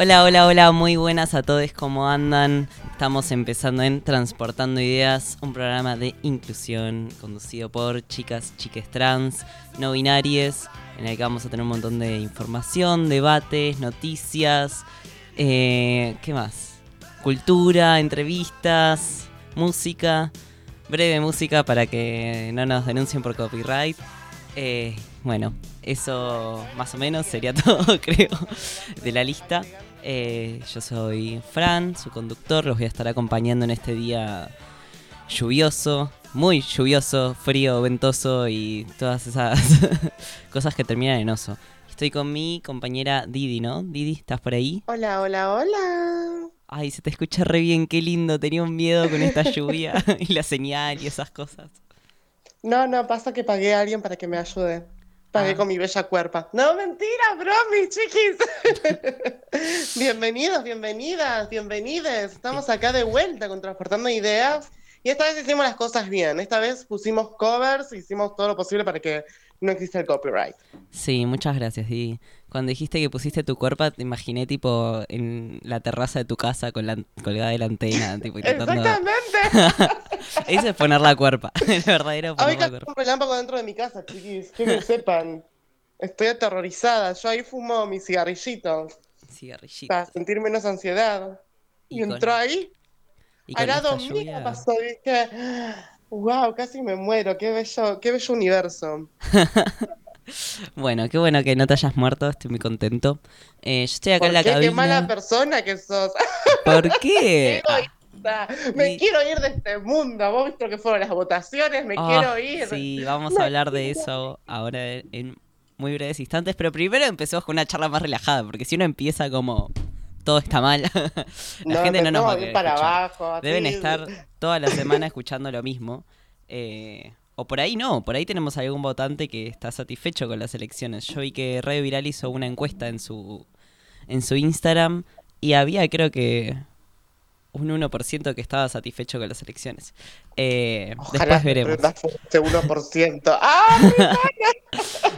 Hola, hola, hola, muy buenas a todos, ¿cómo andan? Estamos empezando en Transportando Ideas, un programa de inclusión conducido por chicas, chiques trans, no binarias, en el que vamos a tener un montón de información, debates, noticias, eh, ¿qué más? Cultura, entrevistas, música, breve música para que no nos denuncien por copyright. Eh, bueno, eso más o menos sería todo, creo, de la lista. Eh, yo soy Fran, su conductor. Los voy a estar acompañando en este día lluvioso, muy lluvioso, frío, ventoso y todas esas cosas que terminan en oso. Estoy con mi compañera Didi, ¿no? Didi, ¿estás por ahí? Hola, hola, hola. Ay, se te escucha re bien, qué lindo. Tenía un miedo con esta lluvia y la señal y esas cosas. No, no, pasa que pagué a alguien para que me ayude. Pagué Ah. con mi bella cuerpa. No, mentira, bromi, chiquis. Bienvenidos, bienvenidas, bienvenides. Estamos acá de vuelta con Transportando Ideas. Y esta vez hicimos las cosas bien. Esta vez pusimos covers, hicimos todo lo posible para que no exista el copyright. Sí, muchas gracias, Didi. Cuando dijiste que pusiste tu cuerpo, te imaginé tipo en la terraza de tu casa con la colgada de la antena, tipo intentando... Exactamente. Eso es poner la cuerpa, el verdadero poner la cuerpa. un relámpago dentro de mi casa, chiquis. Que lo sepan. Estoy aterrorizada. Yo ahí fumo mi cigarrillito Cigarrillito. para sentir menos ansiedad. Y Y, con- entró ahí. Y esta domingo lluvia- pasó, dije, wow, casi me muero. Qué bello, qué bello universo. Bueno, qué bueno que no te hayas muerto, estoy muy contento. Eh, yo estoy acá ¿Por en la qué? cabina. Qué mala persona que sos. ¿Por qué? Ah. Me quiero ir de este mundo. Vos viste lo que fueron las votaciones. Me ah, quiero ir. Sí, vamos a hablar de eso ahora en muy breves instantes, pero primero empecemos con una charla más relajada, porque si uno empieza como todo está mal, la gente no nos va a para escuchar. abajo. así. Deben estar toda la semana escuchando lo mismo. eh, o por ahí no, por ahí tenemos algún votante que está satisfecho con las elecciones. Yo vi que Radio Viral hizo una encuesta en su, en su Instagram y había creo que un 1% que estaba satisfecho con las elecciones. Eh, Ojalá después veremos. ese 1%. ¡Ah!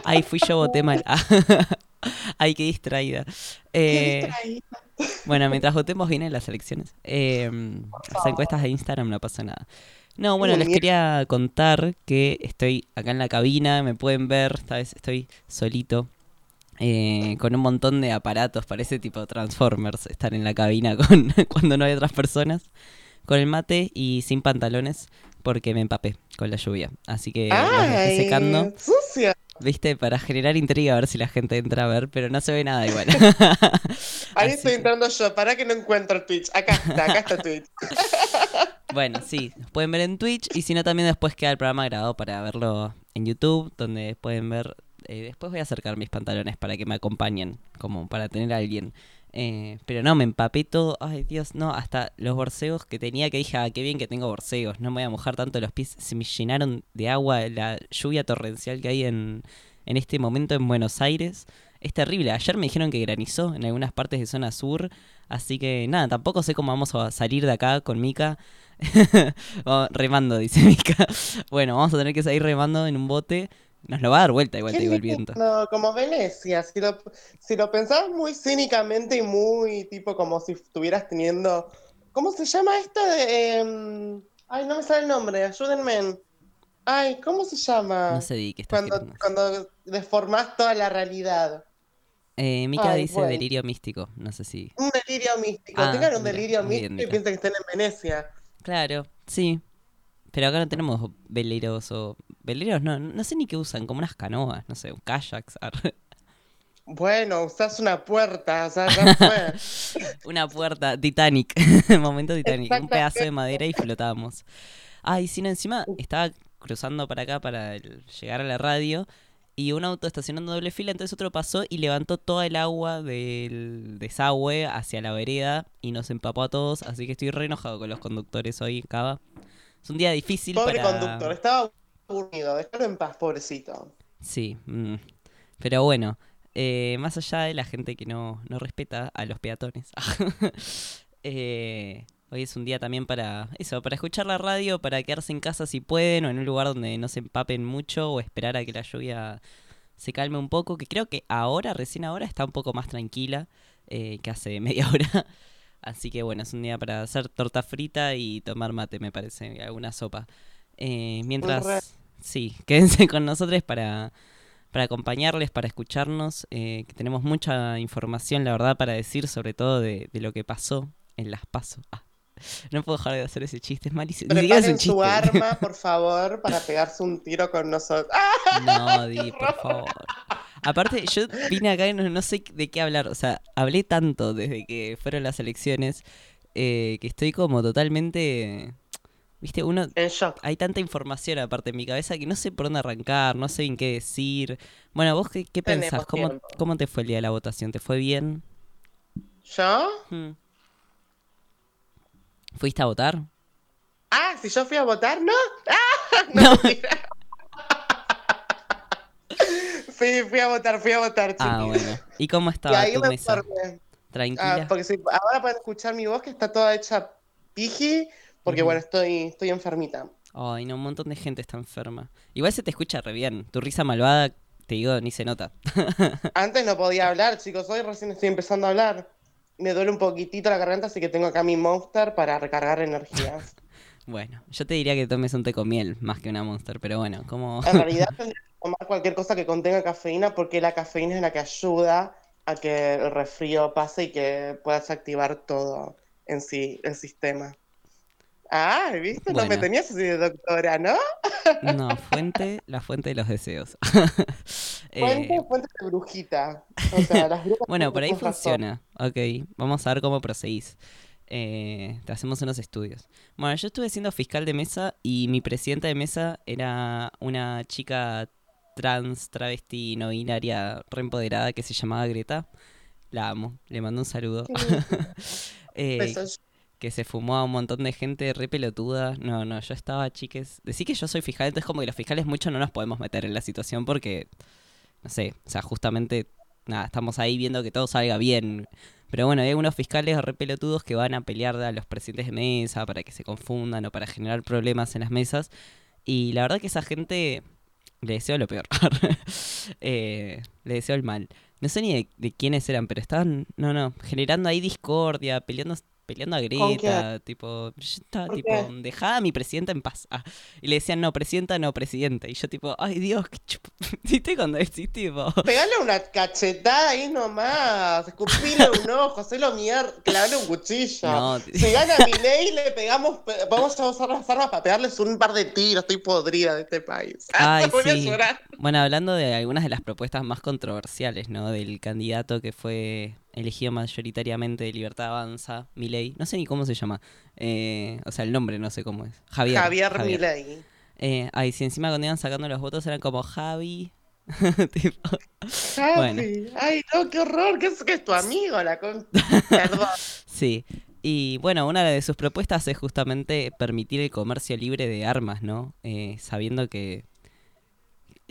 Ay, fui yo, voté mal. Ay, qué distraída. qué Eh, distraída. Bueno, mientras votemos vienen las elecciones. Eh, las encuestas de Instagram no pasa nada. No, bueno, les quería contar que estoy acá en la cabina, me pueden ver, esta vez estoy solito, eh, con un montón de aparatos, parece tipo Transformers, estar en la cabina con, cuando no hay otras personas, con el mate y sin pantalones, porque me empapé con la lluvia. Así que los dejé secando, ¡Sucia! viste, para generar intriga, a ver si la gente entra a ver, pero no se ve nada igual. Ahí Así estoy que- entrando yo. Para que no encuentro el Twitch. Acá está, acá está Twitch. Bueno, sí, nos pueden ver en Twitch y si no también después queda el programa grabado para verlo en YouTube, donde pueden ver... eh, después voy a acercar mis pantalones para que me acompañen, como para tener a alguien. Eh, pero no, me empapé todo. Ay, Dios, no, hasta los borseos que tenía que dije, ah, qué bien que tengo borseos, no me voy a mojar tanto los pies. Se me llenaron de agua la lluvia torrencial que hay en, en este momento en Buenos Aires. Es terrible. Ayer me dijeron que granizó en algunas partes de zona sur. Así que nada, tampoco sé cómo vamos a salir de acá con Mika. Oh, remando, dice Mika. Bueno, vamos a tener que salir remando en un bote. Nos lo va a dar vuelta igual, te digo el viento. lindo, como Venecia. Si lo, si lo pensabas muy cínicamente y muy tipo como si estuvieras teniendo. ¿Cómo se llama esto de. em, ay, no me sale el nombre, ayúdenme. Ay, ¿cómo se llama? No sé de qué estás cuando, cuando deformás toda la realidad. Eh, Mika Ay, dice bueno. delirio místico. No sé si. Un delirio místico. Ah, Tengan un mira, delirio bien, místico y Mica. piensen que estén en Venecia. Claro, sí. Pero acá no tenemos veleros o. Veleros no, no sé ni qué usan, como unas canoas, no sé, kayaks. arre. Bueno, usás una puerta, o sea, ya fue. Una puerta, Titanic, momento Titanic, un pedazo de madera y flotamos. Ay, si no, encima estaba cruzando para acá para llegar a la radio y un auto estacionando doble fila, entonces otro pasó y levantó toda el agua del desagüe hacia la vereda y nos empapó a todos, así que estoy re enojado con los conductores hoy, Cava. Es un día difícil Pobre para... conductor, estaba aburrido, déjalo en paz, pobrecito. Sí, mm. pero bueno, eh, más allá de la gente que no, no respeta a los peatones, eh, hoy es un día también para eso, para escuchar la radio, para quedarse en casa si pueden o en un lugar donde no se empapen mucho o esperar a que la lluvia se calme un poco, que creo que ahora, recién ahora, está un poco más tranquila. eh, que hace media hora. Así que bueno, es un día para hacer torta frita y tomar mate, me parece, alguna sopa. Eh, mientras, sí, quédense con nosotros para, para acompañarles, para escucharnos, eh, que tenemos mucha información, la verdad, para decir, sobre todo de, de lo que pasó en las pasos. Ah, no puedo dejar de hacer ese chiste, es malísimo. Es un Preparen su chiste. arma, por favor, para pegarse un tiro con nosotros. No, Di, por favor. Aparte, yo vine acá y no, no sé de qué hablar. O sea, hablé tanto desde que fueron las elecciones eh, que estoy como totalmente. Viste, uno. En shock. Hay tanta información aparte en mi cabeza que no sé por dónde arrancar, no sé en qué decir. Bueno, vos qué, qué pensás? ¿Cómo. ¿Cómo te fue el día de la votación? ¿Te fue bien? ¿Yo? Hmm. ¿Fuiste a votar? Ah, si yo fui a votar, ¿no? ¡Ah! No. No, mentira. Fui, fui a votar, fui a votar, chiquis. Ah, bueno. ¿Y cómo Y estaba ahí tu me mesa? formé. ¿Tranquila? Ah, porque sí, ahora pueden escuchar mi voz que está toda hecha piji, porque bueno, estoy, estoy enfermita. Ay, no, un montón de gente está enferma. Igual se te escucha re bien. Tu risa malvada, te digo, ni se nota. Antes no podía hablar, chicos, hoy recién estoy empezando a hablar. Me duele un poquitito la garganta, así que tengo acá mi Monster para recargar energías. Bueno, yo te diría que tomes un té con miel más que una monster, pero bueno, como... En realidad tendría que tomar cualquier cosa que contenga cafeína porque la cafeína es la que ayuda a que el resfrío pase y que puedas activar todo en sí el sistema. Ah, ¿viste? No me tenías así de doctora, ¿no? No, fuente, la fuente de los deseos. Eh, Fuente, fuente de brujita. O sea, las bueno, por ahí tienen razón. funciona. Ok, vamos a ver cómo proseguís. Eh, te hacemos unos estudios. Bueno, yo estuve siendo fiscal de mesa y mi presidenta de mesa era una chica trans, travesti, no binaria, reempoderada que se llamaba Greta. La amo, le mando un saludo. Eh, Besos. Que se fumó a un montón de gente re pelotuda. No, no, yo estaba, chiques. Decí que yo soy fiscal, entonces como que los fiscales mucho no nos podemos meter en la situación porque, no sé, o sea, justamente, nada, estamos ahí viendo que todo salga bien. Pero bueno, hay algunos fiscales re pelotudos que van a pelear a los presidentes de mesa para que se confundan o para generar problemas en las mesas. Y la verdad que esa gente le deseo lo peor. Eh, le deseo el mal. No sé ni de, de quiénes eran, pero estaban, no, no, generando ahí discordia, peleando, peleando a ¿Con Greta, tipo, yo estaba ¿Por tipo, dejá a mi presidenta en paz. Ah, y le decían, no, presidenta, no, presidente. Y yo tipo, ay Dios, qué chup... ¿Viste cuando decís tipo? Pegale una cachetada ahí nomás, escupile un ojo, hacelo mierda, clavale un cuchillo. No, Si gana mi ley, le pegamos, pe- vamos a usar las armas para pegarles un par de tiros, estoy podrida de este país. Ay, sí. Bueno, hablando de algunas de las propuestas más controversiales, ¿no? Del candidato que fue elegido mayoritariamente de Libertad Avanza, Milei. No sé ni cómo se llama. Eh, o sea, el nombre no sé cómo es. Javier. Javier, Milei. Eh, ay, si encima cuando iban sacando los votos eran como Javi. tipo, Javi. Bueno. Ay, no, qué horror, que es que es tu amigo, la con... Perdón. sí. Y bueno, una de sus propuestas es justamente permitir el comercio libre de armas, ¿no? Eh, sabiendo que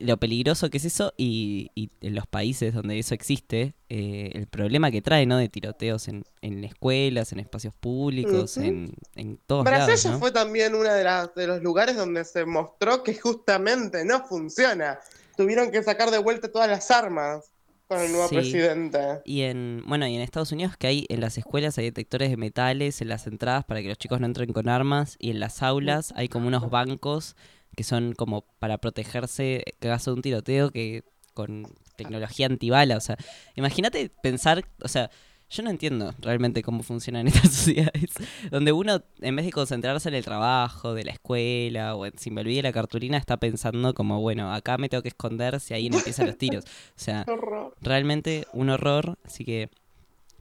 lo peligroso que es eso y, y en los países donde eso existe, eh, el problema que trae, ¿no? De tiroteos en, en escuelas, en espacios públicos, en, en todos Brasilia lados, ¿no? fue también uno de, las, de los lugares donde se mostró que justamente no funciona. Tuvieron que sacar de vuelta todas las armas con el nuevo Sí. presidente. Y en, bueno, y en Estados Unidos que hay en las escuelas hay detectores de metales en las entradas para que los chicos no entren con armas y en las aulas hay como unos bancos que son como para protegerse que hagas un tiroteo que con tecnología antibala, o sea, imagínate pensar, o sea, yo no entiendo realmente cómo funcionan estas sociedades, donde uno en vez de concentrarse en el trabajo, de la escuela o en si me olvidé la cartulina está pensando como, bueno, acá me tengo que esconder si ahí no empiezan los tiros. O sea, realmente un horror, así que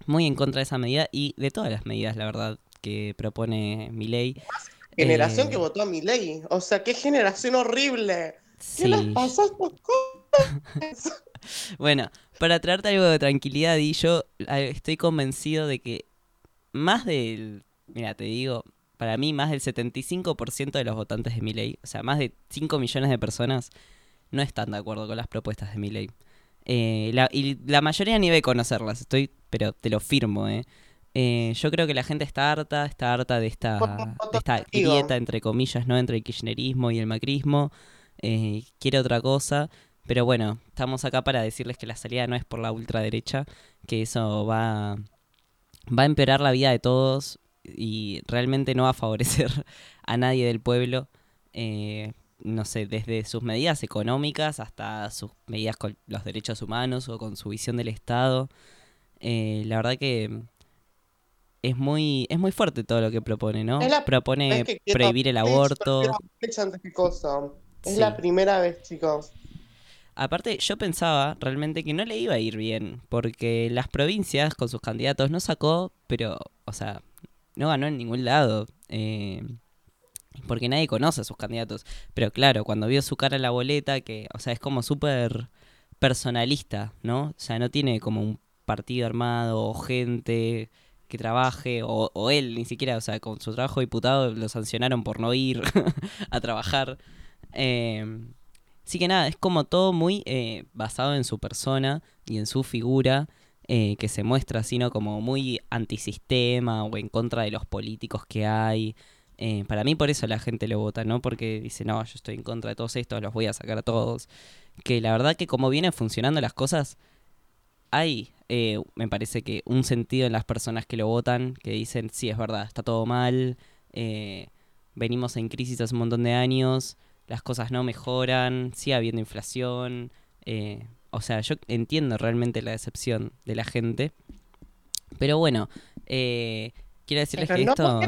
muy en contra de esa medida y de todas las medidas, la verdad, que propone mi ley. Generación que votó a Milei. O sea, qué generación horrible. ¿Qué les pasó a estos cosas? Bueno, para traerte algo de tranquilidad, y yo eh, estoy convencido de que más del, mira, te digo, para mí más del 75% de los votantes de mi ley, o sea, más de 5 millones de personas, no están de acuerdo con las propuestas de mi ley. Eh, la- y la mayoría ni debe conocerlas, estoy, pero te lo firmo, ¿eh? Eh, yo creo que la gente está harta, está harta de esta, de esta grieta, entre comillas, ¿no? Entre el kirchnerismo y el macrismo. Eh, quiere otra cosa. Pero bueno, estamos acá para decirles que la salida no es por la ultraderecha, que eso va va a empeorar la vida de todos y realmente no va a favorecer a nadie del pueblo. Eh, no sé, desde sus medidas económicas hasta sus medidas con los derechos humanos o con su visión del Estado. Eh, la verdad que es muy, es muy fuerte todo lo que propone, ¿no? propone prohibir el aborto. Es la primera vez, chicos. Aparte, yo pensaba realmente que no le iba a ir bien, porque las provincias con sus candidatos no sacó, pero, o sea, no ganó en ningún lado. Eh, porque nadie conoce a sus candidatos. Pero claro, cuando vio su cara en la boleta, que, o sea, es como súper personalista, ¿no? O sea, no tiene como un partido armado o gente que trabaje, o, o él ni siquiera, o sea, con su trabajo diputado lo sancionaron por no ir a trabajar. Eh, Así que nada, es como todo muy eh, basado en su persona y en su figura, eh, que se muestra así, ¿no? Como muy antisistema o en contra de los políticos que hay. Eh, para mí por eso la gente lo vota, ¿no? Porque dice, no, yo estoy en contra de todos estos, los voy a sacar a todos. Que la verdad que como vienen funcionando las cosas, hay, me parece que un sentido en las personas que lo votan, que dicen, sí, es verdad, está todo mal, venimos en crisis hace un montón de años, las cosas no mejoran, sigue habiendo inflación. Eh, o sea, yo entiendo realmente la decepción de la gente. Pero bueno, eh, quiero decirles que no esto...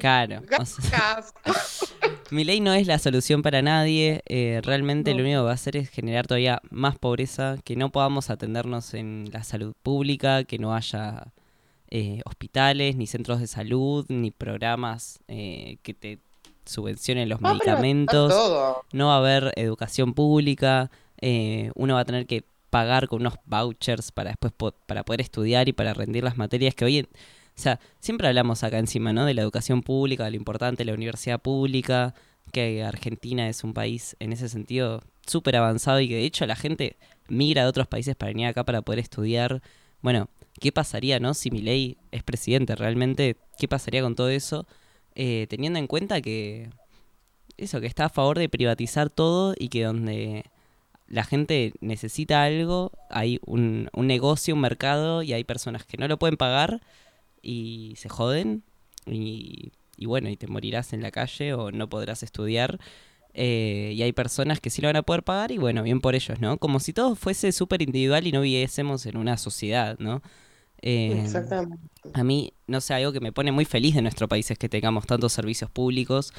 Claro. mi ley no es la solución para nadie. Eh, realmente lo único que va a hacer es generar todavía más pobreza, que no podamos atendernos en la salud pública, que no haya hospitales, ni centros de salud, ni programas que te subvencionen los medicamentos, no va a haber educación pública, eh, uno va a tener que pagar con unos vouchers para después para poder estudiar y para rendir las materias que hoy en, o sea, siempre hablamos acá encima, ¿no? De la educación pública, de lo importante la universidad pública, que Argentina es un país en ese sentido súper avanzado y que de hecho la gente migra de otros países para venir acá para poder estudiar. Bueno, ¿qué pasaría, no? Si mi ley es presidente, realmente, ¿qué pasaría con todo eso? Eh, teniendo en cuenta que eso, que está a favor de privatizar todo y que donde la gente necesita algo, hay un, un negocio, un mercado y hay personas que no lo pueden pagar y se joden y, y bueno, y te morirás en la calle o no podrás estudiar. Eh, y hay personas que sí lo van a poder pagar y bueno, bien por ellos, ¿no? Como si todo fuese súper individual y no viviésemos en una sociedad, ¿no? Eh, Exactamente. A mí, no sé, algo que me pone muy feliz de nuestro país es que tengamos tantos servicios públicos,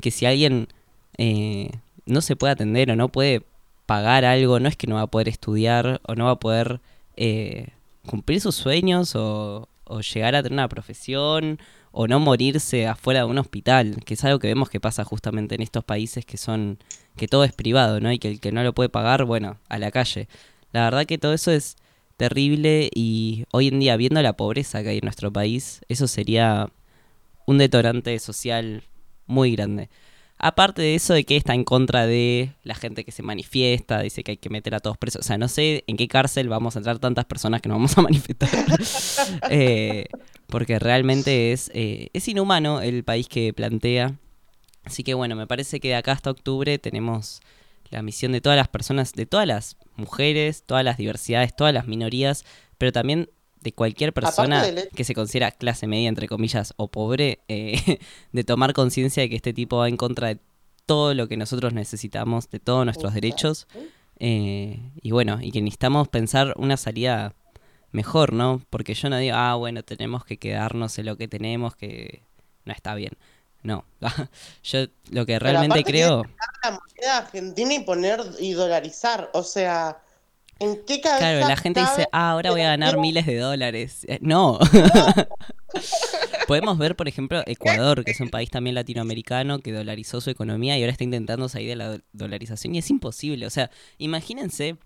que si alguien eh, no se puede atender o no puede pagar algo, no es que no va a poder estudiar o no va a poder eh, cumplir sus sueños o, o, llegar a tener una profesión o no morirse afuera de un hospital, que es algo que vemos que pasa justamente en estos países que son que todo es privado, ¿no? Y que el que no lo puede pagar, bueno, a la calle. La verdad que todo eso es terrible y hoy en día, viendo la pobreza que hay en nuestro país, eso sería un detonante social muy grande. Aparte de eso de que está en contra de la gente que se manifiesta, dice que hay que meter a todos presos. O sea, no sé en qué cárcel vamos a entrar tantas personas que nos vamos a manifestar. Eh, porque realmente es, eh, es inhumano el país que plantea. Así que bueno, me parece que de acá hasta octubre tenemos la misión de todas las personas, de todas las mujeres, todas las diversidades, todas las minorías, pero también de cualquier persona que se considera clase media, entre comillas, o pobre, eh, de tomar conciencia de que este tipo va en contra de todo lo que nosotros necesitamos, de todos nuestros derechos. Eh, y bueno, y que necesitamos pensar una salida mejor, ¿no? Porque yo no digo, ah, bueno, tenemos que quedarnos en lo que tenemos, que no está bien. No, yo lo que realmente creo... La moneda argentina y poner y dolarizar, o sea, ¿en qué cabeza Claro, la gente dice, ah, ahora voy a ganar miles de dólares. Eh, no. Podemos ver, por ejemplo, Ecuador, que es un país también latinoamericano que dolarizó su economía y ahora está intentando salir de la dolarización y es imposible. O sea, imagínense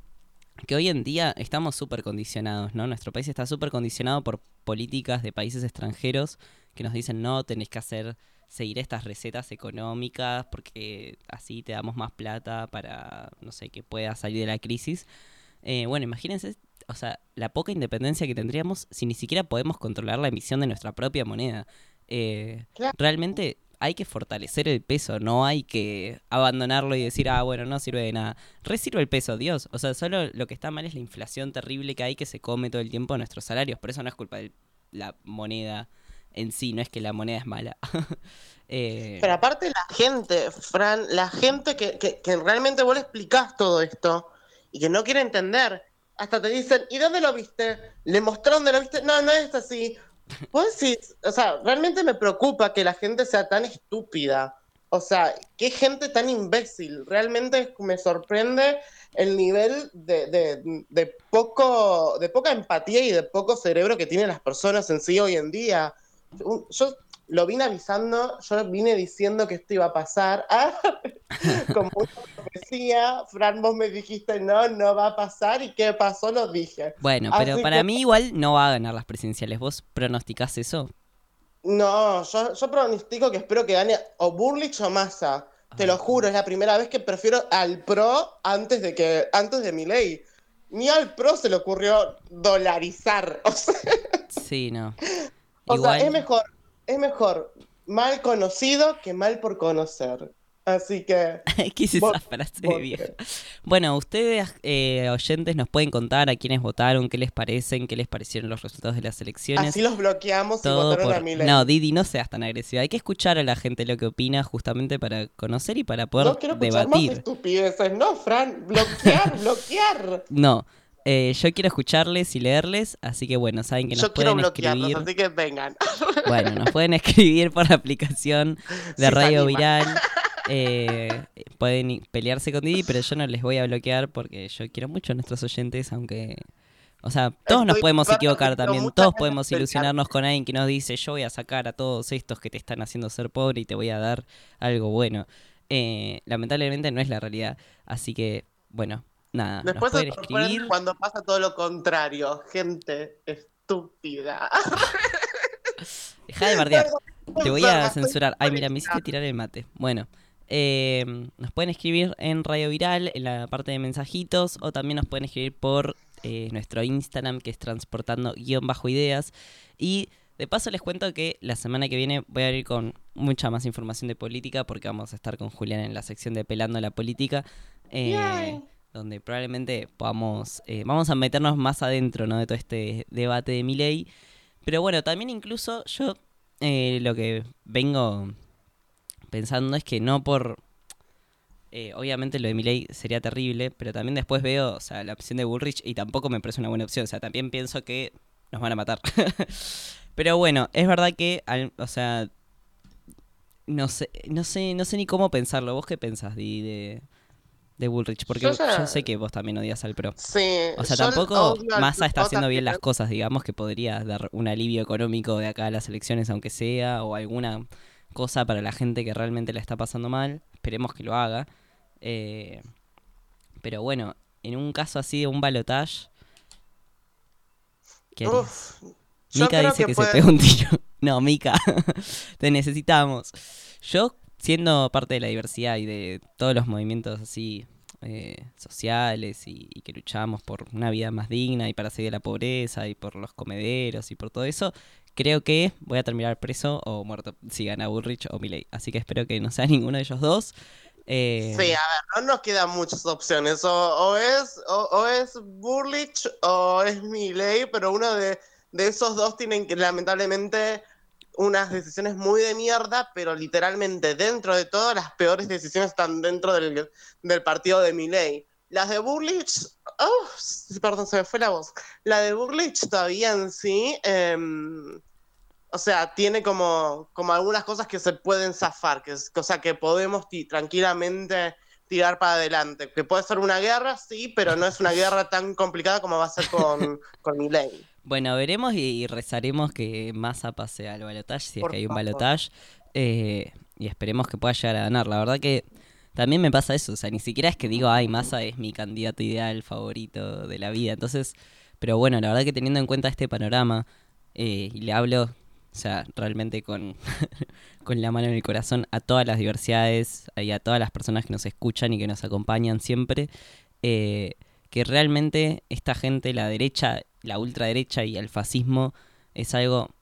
que hoy en día estamos súper condicionados, ¿no? Nuestro país está súper condicionado por políticas de países extranjeros que nos dicen, no, tenés que hacer seguir estas recetas económicas porque así te damos más plata para, no sé, que puedas salir de la crisis. Eh, bueno, imagínense, o sea, la poca independencia que tendríamos si ni siquiera podemos controlar la emisión de nuestra propia moneda. Eh, realmente hay que fortalecer el peso, no hay que abandonarlo y decir, ah, bueno, no sirve de nada. Resirve el peso, Dios. O sea, solo lo que está mal es la inflación terrible que hay que se come todo el tiempo nuestros salarios. Por eso no es culpa del la moneda en sí, no es que la moneda es mala. Eh, Pero aparte la gente, Fran, la gente que, que, que, realmente vos le explicás todo esto y que no quiere entender, hasta te dicen, ¿y dónde lo viste? ¿Le mostraron dónde lo viste? No, no es así. Vos decís, o sea, realmente me preocupa que la gente sea tan estúpida. O sea, qué gente tan imbécil. Realmente me sorprende el nivel de, de, de, poco, de poca empatía y de poco cerebro que tienen las personas en sí hoy en día. Yo lo vine avisando, yo vine diciendo que esto iba a pasar. Ah, como una profecía, Fran, vos me dijiste, no, no va a pasar, y qué pasó, lo dije. Bueno, pero para mí igual no va a ganar las presidenciales. ¿Vos pronosticás eso? No, yo, yo pronostico que espero que gane o Burlich o Massa. Te lo juro, es la primera vez que prefiero al PRO antes de que antes de mi ley. Ni al PRO se le ocurrió dolarizar. O sea, sí, no. O sea, es mejor es mejor mal conocido que mal por conocer. Así que. ¿Qué es esa frase de vieja? Bueno, ustedes, eh, oyentes, nos pueden contar a quiénes votaron, qué les parecen, qué les parecieron los resultados de las elecciones. Así los bloqueamos y votaron a. No, Didi, no seas tan agresiva. Hay que escuchar a la gente lo que opina justamente para conocer y para poder no quiero debatir. Más estupideces, no, Fran, bloquear, bloquear. No. Eh, yo quiero escucharles y leerles, así que bueno, saben que nos pueden escribir. Así que vengan. Bueno, nos pueden escribir por la aplicación de Radio Viral. Eh, pueden pelearse con Didi, pero yo no les voy a bloquear porque yo quiero mucho a nuestros oyentes, aunque. O sea, todos nos podemos equivocar también. Todos podemos ilusionarnos con alguien que nos dice: Yo voy a sacar a todos estos que te están haciendo ser pobre y te voy a dar algo bueno. Eh, lamentablemente no es la realidad. Así que, bueno, Nada, Después nos escribir. cuando pasa todo lo contrario, gente estúpida. Deja de bardear. Te voy a censurar. Ay, mira, me hiciste tirar el mate. Bueno, eh, nos pueden escribir en Radio Viral, en la parte de mensajitos, o también nos pueden escribir por eh, nuestro Instagram, que es transportando guion bajo ideas. Y de paso les cuento que la semana que viene voy a ir con mucha más información de política, porque vamos a estar con Julián en la sección de Pelando la Política. Eh, donde probablemente podamos, eh, vamos a meternos más adentro ¿no? de todo este debate de mi ley. Pero bueno, también incluso yo eh, lo que vengo pensando es que no por... Eh, obviamente lo de mi ley sería terrible, pero también después veo o sea, la opción de Bullrich y tampoco me parece una buena opción. O sea, también pienso que nos van a matar. pero bueno, es verdad que, o sea, no sé, no sé, no sé ni cómo pensarlo. ¿Vos qué pensás, Di, de, de Bullrich, porque yo, sé que vos también odias al pro. Sí. O sea, tampoco Massa está haciendo bien las cosas, digamos que podría dar un alivio económico de acá a las elecciones, aunque sea, o alguna cosa para la gente que realmente la está pasando mal. Esperemos que lo haga. Eh, pero bueno, en un caso así de un balotage. ¿Qué Mika dice que, se pega un tiro. No, Mika, te necesitamos. Yo siendo parte de la diversidad y de todos los movimientos así eh, sociales y, que luchamos por una vida más digna y para salir de la pobreza y por los comederos y por todo eso, creo que voy a terminar preso o muerto si gana Bullrich o Milley. Así que espero que no sea ninguno de ellos dos. Eh, sí, a ver, no nos quedan muchas opciones. O, es, o, es Burlich o es Milley, pero uno de, de esos dos tienen que lamentablemente unas decisiones muy de mierda, pero literalmente dentro de todo las peores decisiones están dentro del, partido de Milley. Las de Burlich, oh, perdón, se me fue la voz. La de Burlich todavía en sí, em, o sea, tiene como, como algunas cosas que se pueden zafar, que es, cosa que podemos tranquilamente tirar para adelante. Que puede ser una guerra, sí, pero no es una guerra tan complicada como va a ser con, con Milley. Bueno, veremos y, rezaremos que Massa pase al balotaje, si es que hay un balotaje. Eh, y esperemos que pueda llegar a ganar. La verdad que también me pasa eso. O sea, ni siquiera es que digo, ay, Massa es mi candidato ideal favorito de la vida. Entonces, pero bueno, la verdad que teniendo en cuenta este panorama, eh, y le hablo, o sea, realmente con, con la mano en el corazón a todas las diversidades y a todas las personas que nos escuchan y que nos acompañan siempre. Eh, que realmente esta gente, la derecha, la ultraderecha y el fascismo, es algo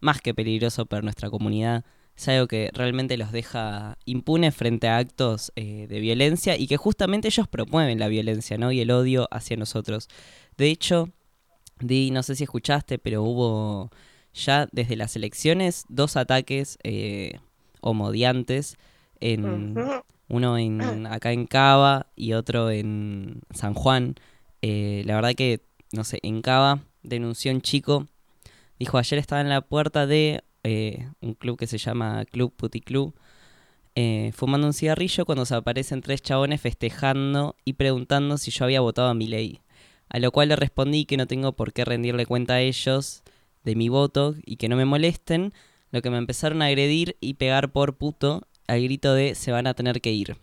más que peligroso para nuestra comunidad. Es algo que realmente los deja impunes frente a actos eh, de violencia y que justamente ellos promueven la violencia ¿no? y el odio hacia nosotros. De hecho, Di, no sé si escuchaste, pero hubo ya desde las elecciones, dos ataques eh, homodiantes, en, uno en, acá en Cava y otro en San Juan. Eh, la verdad que, no sé, en Cava denunció un chico, dijo ayer estaba en la puerta de eh, un club que se llama Club Puticlub, eh, fumando un cigarrillo cuando se aparecen tres chabones festejando y preguntando si yo había votado a mi ley. A lo cual le respondí que no tengo por qué rendirle cuenta a ellos de mi voto y que no me molesten, lo que me empezaron a agredir y pegar por puto al grito de se van a tener que ir.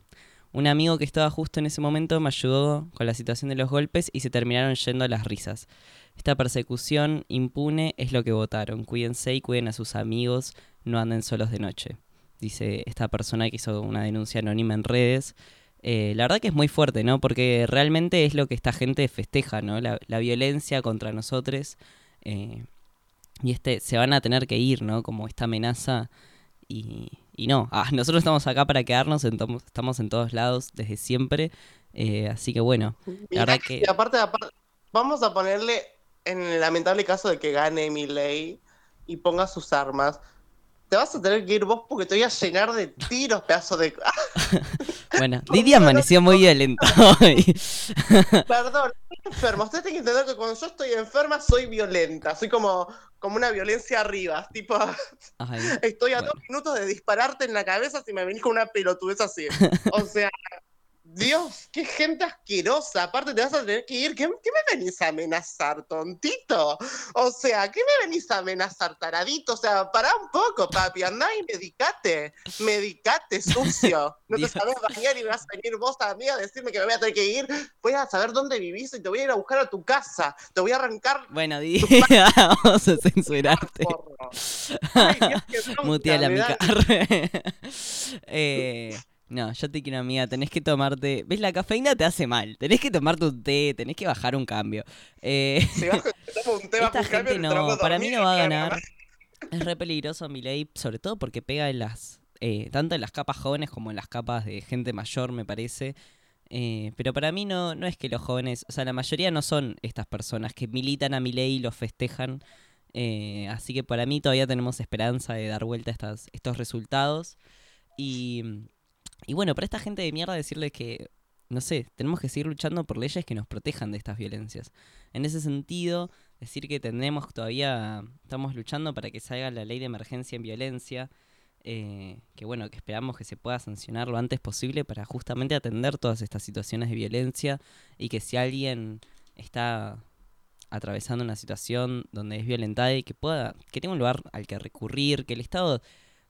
Un amigo que estaba justo en ese momento me ayudó con la situación de los golpes y se terminaron yendo a las risas. Esta persecución impune es lo que votaron. Cuídense y cuiden a sus amigos, no anden solos de noche dice esta persona que hizo una denuncia anónima en redes. Eh, la verdad que es muy fuerte, ¿no? Porque realmente es lo que esta gente festeja, ¿no? La, violencia contra nosotros. Eh, y este, se van a tener que ir, ¿no? Como esta amenaza. Y, y no, ah, nosotros estamos acá para quedarnos, estamos en todos lados desde siempre. Eh, así que bueno, la verdad que... aparte, aparte, vamos a ponerle en el lamentable caso de que gane mi ley y ponga sus armas te vas a tener que ir vos porque te voy a llenar de tiros, pedazo de. bueno, Lidia amaneció muy violenta hoy. Perdón, estoy enferma. Ustedes tienen que entender que cuando yo estoy enferma soy violenta. Soy como, como una violencia arriba. Tipo, estoy a dos minutos de dispararte en la cabeza si me venís con una pelotudez así. O sea, Dios, qué gente asquerosa. Aparte te vas a tener que ir. ¿Qué, me venís a amenazar, tontito? O sea, ¿qué me venís a amenazar, taradito? O sea, pará un poco, papi. Andá y medicate. Medicate, sucio. No te sabes bañar y vas a venir vos a mí a decirme que me voy a tener que ir. Voy a saber dónde vivís y te voy a ir a buscar a tu casa. Te voy a arrancar. Bueno, di, vamos a censurarte. Ay, Dios, la mica. eh. No, yo te quiero, amiga, tenés que tomarte... ¿Ves? La cafeína te hace mal. Tenés que tomarte un té, tenés que bajar un cambio. Eh... Si un té, esta gente no, para mí no va a ganar. Es re peligroso mi ley, sobre todo porque pega en las... Eh, tanto en las capas jóvenes como en las capas de gente mayor, me parece. Eh, pero para mí no, no es que los jóvenes, o sea, la mayoría no son estas personas que militan a mi ley y los festejan. Eh, así que para mí todavía tenemos esperanza de dar vuelta a estas, estos resultados. Y y bueno, para esta gente de mierda decirles que, no sé, tenemos que seguir luchando por leyes que nos protejan de estas violencias. En ese sentido, decir que tenemos todavía, estamos luchando para que salga la ley de emergencia en violencia, eh, que bueno, que esperamos que se pueda sancionar lo antes posible para justamente atender todas estas situaciones de violencia y que si alguien está atravesando una situación donde es violentada y que pueda, que tenga un lugar al que recurrir, que el Estado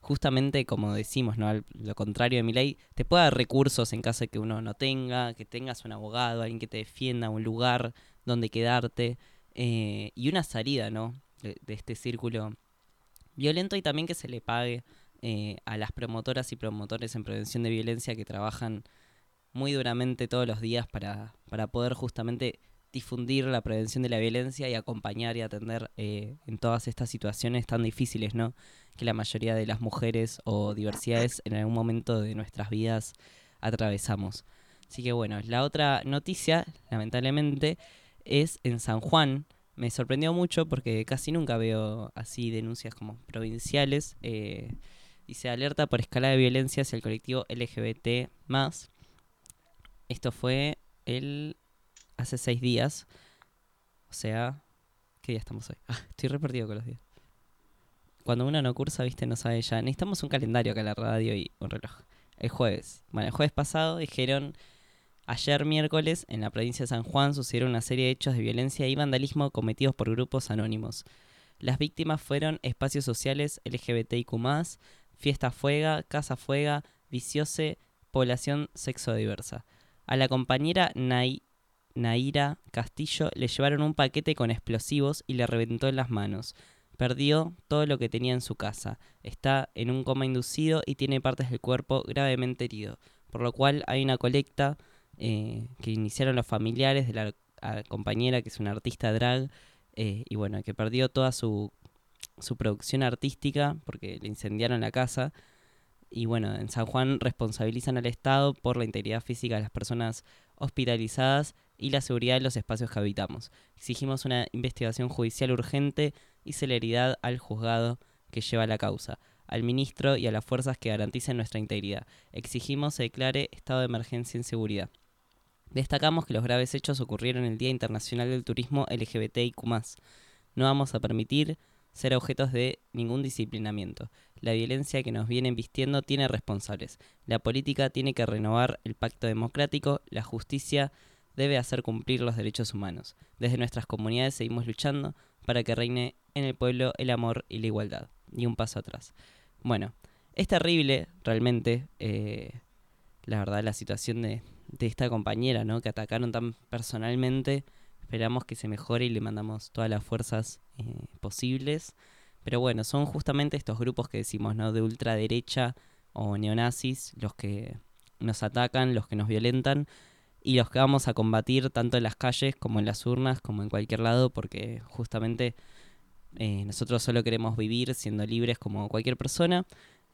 justamente como decimos, ¿no? lo contrario de mi ley, te pueda dar recursos en caso de que uno no tenga, que tengas un abogado, alguien que te defienda, un lugar donde quedarte eh, y una salida, ¿no? De, este círculo violento y también que se le pague eh, a las promotoras y promotores en prevención de violencia que trabajan muy duramente todos los días para, para poder justamente difundir la prevención de la violencia y acompañar y atender eh, en todas estas situaciones tan difíciles, ¿no? Que la mayoría de las mujeres o diversidades en algún momento de nuestras vidas atravesamos. Así que bueno, la otra noticia, lamentablemente, es en San Juan. Me sorprendió mucho porque casi nunca veo así denuncias como provinciales. Eh, dice alerta por escala de violencia hacia el colectivo LGBT. Esto fue el hace seis días. O sea, ¿qué día estamos hoy? Ah, estoy repartido con los días. Cuando uno no cursa, viste, no sabe ya. Necesitamos un calendario acá en la radio y un reloj. El jueves. Bueno, el jueves pasado dijeron, ayer miércoles, en la provincia de San Juan sucedieron una serie de hechos de violencia y vandalismo cometidos por grupos anónimos. Las víctimas fueron espacios sociales LGBTIQ+, fiesta fuega, casa fuega, viciose, población sexodiversa. A la compañera Nay Naira Castillo le llevaron un paquete con explosivos y le reventó en las manos. Perdió todo lo que tenía en su casa. Está en un coma inducido y tiene partes del cuerpo gravemente herido. Por lo cual hay una colecta eh, que iniciaron los familiares de la, compañera, que es una artista drag, eh, y bueno, que perdió toda su, su producción artística porque le incendiaron la casa. Y bueno, en San Juan responsabilizan al Estado por la integridad física de las personas hospitalizadas y la seguridad de los espacios que habitamos. Exigimos una investigación judicial urgente y celeridad al juzgado que lleva la causa, al ministro y a las fuerzas que garanticen nuestra integridad. Exigimos se declare estado de emergencia en seguridad. Destacamos que los graves hechos ocurrieron el Día Internacional del Turismo LGBTIQ. No vamos a permitir ser objetos de ningún disciplinamiento. La violencia que nos vienen vistiendo tiene responsables. La política tiene que renovar el pacto democrático, la justicia debe hacer cumplir los derechos humanos. Desde nuestras comunidades seguimos luchando para que reine en el pueblo el amor y la igualdad. Y un paso atrás. Bueno, es terrible realmente, eh, la verdad, la situación de, de esta compañera, ¿no? Que atacaron tan personalmente. Esperamos que se mejore y le mandamos todas las fuerzas eh, posibles. Pero bueno, son justamente estos grupos que decimos, ¿no? De ultraderecha o neonazis los que nos atacan, los que nos violentan y los que vamos a combatir tanto en las calles como en las urnas, como en cualquier lado, porque justamente eh, nosotros solo queremos vivir siendo libres como cualquier persona.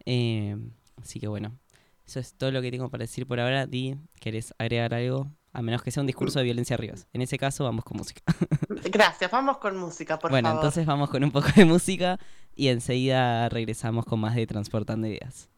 Eh, así que bueno, eso es todo lo que tengo para decir por ahora. Di, ¿querés agregar algo? A menos que sea un discurso de violencia arriba. En ese caso, vamos con música. Gracias, vamos con música, por bueno, favor. entonces vamos con un poco de música y enseguida regresamos con más de Transportando Ideas.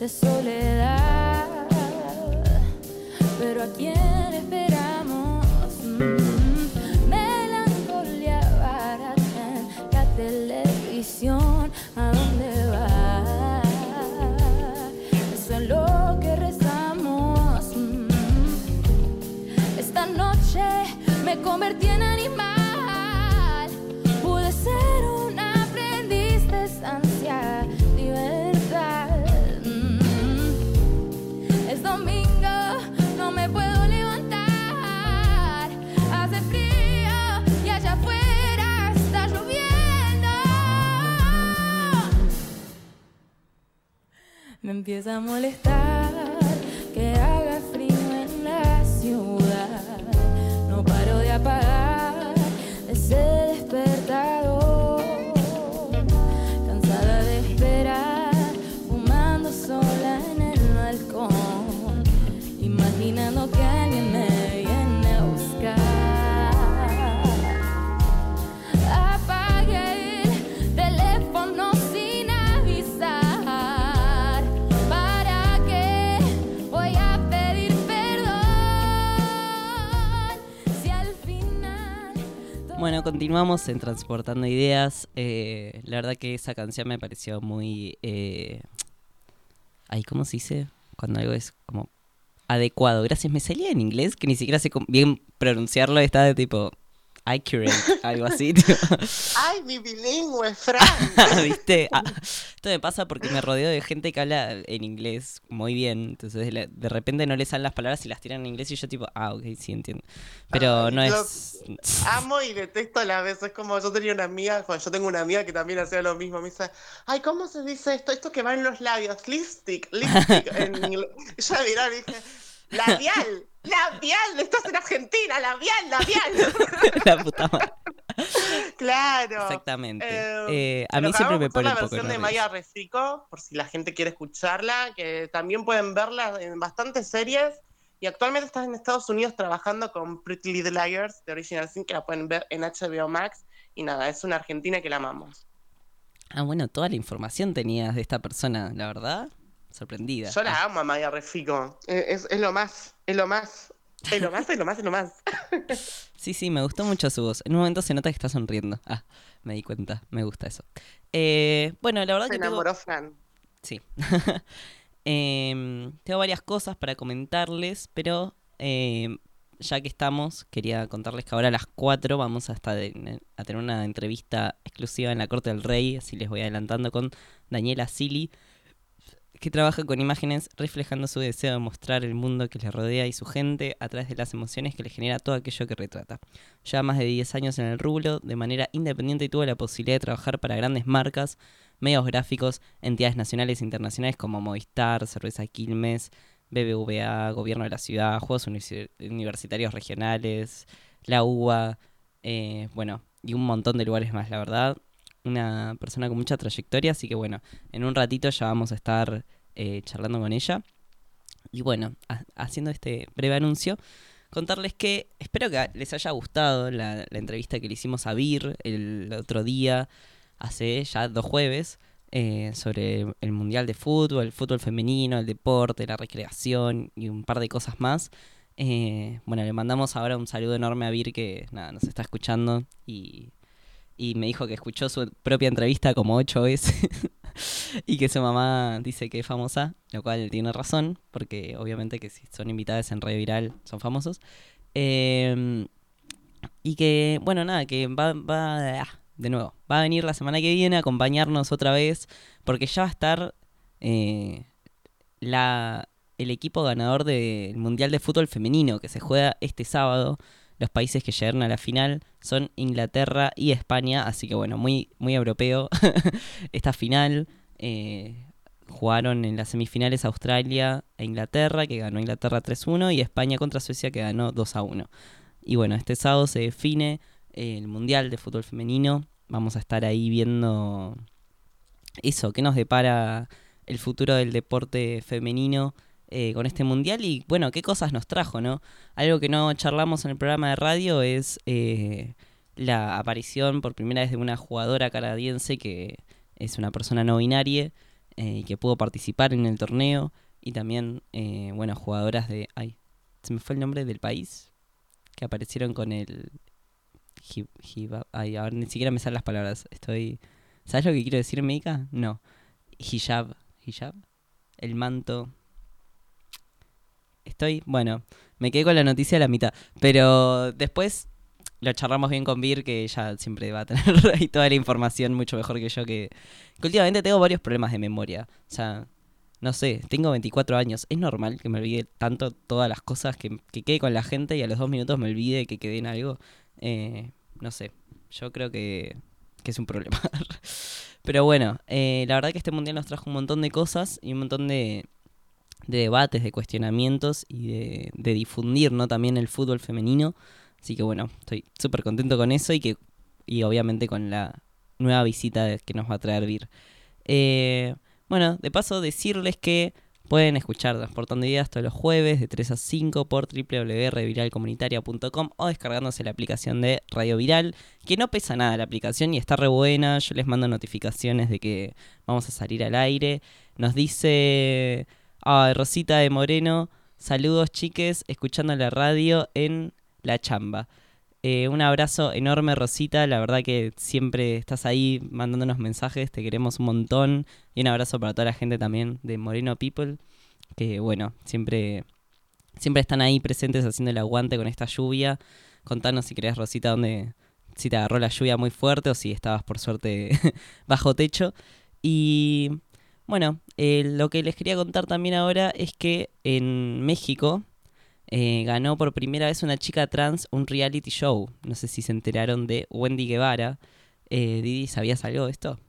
De soledad, pero a quién Me empieza a molestar que haga frío en la ciudad. No paro de apagar ese despertador. Bueno, continuamos en Transportando Ideas. Eh, la verdad que esa canción me pareció muy... Eh... Ay, ¿cómo se dice? Cuando algo es como adecuado. Gracias, me salía en inglés que ni siquiera sé bien pronunciarlo. Está de tipo accurate, algo así. tipo. Ay, mi bilingüe, Fran. ¿Viste? Ah, esto me pasa porque me rodeo de gente que habla en inglés muy bien. Entonces de, repente no le salen las palabras y las tiran en inglés y yo tipo, ah, ok, sí entiendo. Pero Ay, no es... Amo y detesto a la vez. Es como yo tenía una amiga, bueno, yo tengo una amiga que también hacía lo mismo. Me dice, ay, ¿cómo se dice esto? Esto que va en los labios, lipstick, lipstick. en inglés. Yo y dije, labial, labial, estás en Argentina, labial, labial. la puta madre. claro. Exactamente. Eh, Eh, a mí siempre me pone un la versión de. Maya Refico, por si la gente quiere escucharla, que también pueden verla en bastantes series. Y actualmente está en Estados Unidos trabajando con Pretty Little Liars de Original Sin, que la pueden ver en HBO Max. Y nada, es una argentina que la amamos. Ah, bueno, toda la información tenías de esta persona, la verdad. Sorprendida. Yo la amo a Maya Refico. Es, es lo más, es lo más. Es lo más, es lo más, es lo más. Sí, sí, me gustó mucho su voz. En un momento se nota que está sonriendo. Ah, me di cuenta. Me gusta eso. Eh, bueno, la verdad Se que tengo... enamoró Fran. Sí. Em, tengo varias cosas para comentarles, pero em, ya que estamos, quería contarles que ahora a las 4 vamos a, estar en- a tener una entrevista exclusiva en la Corte del Rey, así les voy adelantando con Daniela Sili, que trabaja con imágenes reflejando su deseo de mostrar el mundo que le rodea y su gente a través de las emociones que le genera todo aquello que retrata. Lleva más de 10 años en el rubro de manera independiente y tuvo la posibilidad de trabajar para grandes marcas, medios gráficos, entidades nacionales e internacionales como Movistar, Cerveza Quilmes, BBVA, Gobierno de la Ciudad, Juegos Universi- Universitarios Regionales, la UBA, eh, bueno, y un montón de lugares más, la verdad. Una persona con mucha trayectoria, así que bueno, en un ratito ya vamos a estar eh, charlando con ella. Y bueno, ha- haciendo este breve anuncio, contarles que espero que les haya gustado la, la entrevista que le hicimos a Vir el otro día, hace ya dos jueves, eh, sobre el Mundial de Fútbol, el fútbol femenino, el deporte, la recreación y un par de cosas más. Eh, bueno, le mandamos ahora un saludo enorme a Vir que nada, nos está escuchando y, y me dijo que escuchó su propia entrevista como ocho veces y que su mamá dice que es famosa, lo cual tiene razón, porque obviamente que si son invitadas en Radio Viral son famosos. Eh, y que, bueno, nada, que va, va, ah, de nuevo, va a venir la semana que viene a acompañarnos otra vez, porque ya va a estar eh, la, el equipo ganador del Mundial de Fútbol Femenino, que se juega este sábado. Los países que llegaron a la final son Inglaterra y España, así que bueno, muy, muy europeo esta final. Eh, jugaron en las semifinales Australia e Inglaterra, que ganó Inglaterra 3-1, y España contra Suecia, que ganó 2-1. Y bueno, este sábado se define el Mundial de Fútbol Femenino. Vamos a estar ahí viendo eso, qué nos depara el futuro del deporte femenino eh, con este Mundial y bueno, qué cosas nos trajo, ¿no? Algo que no charlamos en el programa de radio es eh, la aparición por primera vez de una jugadora canadiense que es una persona no binaria eh, y que pudo participar en el torneo y también, eh, bueno, jugadoras de... Ay, se me fue el nombre del país que aparecieron con el... Ay, ahora ni siquiera me salen las palabras. Estoy... ¿Sabes lo que quiero decir, Meika? No. Hijab. ¿Hijab? El manto. Estoy... Bueno, me quedé con la noticia a la mitad. Pero después lo charlamos bien con Vir, que ella siempre va a tener ahí toda la información mucho mejor que yo, que, últimamente tengo varios problemas de memoria. O sea, no sé, tengo 24 años. Es normal que me olvide tanto todas las cosas, que, que quede con la gente y a los dos minutos me olvide que quedé en algo. Eh, no sé, yo creo que, que es un problema. Pero bueno, eh, la verdad que este mundial nos trajo un montón de cosas y un montón de, de debates, de cuestionamientos y de, difundir ¿no? también el fútbol femenino. Así que bueno, estoy súper contento con eso y que y obviamente con la nueva visita que nos va a traer Vir. Eh, bueno, de paso decirles que pueden escuchar Transportando Ideas todos los jueves de 3 a 5 por www.viralcomunitaria.com o descargándose la aplicación de Radio Viral, que no pesa nada la aplicación y está re buena. Yo les mando notificaciones de que vamos a salir al aire. Nos dice ay, Rosita de Moreno, saludos chiques, escuchando la radio en La Chamba. Eh, un abrazo enorme, Rosita. La verdad que siempre estás ahí mandándonos mensajes. Te queremos un montón. Y un abrazo para toda la gente también de Moreno People. Que bueno, siempre, siempre están ahí presentes haciendo el aguante con esta lluvia. Contanos si querés, Rosita, dónde, si te agarró la lluvia muy fuerte o si estabas por suerte bajo techo. Y bueno, eh, lo que les quería contar también ahora es que en México eh, ganó por primera vez una chica trans un reality show. No sé si se enteraron de Wendy Guevara. Eh, Didi, ¿sabías algo de esto?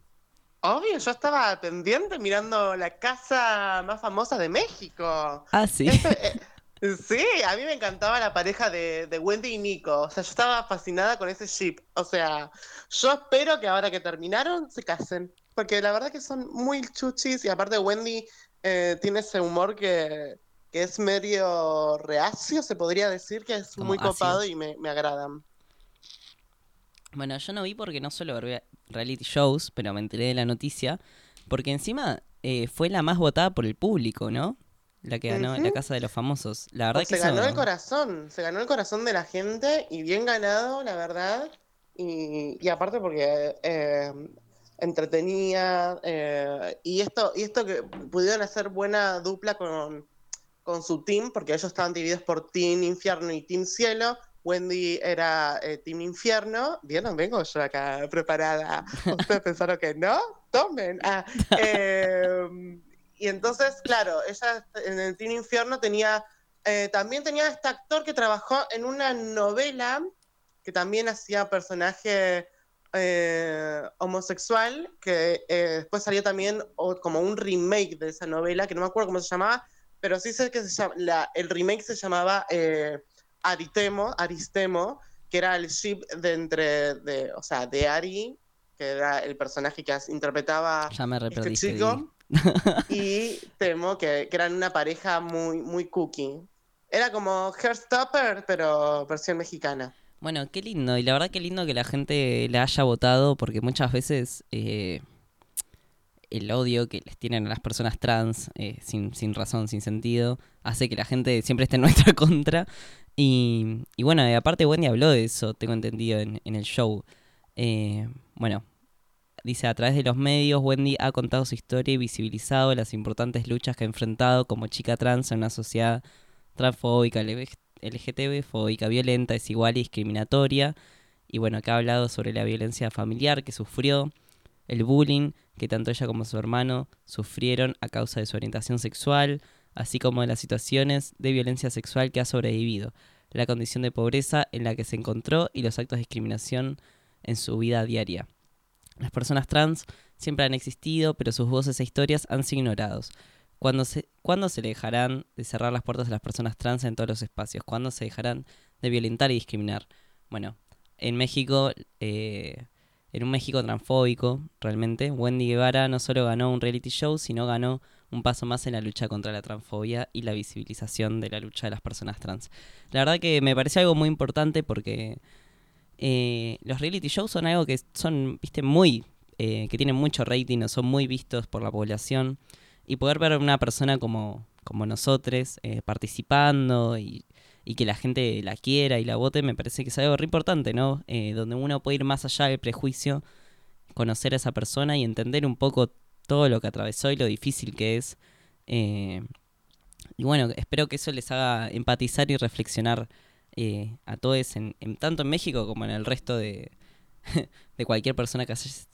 Obvio, yo estaba pendiente mirando la casa más famosa de México. Ah, sí. Eh, sí, a mí me encantaba la pareja de, de Wendy y Nico. O sea, yo estaba fascinada con ese ship. O sea, yo espero que ahora que terminaron se casen. Porque la verdad que son muy chuchis y aparte Wendy eh, tiene ese humor que, que es medio reacio, se podría decir, que es Como muy ácido. copado y me, me agradan. Bueno, yo no vi porque no suelo ver rea- reality shows, pero me enteré de la noticia. Porque encima eh, fue la más votada por el público, ¿no? La que ganó la Ujú. Casa de los Famosos. La verdad Pues que se ganó eso- el corazón, se ganó el corazón de la gente y bien ganado, la verdad. Y, y aparte porque eh, entretenía eh, y esto y esto que pudieron hacer buena dupla con, con su team, porque ellos estaban divididos por Team Infierno y Team Cielo. Wendy era eh, Team Infierno. ¿Vieron? Vengo yo acá preparada. Ustedes pensaron que no. Tomen. Ah, eh, y entonces, claro, ella en el Team Infierno tenía. eh, también tenía este actor que trabajó en una novela que también hacía personaje eh, homosexual, que eh, después salió también o- como un remake de esa novela, que no me acuerdo cómo se llamaba, pero sí sé que se llama, la- el remake se llamaba eh, Aritemo, Aristemo, que era el ship de entre, de, o sea, de Ari, que era el personaje que interpretaba Ya me este chico, y Temo, que, que eran una pareja muy, muy cookie. Era como Hairstopper, pero versión mexicana. Bueno, qué lindo. Y la verdad qué lindo que la gente la haya votado porque muchas veces eh, el odio que les tienen a las personas trans eh, sin, sin razón, sin sentido, hace que la gente siempre esté en nuestra contra. Y, y bueno, aparte Wendy habló de eso, tengo entendido, en, en el show. Eh, bueno, dice, a través de los medios, Wendy ha contado su historia y visibilizado las importantes luchas que ha enfrentado como chica trans en una sociedad transfóbica, LGTB, fóbica, violenta, desigual y discriminatoria. Y bueno, acá ha hablado sobre la violencia familiar que sufrió, el bullying que tanto ella como su hermano sufrieron a causa de su orientación sexual, así como de las situaciones de violencia sexual que ha sobrevivido, la condición de pobreza en la que se encontró y los actos de discriminación en su vida diaria. Las personas trans siempre han existido, pero sus voces e historias han sido ignorados. ¿Cuándo se, ¿Cuándo se dejarán de cerrar las puertas a las personas trans en todos los espacios? ¿Cuándo se dejarán de violentar y discriminar? Bueno, en México, eh, en un México transfóbico, realmente, Wendy Guevara no solo ganó un reality show, sino ganó un paso más en la lucha contra la transfobia y la visibilización de la lucha de las personas trans. La verdad que me parece algo muy importante porque eh, los reality shows son algo que son, viste, muy, eh, que tienen mucho rating o son muy vistos por la población. Y poder ver a una persona como, como nosotros eh, participando y, y que la gente la quiera y la vote, me parece que es algo re importante, ¿no? Eh, donde uno puede ir más allá del prejuicio, conocer a esa persona y entender un poco todo lo que atravesó y lo difícil que es. Eh, y bueno, espero que eso les haga empatizar y reflexionar a todos, en, tanto en México como en el resto de, de cualquier persona que,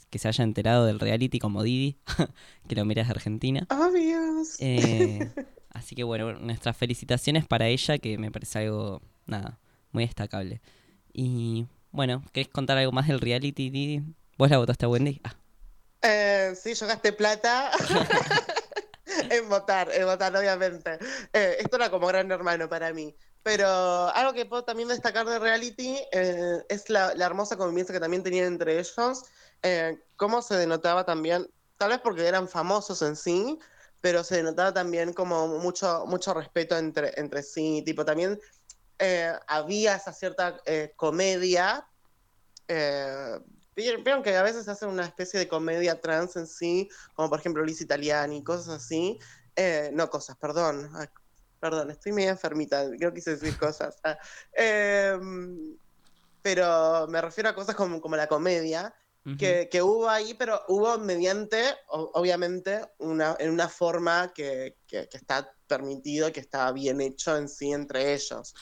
que se haya enterado del reality como Didi, que lo mira desde Argentina. Obvious. Eh, así que bueno, nuestras felicitaciones para ella, que me parece algo, nada, muy destacable. Y bueno, ¿querés contar algo más del reality, Didi? ¿Vos la votaste a Wendy? Ah, Eh, sí, yo gasté plata en votar, en votar, obviamente. Eh, esto era como gran hermano para mí. Pero algo que puedo también destacar de reality eh, es la, la hermosa convivencia que también tenían entre ellos. Eh, cómo se denotaba también, tal vez porque eran famosos en sí, pero se denotaba también como mucho, mucho respeto entre, entre sí. Tipo, también eh, había esa cierta eh, comedia. Eh, Vieron que a veces hacen una especie de comedia trans en sí, como por ejemplo Liz Italiani, cosas así. Eh, no cosas, perdón. Ay, perdón, estoy medio enfermita, no quise decir cosas. Ah, em, pero me refiero a cosas como, como la comedia, que, que hubo ahí, pero hubo mediante, obviamente, una, en una forma que, que- que está permitido, que está bien hecho en sí entre ellos.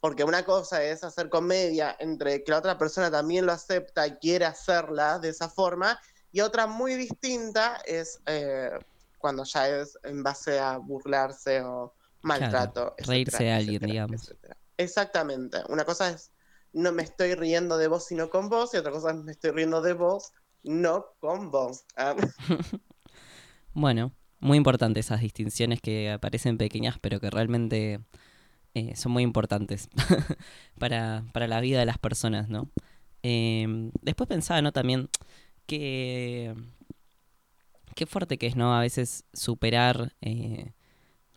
Porque una cosa es hacer comedia entre que la otra persona también lo acepta y quiere hacerla de esa forma, y otra muy distinta es eh, cuando ya es en base a burlarse o maltrato. reírse de etcétera, alguien, etcétera, digamos. Exactamente. Una cosa es no me estoy riendo de vos sino con vos, y otra cosa es me estoy riendo de vos no con vos. Ah, Bueno, muy importantes esas distinciones que aparecen pequeñas, pero que realmente eh, son muy importantes para, para la vida de las personas, ¿no? Eh, después pensaba, ¿no? También que qué fuerte que es, ¿no? A veces superar eh,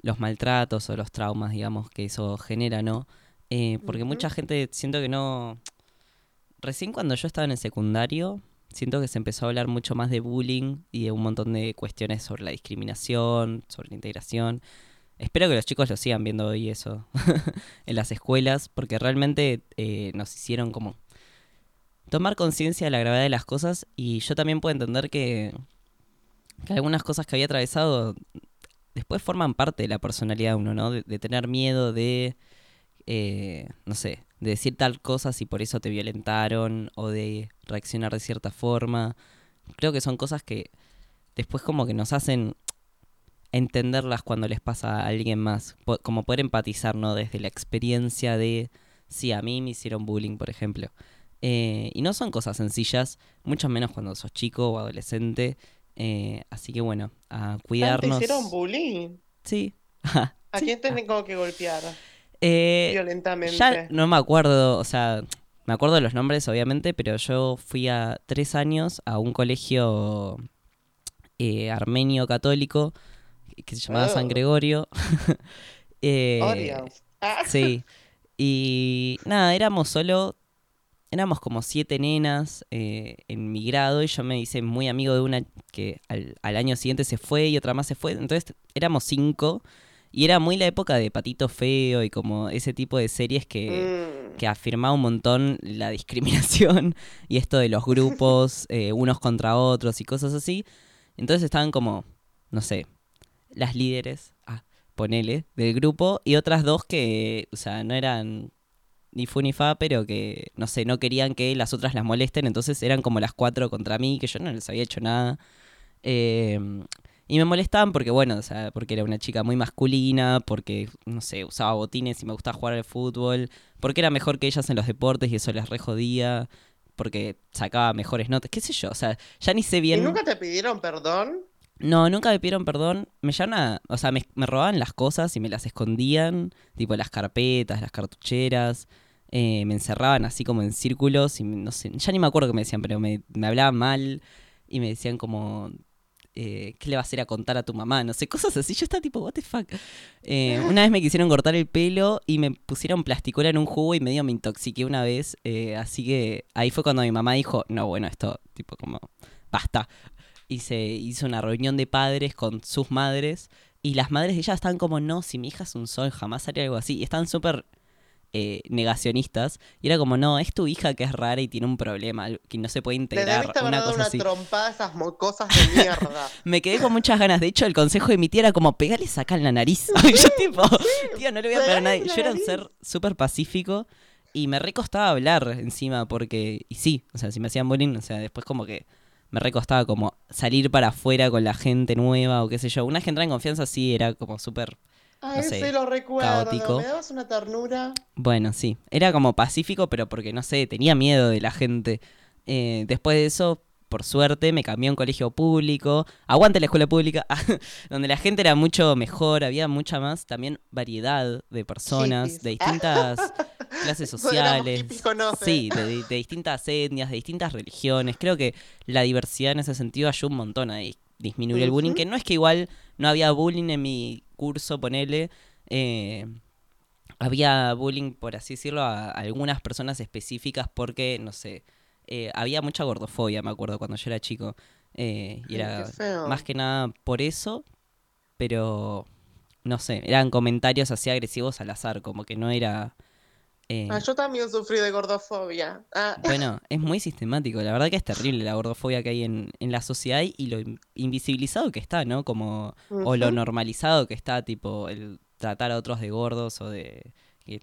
los maltratos o los traumas, digamos, que eso genera, ¿no? Eh, porque mucha gente siento que no... Recién cuando yo estaba en el secundario, siento que se empezó a hablar mucho más de bullying y de un montón de cuestiones sobre la discriminación, sobre la integración. Espero que los chicos lo sigan viendo hoy eso en las escuelas, porque realmente eh, nos hicieron como tomar conciencia de la gravedad de las cosas y yo también puedo entender que, que algunas cosas que había atravesado después forman parte de la personalidad de uno, ¿no? De, de tener miedo de, eh, no sé, de decir tal cosa si por eso te violentaron o de reaccionar de cierta forma. Creo que son cosas que después como que nos hacen entenderlas cuando les pasa a alguien más, como poder empatizar, ¿no? Desde la experiencia de, sí, a mí me hicieron bullying, por ejemplo. Eh, y no son cosas sencillas, mucho menos cuando sos chico o adolescente. eh, así que bueno, a Ah, ¿Te cuidarnos. hicieron bullying? Sí. ¿A quién te tengo que golpear Eh, violentamente? ya no me acuerdo, o sea, me acuerdo de los nombres, obviamente, pero yo fui a tres años a un colegio eh, armenio católico que se llamaba San Oh. Gregorio. Eh. Ah, Sí. Y nada, éramos solo. Éramos como siete nenas eh, en mi grado y yo me hice muy amigo de una que al, al año siguiente se fue y otra más se fue. Entonces éramos cinco y era muy la época de Patito Feo y como ese tipo de series que, mm. que afirmaba un montón la discriminación y esto de los grupos, eh, unos contra otros y cosas así. Entonces estaban como, no sé, las líderes, ah, ponele, del grupo y otras dos que, o sea, no eran ni fu ni fa, pero que, no sé, no querían que las otras las molesten, entonces eran como las cuatro contra mí, que yo no les había hecho nada. Eh, y me molestaban porque, bueno, o sea, porque era una chica muy masculina, porque, no sé, usaba botines y me gustaba jugar al fútbol, porque era mejor que ellas en los deportes y eso les re jodía, porque sacaba mejores notas, qué sé yo, o sea, ya ni sé ¿Y bien... nunca te pidieron perdón? No, nunca me pidieron perdón. Me llaman a- O sea, me, me robaban las cosas y me las escondían. Tipo las carpetas, las cartucheras. eh, me encerraban así como en círculos y no sé. Ya ni me acuerdo qué me decían, pero me, me hablaban mal y me decían como. Eh, ¿Qué le vas a ir a contar a tu mamá? No sé, cosas así. Yo estaba tipo, ¿What the fuck? Eh, una vez me quisieron cortar el pelo y me pusieron plasticola en un jugo y medio me intoxiqué una vez. eh, así que ahí fue cuando mi mamá dijo: No, bueno, esto, tipo, como, basta y se hizo una reunión de padres con sus madres y las madres de ellas están como, no, si mi hija es un sol, jamás haría algo así. Y están súper eh, negacionistas. Y era como, no, es tu hija que es rara y tiene un problema, que no se puede integrar, haber una cosa una así. trompada a esas mocosas de mierda. Me quedé con muchas ganas. De hecho, el consejo de mi tía era como, pegale saca en la nariz. Y yo tipo, tío, no le voy a pegar a nadie. Yo era un ser súper pacífico y me recostaba hablar encima porque, y sí, o sea, si me hacían bullying, o sea, después como que me recostaba como salir para afuera con la gente nueva o qué sé yo. Una vez que entraba en confianza sí era como súper, Ay, sé, sí lo recuerdo. caótico. Me dabas una ternura. bueno, sí, era como pacífico, pero porque, no sé, tenía miedo de la gente. Eh, después de eso, por suerte, me cambié a un colegio público. Aguante la escuela pública, donde la gente era mucho mejor, había mucha más también variedad de personas, Hippies. de distintas clases sociales. hippies. Sí, de, distintas etnias, de distintas religiones. Creo que la diversidad en ese sentido ayuda un montón a di- disminuir el bullying, que no es que igual no había bullying en mi curso, ponele. eh, había bullying, por así decirlo, a algunas personas específicas porque, no sé, eh, había mucha gordofobia, me acuerdo, cuando yo era chico. eh, y era más que nada por eso, pero, no sé, eran comentarios así agresivos al azar, como que no era... eh, Ah, yo también sufrí de gordofobia. Ah, bueno, es muy sistemático. La verdad que es terrible la gordofobia que hay en, en la sociedad y lo in- invisibilizado que está, ¿no? Como, o lo normalizado que está, tipo, el tratar a otros de gordos o de,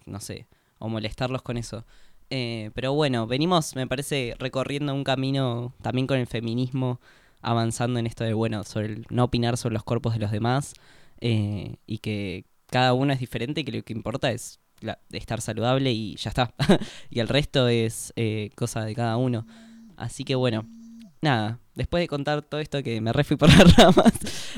no sé, o molestarlos con eso. Eh, pero bueno, venimos, me parece, recorriendo un camino también con el feminismo, avanzando en esto de, bueno, sobre el no opinar sobre los cuerpos de los demás eh, y que cada uno es diferente y que lo que importa es la- estar saludable y ya está. y el resto es eh, cosa de cada uno. Así que bueno, nada, después de contar todo esto que me refui por las ramas,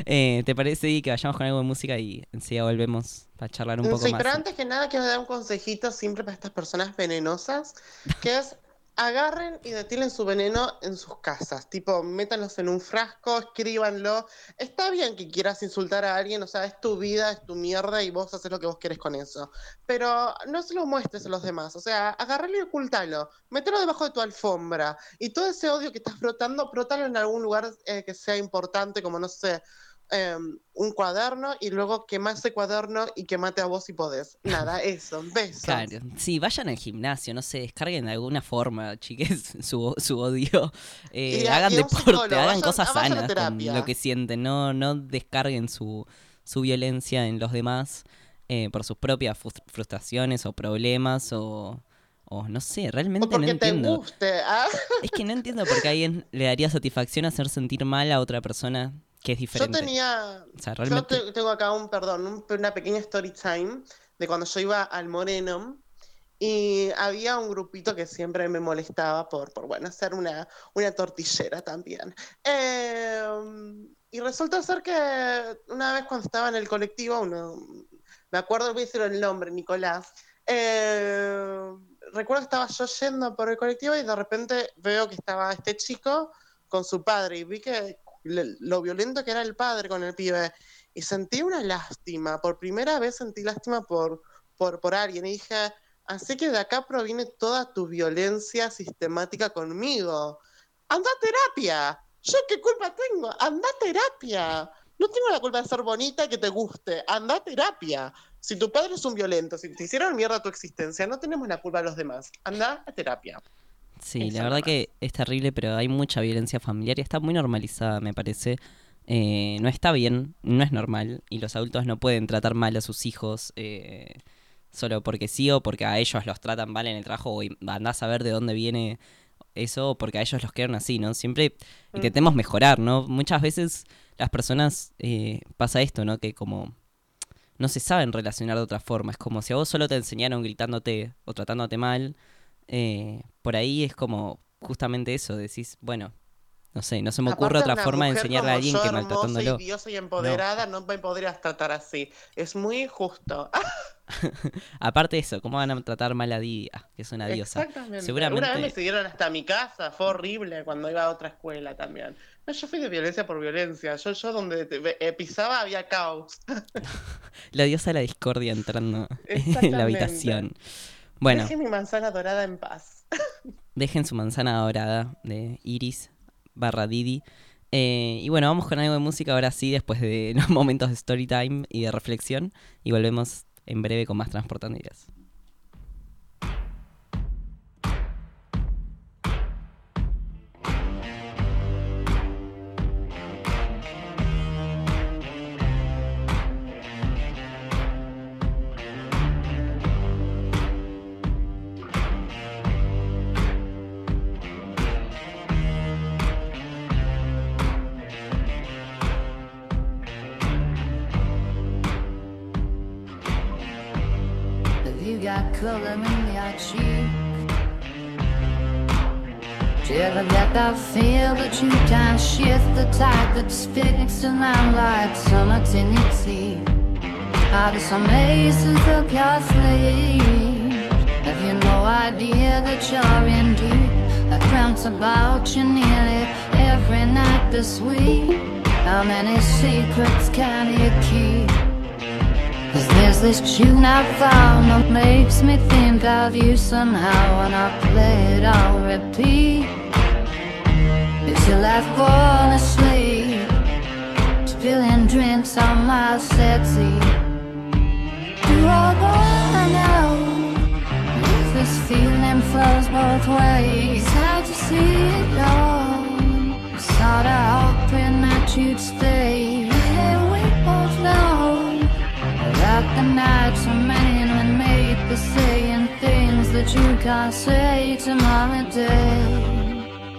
eh, ¿te parece que vayamos con algo de música y enseguida volvemos para charlar un poco Sí, más? pero antes que nada quiero dar un consejito siempre para estas personas venenosas, que es agarren y detilen su veneno en sus casas, tipo, métanlos en un frasco, escríbanlo. Está bien que quieras insultar a alguien, o sea, es tu vida, es tu mierda y vos haces lo que vos querés con eso. Pero no se lo muestres a los demás, o sea, agarralo y ocultalo, mételo debajo de tu alfombra y todo ese odio que estás brotando, brotalo en algún lugar eh, que sea importante, como no sé, eh, un cuaderno y luego quema ese cuaderno y quemate a vos si podés. Nada, eso, besos. Claro, sí, vayan al gimnasio, no sé, descarguen de alguna forma, chiques, su, su odio. Eh, Y hagan y deporte, hagan vayan- cosas sanas con lo que sienten, no, no descarguen su, su violencia en los demás eh, por sus propias frus- frustraciones o problemas o, o no sé, realmente O porque no te entiendo. guste. ¿ah? Es que no entiendo por qué a alguien le daría satisfacción hacer sentir mal a otra persona que es Yo tenía. O sea, Yo realmente... te- tengo acá un, perdón, un- una pequeña story time de cuando yo iba al Moreno y había un grupito que siempre me molestaba por, por bueno, ser una, una tortillera también. Eh, y resulta ser que una vez cuando estaba en el colectivo, uno, me acuerdo, voy a decir el nombre, Nicolás, eh, recuerdo que estaba yo yendo por el colectivo y de repente veo que estaba este chico con su padre y vi que lo violento que era el padre con el pibe y sentí una lástima, por primera vez sentí lástima por, por, por alguien y dije, así que de acá proviene toda tu violencia sistemática conmigo. Anda a terapia. ¿Yo qué culpa tengo? Anda a terapia. No tengo la culpa de ser bonita y que te guste. Anda a terapia. Si tu padre es un violento, si te hicieron mierda tu existencia, no tenemos la culpa de los demás. Anda a terapia. Sí, Eso la verdad nomás. que es terrible, pero hay mucha violencia familiar y está muy normalizada, me parece. Eh, no está bien, no es normal, y los adultos no pueden tratar mal a sus hijos eh, solo porque sí o porque a ellos los tratan mal en el trabajo o andás a ver de dónde viene eso o porque a ellos los quieren así, ¿no? Siempre intentemos mejorar, ¿no? Muchas veces las personas eh, pasa esto, ¿no? Que como no se saben relacionar de otra forma. Es como si a vos solo te enseñaron gritándote o tratándote mal, eh, por ahí es como justamente eso, decís, bueno, no sé, no se me ocurre Aparte, otra forma de enseñarle a alguien yo, que maltratándolo. y diosa y empoderada, no, me podrías tratar así. Es muy injusto. Aparte de eso, ¿cómo van a tratar mal a Didia, que es una diosa? Exactamente. Seguramente- Una vez me siguieron hasta mi casa, fue horrible cuando iba a otra escuela también. No, yo fui de violencia por violencia. Yo, yo donde te- eh, pisaba había caos. La diosa de la discordia entrando en la habitación. Bueno, Deje mi manzana dorada en paz. dejen su manzana dorada de Iris barra Didi. Eh, y bueno, vamos con algo de música ahora sí, después de los momentos de story time y de reflexión. Y volvemos en breve con más Transportando Ideas. You ever that feel that you can't shift the tide that's fixed around like your teeth? How do some aces up your sleeve? Have you no idea that you're in deep? I dreamt about you nearly every night this week. How many secrets can you keep? Cause there's this tune I found that makes me think of you somehow when I play it on repeat. Till I fall asleep, spilling drinks on my settee. Do I wanna know if this feeling flows both ways? Hard to see it all. Sorta hoping that you'd stay. Yeah, we both know that the nights are many and made for saying things that you can't say tomorrow day.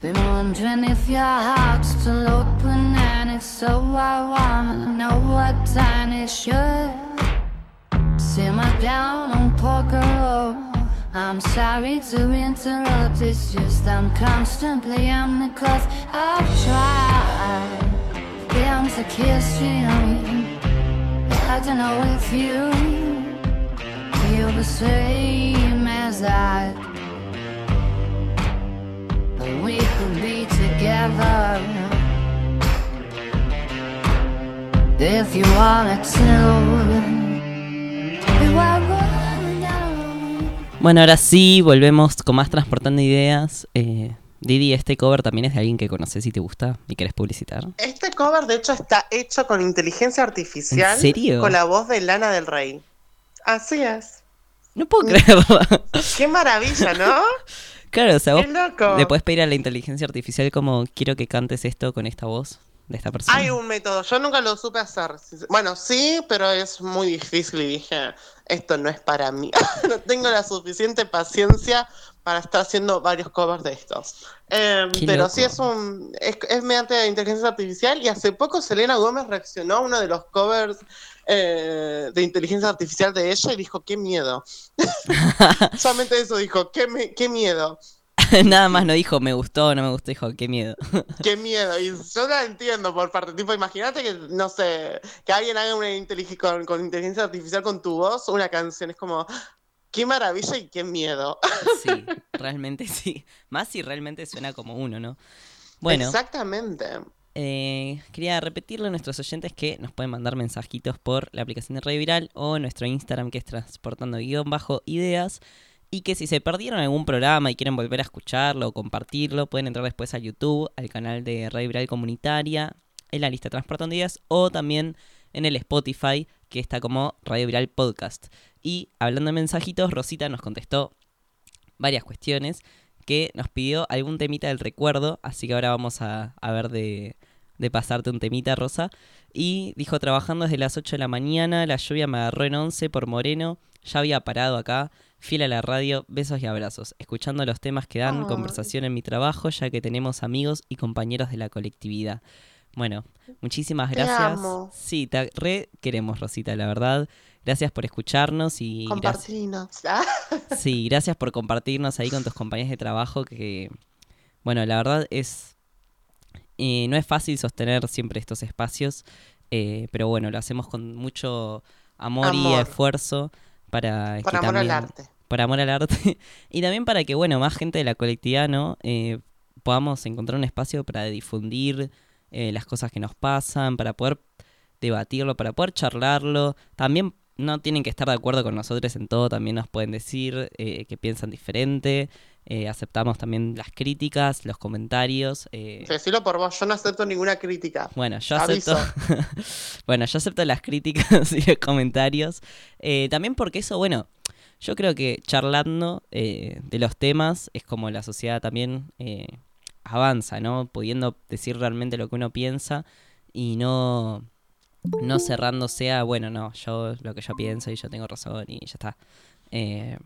Been wondering if your heart's still open, and if so, I wanna know what time it should. Simmer down on poker roll. I'm sorry to interrupt, it's just I'm constantly on the clock. I've tried, been to kiss you. I don't know if you feel the same as I. But we could be together. if you to. We. Bueno, ahora sí, volvemos con más Transportando Ideas. Eh, Didi, este cover también es de alguien que conoces y te gusta y querés publicitar. Este cover, de hecho, está hecho con inteligencia artificial. ¿En serio? Con la voz de Lana del Rey. Así es. No puedo creerlo. Qué maravilla, ¿no? claro, o sea, vos loco. le puedes pedir a la inteligencia artificial como quiero que cantes esto con esta voz de esta persona. Hay un método, yo nunca lo supe hacer. Bueno, sí, pero es muy difícil y dije, esto no es para mí. no tengo la suficiente paciencia para estar haciendo varios covers de estos. Eh, Qué pero loco. sí es un es, es mediante inteligencia artificial y hace poco Selena Gómez reaccionó a uno de los covers eh, de inteligencia artificial de ella y dijo, qué miedo. Solamente eso dijo, qué, me- qué miedo. Nada más no dijo me gustó, no me gustó, dijo qué miedo. Qué miedo, y yo la entiendo por parte, tipo, imagínate que, no sé, que alguien haga una intelig- con, con inteligencia artificial con tu voz, una canción, es como, qué maravilla y qué miedo. sí, realmente sí. Más si realmente suena como uno, ¿no? Bueno, Exactamente. Eh, quería repetirle a nuestros oyentes que nos pueden mandar mensajitos por la aplicación de Radio Viral o nuestro Instagram que es transportando guion bajo ideas. Y que si se perdieron algún programa y quieren volver a escucharlo o compartirlo, pueden entrar después a YouTube, al canal de Radio Viral Comunitaria, en la lista Transportando Ideas o también en el Spotify, que está como Radio Viral Podcast. Y hablando de mensajitos, Rosita nos contestó varias cuestiones que nos pidió algún temita del recuerdo, así que ahora vamos a, a ver de, de pasarte un temita, Rosa. Y dijo, trabajando desde las 8 de la mañana, la lluvia me agarró en 11 por Moreno, ya había parado acá, fiel a la radio, besos y abrazos, escuchando los temas que dan Ay. conversación en mi trabajo, ya que tenemos amigos y compañeros de la colectividad. Bueno, muchísimas Te gracias. amo. Sí, te re queremos, Rosita, la verdad. Gracias por escucharnos y gracias-. Ah, Sí, gracias por compartirnos ahí con tus compañeros de trabajo que, bueno, la verdad es, eh, no es fácil sostener siempre estos espacios, eh, pero bueno, lo hacemos con mucho amor, y esfuerzo para Por amor al también- arte. por amor al arte y también para que, bueno, más gente de la colectividad, ¿no? Eh, podamos encontrar un espacio para difundir eh, las cosas que nos pasan, para poder debatirlo, para poder charlarlo. También no tienen que estar de acuerdo con nosotros en todo, también nos pueden decir eh, que piensan diferente. Eh, aceptamos también las críticas, los comentarios. eh, Decilo por vos, yo no acepto ninguna crítica. bueno, yo Aviso. acepto. bueno, yo acepto las críticas y los comentarios. Eh, también porque eso, bueno, yo creo que charlando de los temas es como la sociedad también eh, avanza, ¿no? Pudiendo decir realmente lo que uno piensa y no, no cerrándose a, bueno, no, yo lo que yo pienso y yo tengo razón y ya está. Eh,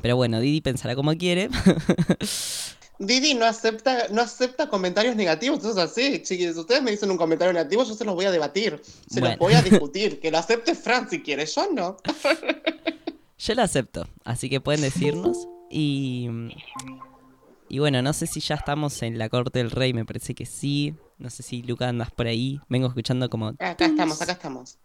pero bueno, Didi pensará como quiere. Didi no acepta, no acepta comentarios negativos, eso es así, chiquis. Ustedes me dicen un comentario negativo, yo se los voy a debatir, se Bueno. los voy a discutir. Que lo acepte Fran si quiere, yo no. Yo la acepto, así que pueden decirnos. Y, y bueno, no sé si ya estamos en la corte del rey, me parece que sí. No sé si Luca andas por ahí. Vengo escuchando como... Acá estamos, acá estamos.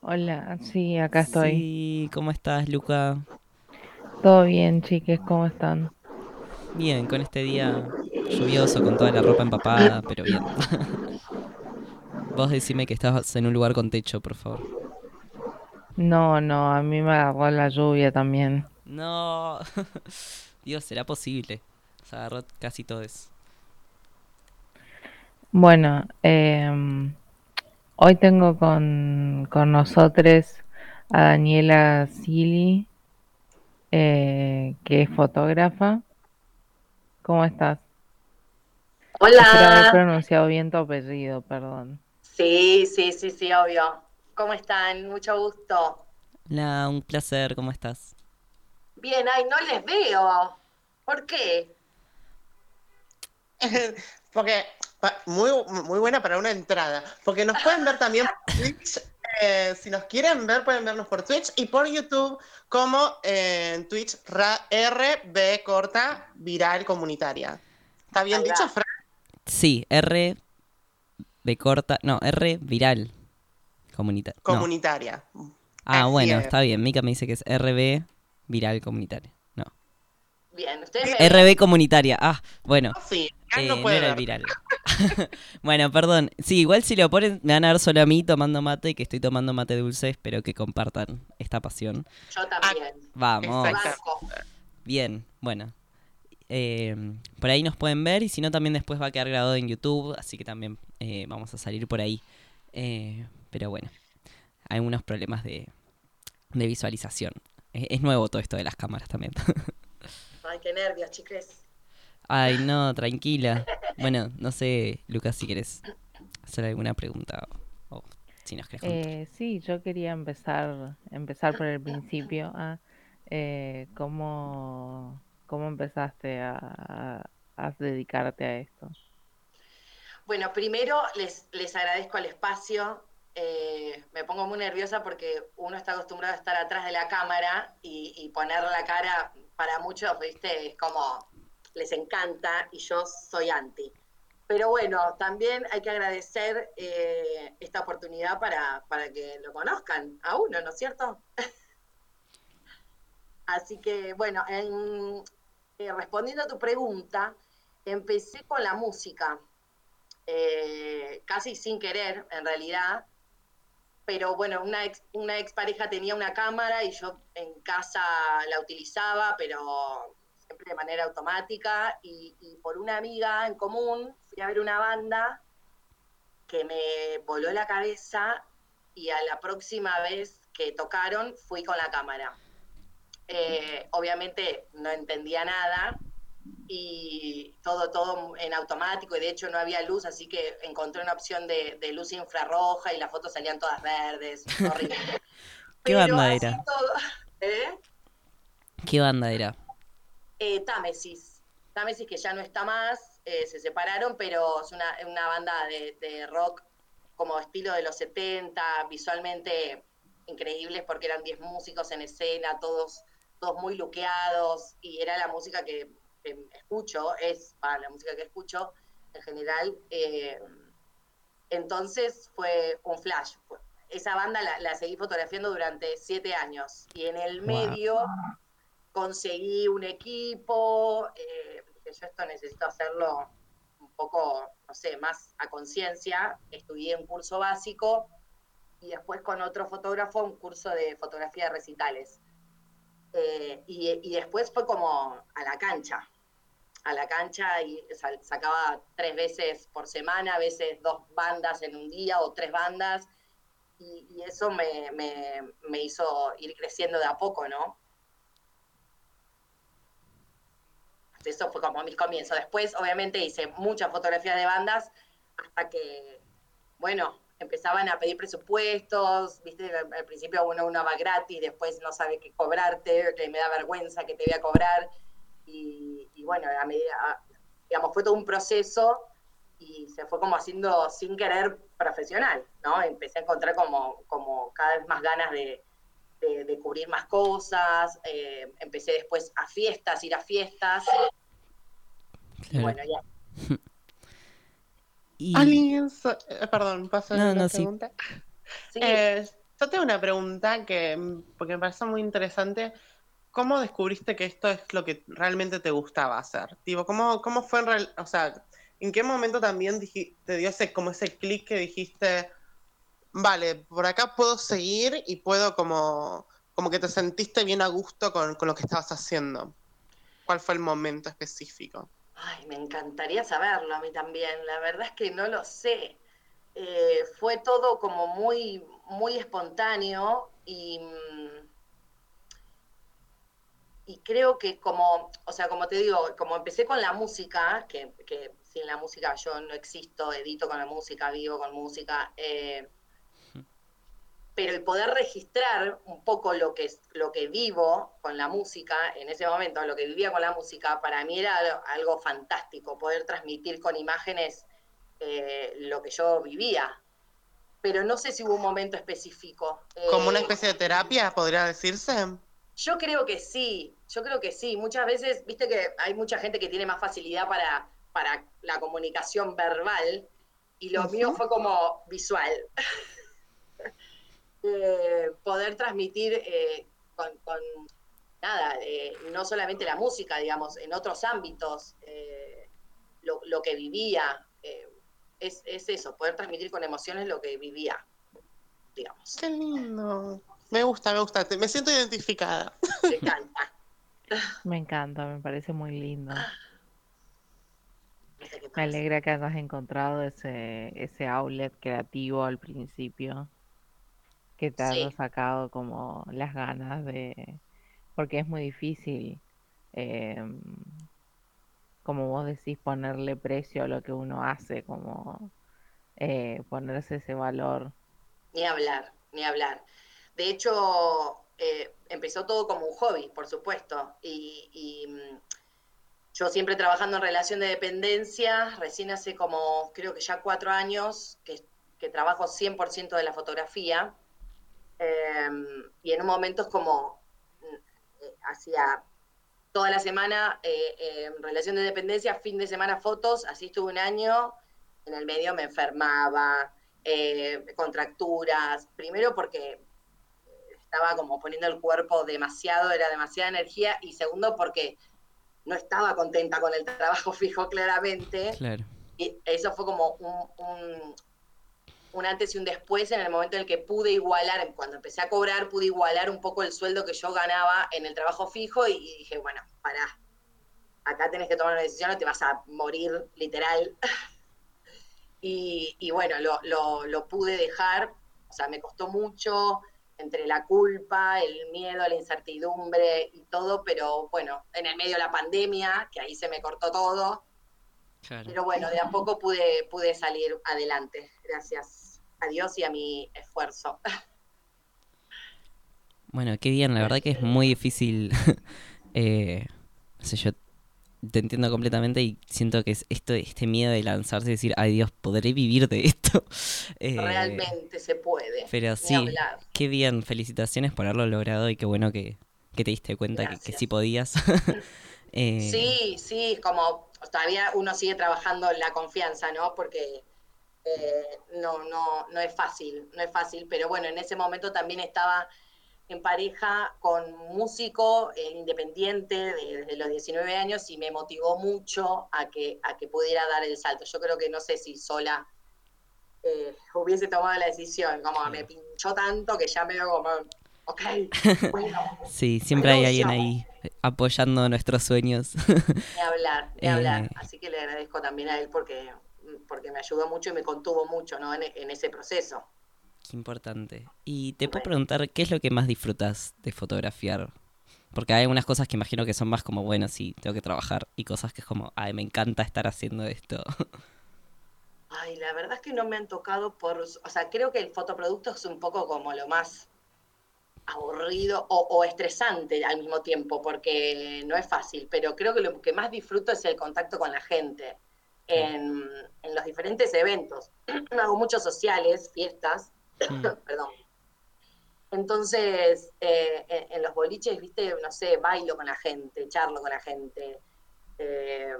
Hola, sí, acá estoy. Sí, ¿cómo estás, Luca? Todo bien, chiques, ¿cómo están? Bien, con este día lluvioso, con toda la ropa empapada, pero bien. Vos decime que estás en un lugar con techo, por favor. No, no, a mí me agarró la lluvia también. No. Dios, ¿será posible? Se agarró casi todo eso. Bueno, em, hoy tengo con, con nosotros a Daniela Sili, eh, que es fotógrafa. ¿Cómo estás? Espero haber Hola. pronunciado bien tu apellido, perdón. Sí, sí, sí, sí, obvio. ¿Cómo están? Mucho gusto. Hola, un placer, ¿cómo estás? Bien, ay, no les veo. ¿Por qué? Porque, muy, muy buena para una entrada. Porque nos pueden ver también por Twitch. eh, si nos quieren ver, pueden vernos por Twitch y por YouTube como eh, en Twitch ra- RB corta viral comunitaria. ¿Está bien dicho, Fran? Sí, R de corta, no, R viral comunitaria. No. Comunitaria. Ah, así bueno, es. está bien. Mika me dice que es RB viral comunitaria. No. Bien, ustedes me ven. RB comunitaria. Ah, bueno. Sí, eh, no no puede era viral. bueno, perdón. Sí, igual si lo ponen, me van a ver solo a mí tomando mate, que estoy tomando mate dulce. Espero que compartan esta pasión. Yo también. Vamos. Exacto. Bien, bueno. Eh, por ahí nos pueden ver y si no también después va a quedar grabado en YouTube, así que también eh, vamos a salir por ahí. Eh, pero bueno, hay unos problemas de, de visualización. Es, es nuevo todo esto de las cámaras también. Ay, qué nervios, chiques. Ay, no, tranquila. Bueno, no sé, Lucas, si quieres hacer alguna pregunta o, o si nos querés. Eh, sí, yo quería empezar, empezar por el principio. ah, eh, ¿cómo, cómo empezaste a, a- a dedicarte a esto? Bueno, primero les, les agradezco el espacio. Eh, me pongo muy nerviosa porque uno está acostumbrado a estar atrás de la cámara y, poner la cara para muchos, viste, es como les encanta y yo soy anti. Pero bueno, también hay que agradecer eh, esta oportunidad para, para que lo conozcan a uno, ¿no es cierto? Así que bueno, en- eh, respondiendo a tu pregunta, empecé con la música casi sin querer, en realidad. Pero bueno, una ex, una expareja tenía una cámara y yo en casa la utilizaba, pero siempre de manera automática. Y, y por una amiga en común fui a ver una banda que me voló la cabeza y a la próxima vez que tocaron fui con la cámara. Eh, obviamente no entendía nada, y todo, todo en automático, y de hecho no había luz, así que encontré una opción de, de luz infrarroja y las fotos salían todas verdes, horrible. ¿Qué banda era? todo- ¿Eh? ¿Qué banda era? Eh, Támesis. Támesis que ya no está más, eh, se separaron, pero es una, una banda de, de rock como estilo de los 70, visualmente increíbles porque eran 10 músicos en escena, todos, todos muy luqueados, y era la música que, escucho, es para la música que escucho en general. eh, entonces fue un flash. Esa banda la, la seguí fotografiando durante siete años y en el Wow. medio conseguí un equipo, eh, dije yo esto necesito hacerlo un poco, no sé, más a conciencia, estudié un curso básico y después con otro fotógrafo un curso de fotografía de recitales. Eh, y, y después fue como a la cancha, a la cancha y sacaba tres veces por semana, a veces dos bandas en un día o tres bandas, y, y eso me, me, me hizo ir creciendo de a poco, ¿no? Eso fue como mis comienzos. Después, obviamente, hice muchas fotografías de bandas hasta que, bueno, empezaban a pedir presupuestos, viste, al, al principio uno, uno va gratis, después no sabe qué cobrarte, que me da vergüenza que te voy a cobrar, y, y bueno, a medida, a- digamos, fue todo un proceso y se fue como haciendo sin querer profesional, ¿no? Empecé a encontrar como, como cada vez más ganas de, de, de cubrir más cosas, eh, empecé después a fiestas, ir a fiestas, y Claro. bueno, ya. Y- Alguien, so- eh, perdón, ¿paso No, una no, pregunta? Sí, Eh, yo tengo una pregunta que, porque me parece muy interesante. ¿Cómo descubriste que esto es lo que realmente te gustaba hacer? Tipo, ¿cómo, cómo fue en real, o sea, en qué momento también te dio ese, como ese clic que dijiste, vale, por acá puedo seguir y puedo como, como que te sentiste bien a gusto con, con lo que estabas haciendo? ¿Cuál fue el momento específico? Ay, me encantaría saberlo a mí también. La verdad es que no lo sé. Eh, fue todo como muy, muy espontáneo y, mm, y creo que como, o sea, como te digo, como empecé con la música, que, que sin la música yo no existo, edito con la música, vivo con música, eh, pero el poder registrar un poco lo que, es- lo que vivo con la música, en ese momento, lo que vivía con la música, para mí era algo, algo fantástico, poder transmitir con imágenes eh, lo que yo vivía. Pero no sé si hubo un momento específico. ¿Como una Eh, especie de terapia, podría decirse? Yo creo que sí, yo creo que sí. Muchas veces, viste que hay mucha gente que tiene más facilidad para, para la comunicación verbal y lo mío fue como visual. Eh, poder transmitir eh, con, con, nada, eh, no solamente la música, digamos, en otros ámbitos, lo, lo que vivía. Es, es eso, poder transmitir con emociones lo que vivía, digamos. Qué lindo. Me gusta, me gusta. Me siento identificada. Me encanta. Me encanta, me parece muy lindo. Me alegra que hayas encontrado ese, ese outlet creativo al principio, que te haya Sí. sacado como las ganas de, porque es muy difícil, em, como vos decís, ponerle precio a lo que uno hace, como eh, ponerse ese valor. Ni hablar, ni hablar. De hecho, eh, empezó todo como un hobby, por supuesto. Y, mm, yo siempre trabajando en relación de dependencia, recién hace como, creo que ya cuatro años, que, que trabajo 100% de la fotografía. Eh, y en un momento es como, mm, eh, hacía toda la semana eh, eh, en relación de dependencia, fin de semana fotos, así estuve un año, en el medio me enfermaba, contracturas, primero porque estaba como poniendo el cuerpo demasiado, era demasiada energía, y segundo porque no estaba contenta con el trabajo fijo claramente, Claro. y eso fue como un, un, un antes y un después en el momento en el que pude igualar, cuando empecé a cobrar, pude igualar un poco el sueldo que yo ganaba en el trabajo fijo y, y dije, bueno, pará, acá tenés que tomar una decisión o te vas a morir literal. y, y bueno, lo, lo, lo pude dejar, o sea, me costó mucho entre la culpa, el miedo, la incertidumbre y todo, pero bueno, en el medio de la pandemia, que ahí se me cortó todo, Claro. pero bueno, de a poco pude, pude salir adelante, gracias a Dios y a mi esfuerzo. Bueno, qué bien, la verdad que es muy difícil. eh, no sé, yo te entiendo completamente y siento que es esto, este miedo de lanzarse y decir, ay Dios, ¿podré vivir de esto? Eh, Realmente se puede. Pero sí, hablar. qué bien, felicitaciones por haberlo logrado y qué bueno que, que te diste cuenta que, sí podías. Eh, Sí, sí, como todavía uno sigue trabajando en la confianza, ¿no? Porque eh, no, no, no es fácil, no es fácil, pero bueno, en ese momento también estaba en pareja con un músico eh, independiente de- desde los 19 años y me motivó mucho a que, a que pudiera dar el salto. Yo creo que no sé si sola eh, hubiese tomado la decisión, como me pinchó tanto que ya me veo como, ok, bueno, Sí, siempre hay alguien ahí apoyando nuestros sueños. Ni hablar, hablar. Eh. Así que le agradezco también a él porque, porque me ayudó mucho y me contuvo mucho ¿no? en, en ese proceso. Qué importante. Y te puedo preguntar, ¿qué es lo que más disfrutas de fotografiar? Porque hay algunas cosas que imagino que son más como, bueno, sí, tengo que trabajar, y cosas que es como, ay, me encanta estar haciendo esto. Ay, la verdad es que no me han tocado por... O sea, creo que el fotoproducto es un poco como lo más aburrido o, o estresante al mismo tiempo, porque no es fácil, pero creo que lo que más disfruto es el contacto con la gente en, en los diferentes eventos. Hago muchos sociales, fiestas, perdón. Entonces, eh, en, en los boliches, viste, no sé, bailo con la gente, charlo con la gente. Eh,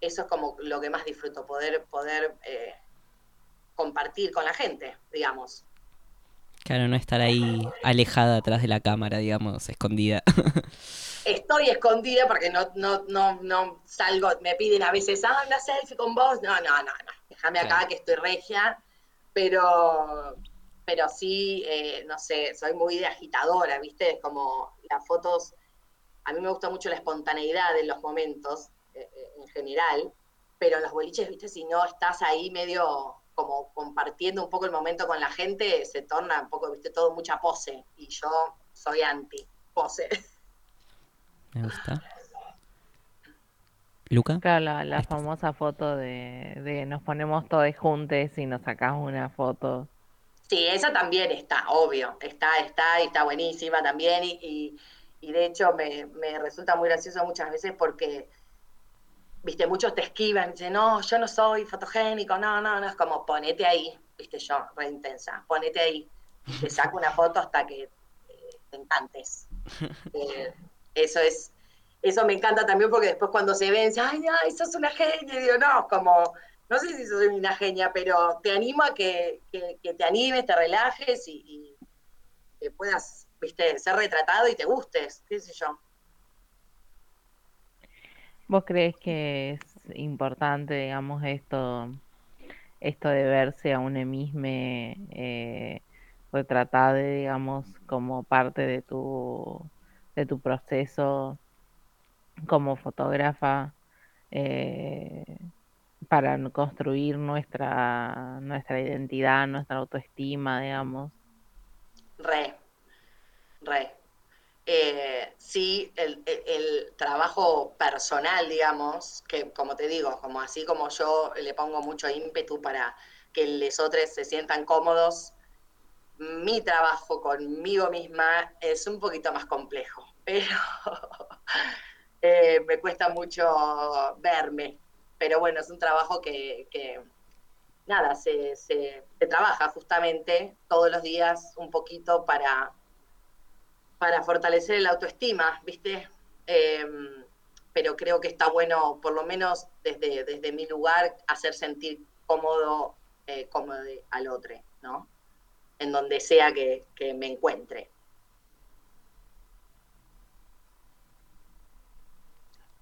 eso es como lo que más disfruto, poder, poder eh, compartir con la gente, digamos. Claro, no estar ahí alejada atrás de la cámara, digamos, escondida. Estoy escondida porque no, no, no, no salgo, me piden a veces, ah, una selfie con vos. No, no, no, no. Déjame acá que estoy regia, pero, pero sí, eh, no sé, soy muy de agitadora, ¿viste? Es como las fotos, a mí me gusta mucho la espontaneidad en los momentos, eh, eh, en general, pero en los boliches, ¿viste? Si no estás ahí medio como compartiendo un poco el momento con la gente, se torna un poco, ¿viste? Todo mucha pose, y yo soy anti pose. Me gusta. ¿Luca? Claro, la, la famosa foto de, de nos ponemos todos juntos y nos sacamos una foto. Sí, esa también está, obvio, está, está y está buenísima también y, y- y de hecho me, me resulta muy gracioso muchas veces porque, viste, muchos te esquivan, dicen, no, yo no soy fotogénico, no, no, no, es como ponete ahí, viste, yo, re intensa, ponete ahí, te saco una foto hasta que eh, te encantes. Eh, eso es, eso me encanta también porque después cuando se ven, dicen, ay, ay, sos una genia, y digo, no, como, no sé si soy una genia, pero te animo a que, que- te animes, te relajes y, que puedas, viste, ser retratado y te gustes, qué sé yo. ¿Vos crees que es importante, digamos, esto, esto de verse a uno mismo eh, retratado, digamos, como parte de tu, de tu proceso como fotógrafa eh, para construir nuestra, nuestra identidad, nuestra autoestima, digamos. Re, re. Eh, sí, el, trabajo personal, digamos, que como te digo, como así como yo le pongo mucho ímpetu para que los otros se sientan cómodos, mi trabajo conmigo misma es un poquito más complejo, pero eh, me cuesta mucho verme. Pero bueno, es un trabajo que, nada, se, trabaja justamente todos los días un poquito para, para fortalecer la autoestima, ¿viste? Em, pero creo que está bueno, por lo menos desde, desde mi lugar, hacer sentir cómodo, eh, cómodo al otro, ¿no? En donde sea que me encuentre.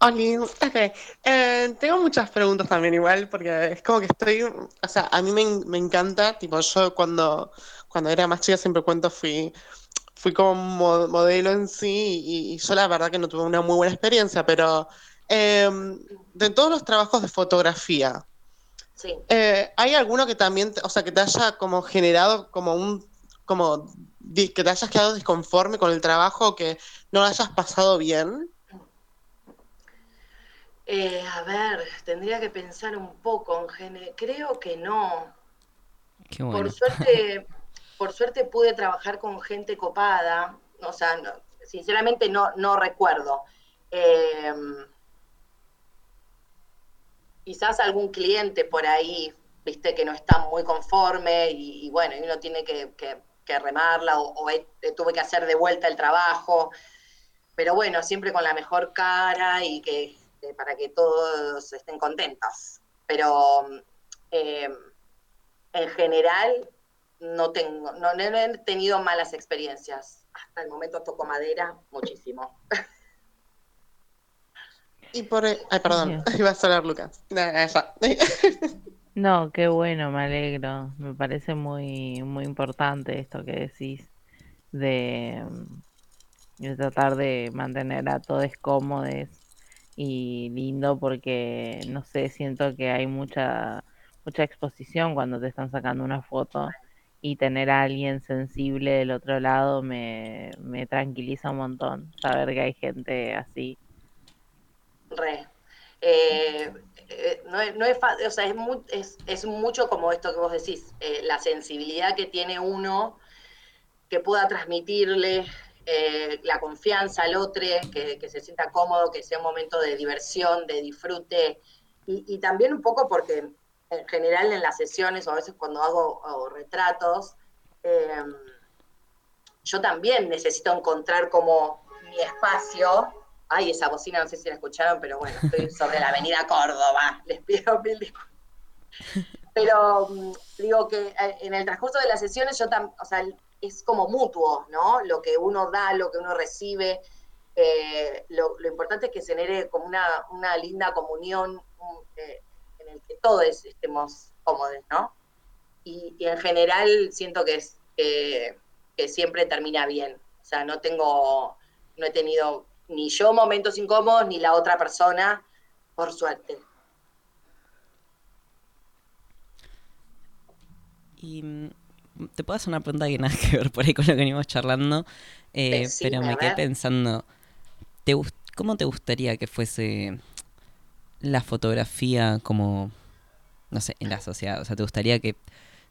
Hola, okay. Eh, tengo muchas preguntas también igual, porque es como que estoy, o sea, a mí me, encanta, tipo, yo cuando, cuando era más chica siempre cuento, fui, fui como modelo en sí y, yo la verdad que no tuve una muy buena experiencia, pero em, de todos los trabajos de fotografía, eh, ¿hay alguno que también, o sea, que te haya como generado como un, como que te hayas quedado disconforme con el trabajo, que no lo hayas pasado bien? Eh, a ver, tendría que pensar un poco. En gene... Creo que no. Por suerte, por suerte pude trabajar con gente copada. O sea, sinceramente no, no recuerdo. Em, quizás algún cliente por ahí, viste, que no está muy conforme y, bueno, uno tiene que, remarla o, o tuve que hacer de vuelta el trabajo. Pero bueno, siempre con la mejor cara y que este, para que todos estén contentos. Pero eh, en general no tengo, no, he tenido malas experiencias. Hasta el momento toco madera muchísimo. Y por ay, perdón, iba a sonar Lucas. No, qué bueno, me alegro. Me parece muy, muy importante esto que decís de, de tratar de mantener a todos cómodos y lindo porque, no sé, siento que hay mucha, mucha exposición cuando te están sacando una foto y tener a alguien sensible del otro lado me, me tranquiliza un montón, saber que hay gente así. Re. Eh, eh, no, es, no es o sea, es, es, es, mucho como esto que vos decís, eh, la sensibilidad que tiene uno que pueda transmitirle eh, la confianza al otro, que, se sienta cómodo, que sea un momento de diversión, de disfrute, y, también un poco porque en general en las sesiones o a veces cuando hago, retratos, em, yo también necesito encontrar como mi espacio. Ay, esa bocina no sé si la escucharon, pero bueno, estoy sobre la avenida Córdoba, les pido mil disculpas. Pero mm, digo que eh, en el transcurso de las sesiones yo también, o sea, es como mutuo, ¿no? Lo que uno da, lo que uno recibe. Eh, lo, importante es que genere como una, linda comunión eh, en el que todos estemos cómodos, ¿no? Y, en general siento que, es, que siempre termina bien. O sea, no tengo, no he tenido ni yo momentos incómodos, ni la otra persona, por suerte. Y mm, te puedo hacer una pregunta que nada que ver por ahí con lo que venimos charlando, eh, pero me quedé pensando, ¿te, ¿cómo te gustaría que fuese la fotografía como, no sé, en la sociedad? O sea, ¿te gustaría que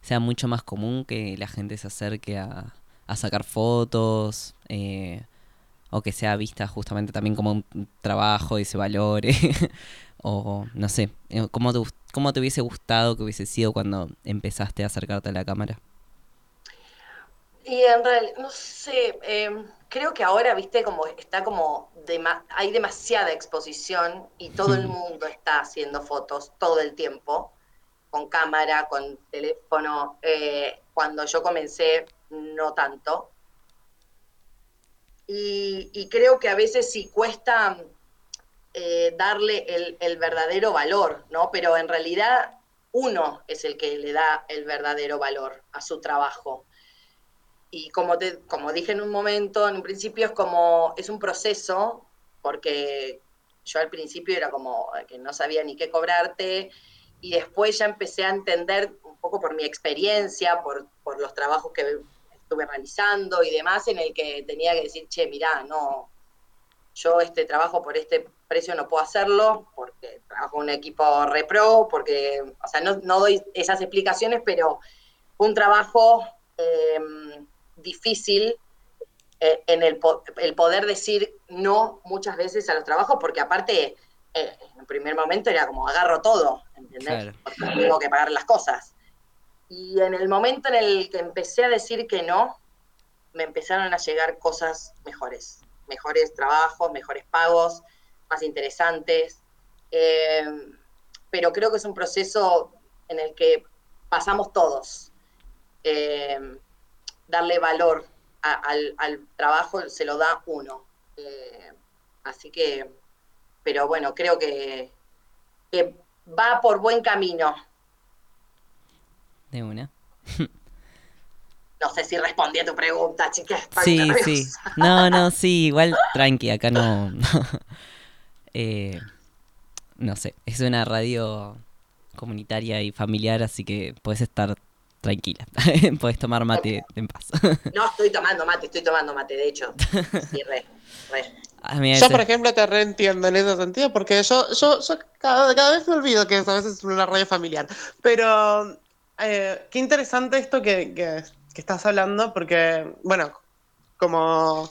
sea mucho más común que la gente se acerque a, sacar fotos? Eh, o que sea vista justamente también como un trabajo y se valore. o no sé, eh, ¿cómo te, ¿cómo te hubiese gustado que hubiese sido cuando empezaste a acercarte a la cámara? Y en realidad, no sé, em, creo que ahora, viste, como está como, hay demasiada exposición y todo el mundo está haciendo fotos todo el tiempo, con cámara, con teléfono. Eh, cuando yo comencé, no tanto. Y, creo que a veces sí cuesta eh, darle el, el, verdadero valor, ¿no? Pero en realidad uno es el que le da el verdadero valor a su trabajo. Y como, te, como dije en un momento, en un principio es como, es un proceso, porque yo al principio era como que no sabía ni qué cobrarte, y después ya empecé a entender un poco por mi experiencia, por, por los trabajos que estuve realizando y demás, en el que tenía que decir, che, mirá, no, yo este trabajo por este precio no puedo hacerlo, porque trabajo en un equipo repro, porque, o sea, no, no doy esas explicaciones, pero un trabajo em, difícil eh, en el, el, poder decir no muchas veces a los trabajos, porque aparte, eh, en el primer momento era como agarro todo, ¿entendés? Porque tengo que pagar las cosas. Y en el momento en el que empecé a decir que no, me empezaron a llegar cosas mejores mejores trabajos, mejores pagos, más interesantes. Eh, pero creo que es un proceso en el que pasamos todos. Eh, darle valor al, trabajo se lo da uno. Eh, así que, pero bueno, creo que, que va por buen camino. De una. No sé si respondí a tu pregunta, chicas. Sí, sí. No, no, sí, igual tranqui, acá no. Eh, no, sé, es una radio comunitaria y familiar, así que puedes estar tranquila. puedes tomar mate en paz. no, estoy tomando mate, estoy tomando mate, de hecho. Sí, re, re. yo, por ejemplo, te reentiendo en ese sentido, porque yo, yo, yo cada, vez me olvido que a veces es una radio familiar. Pero eh, qué interesante esto que, que que estás hablando, porque, bueno, como,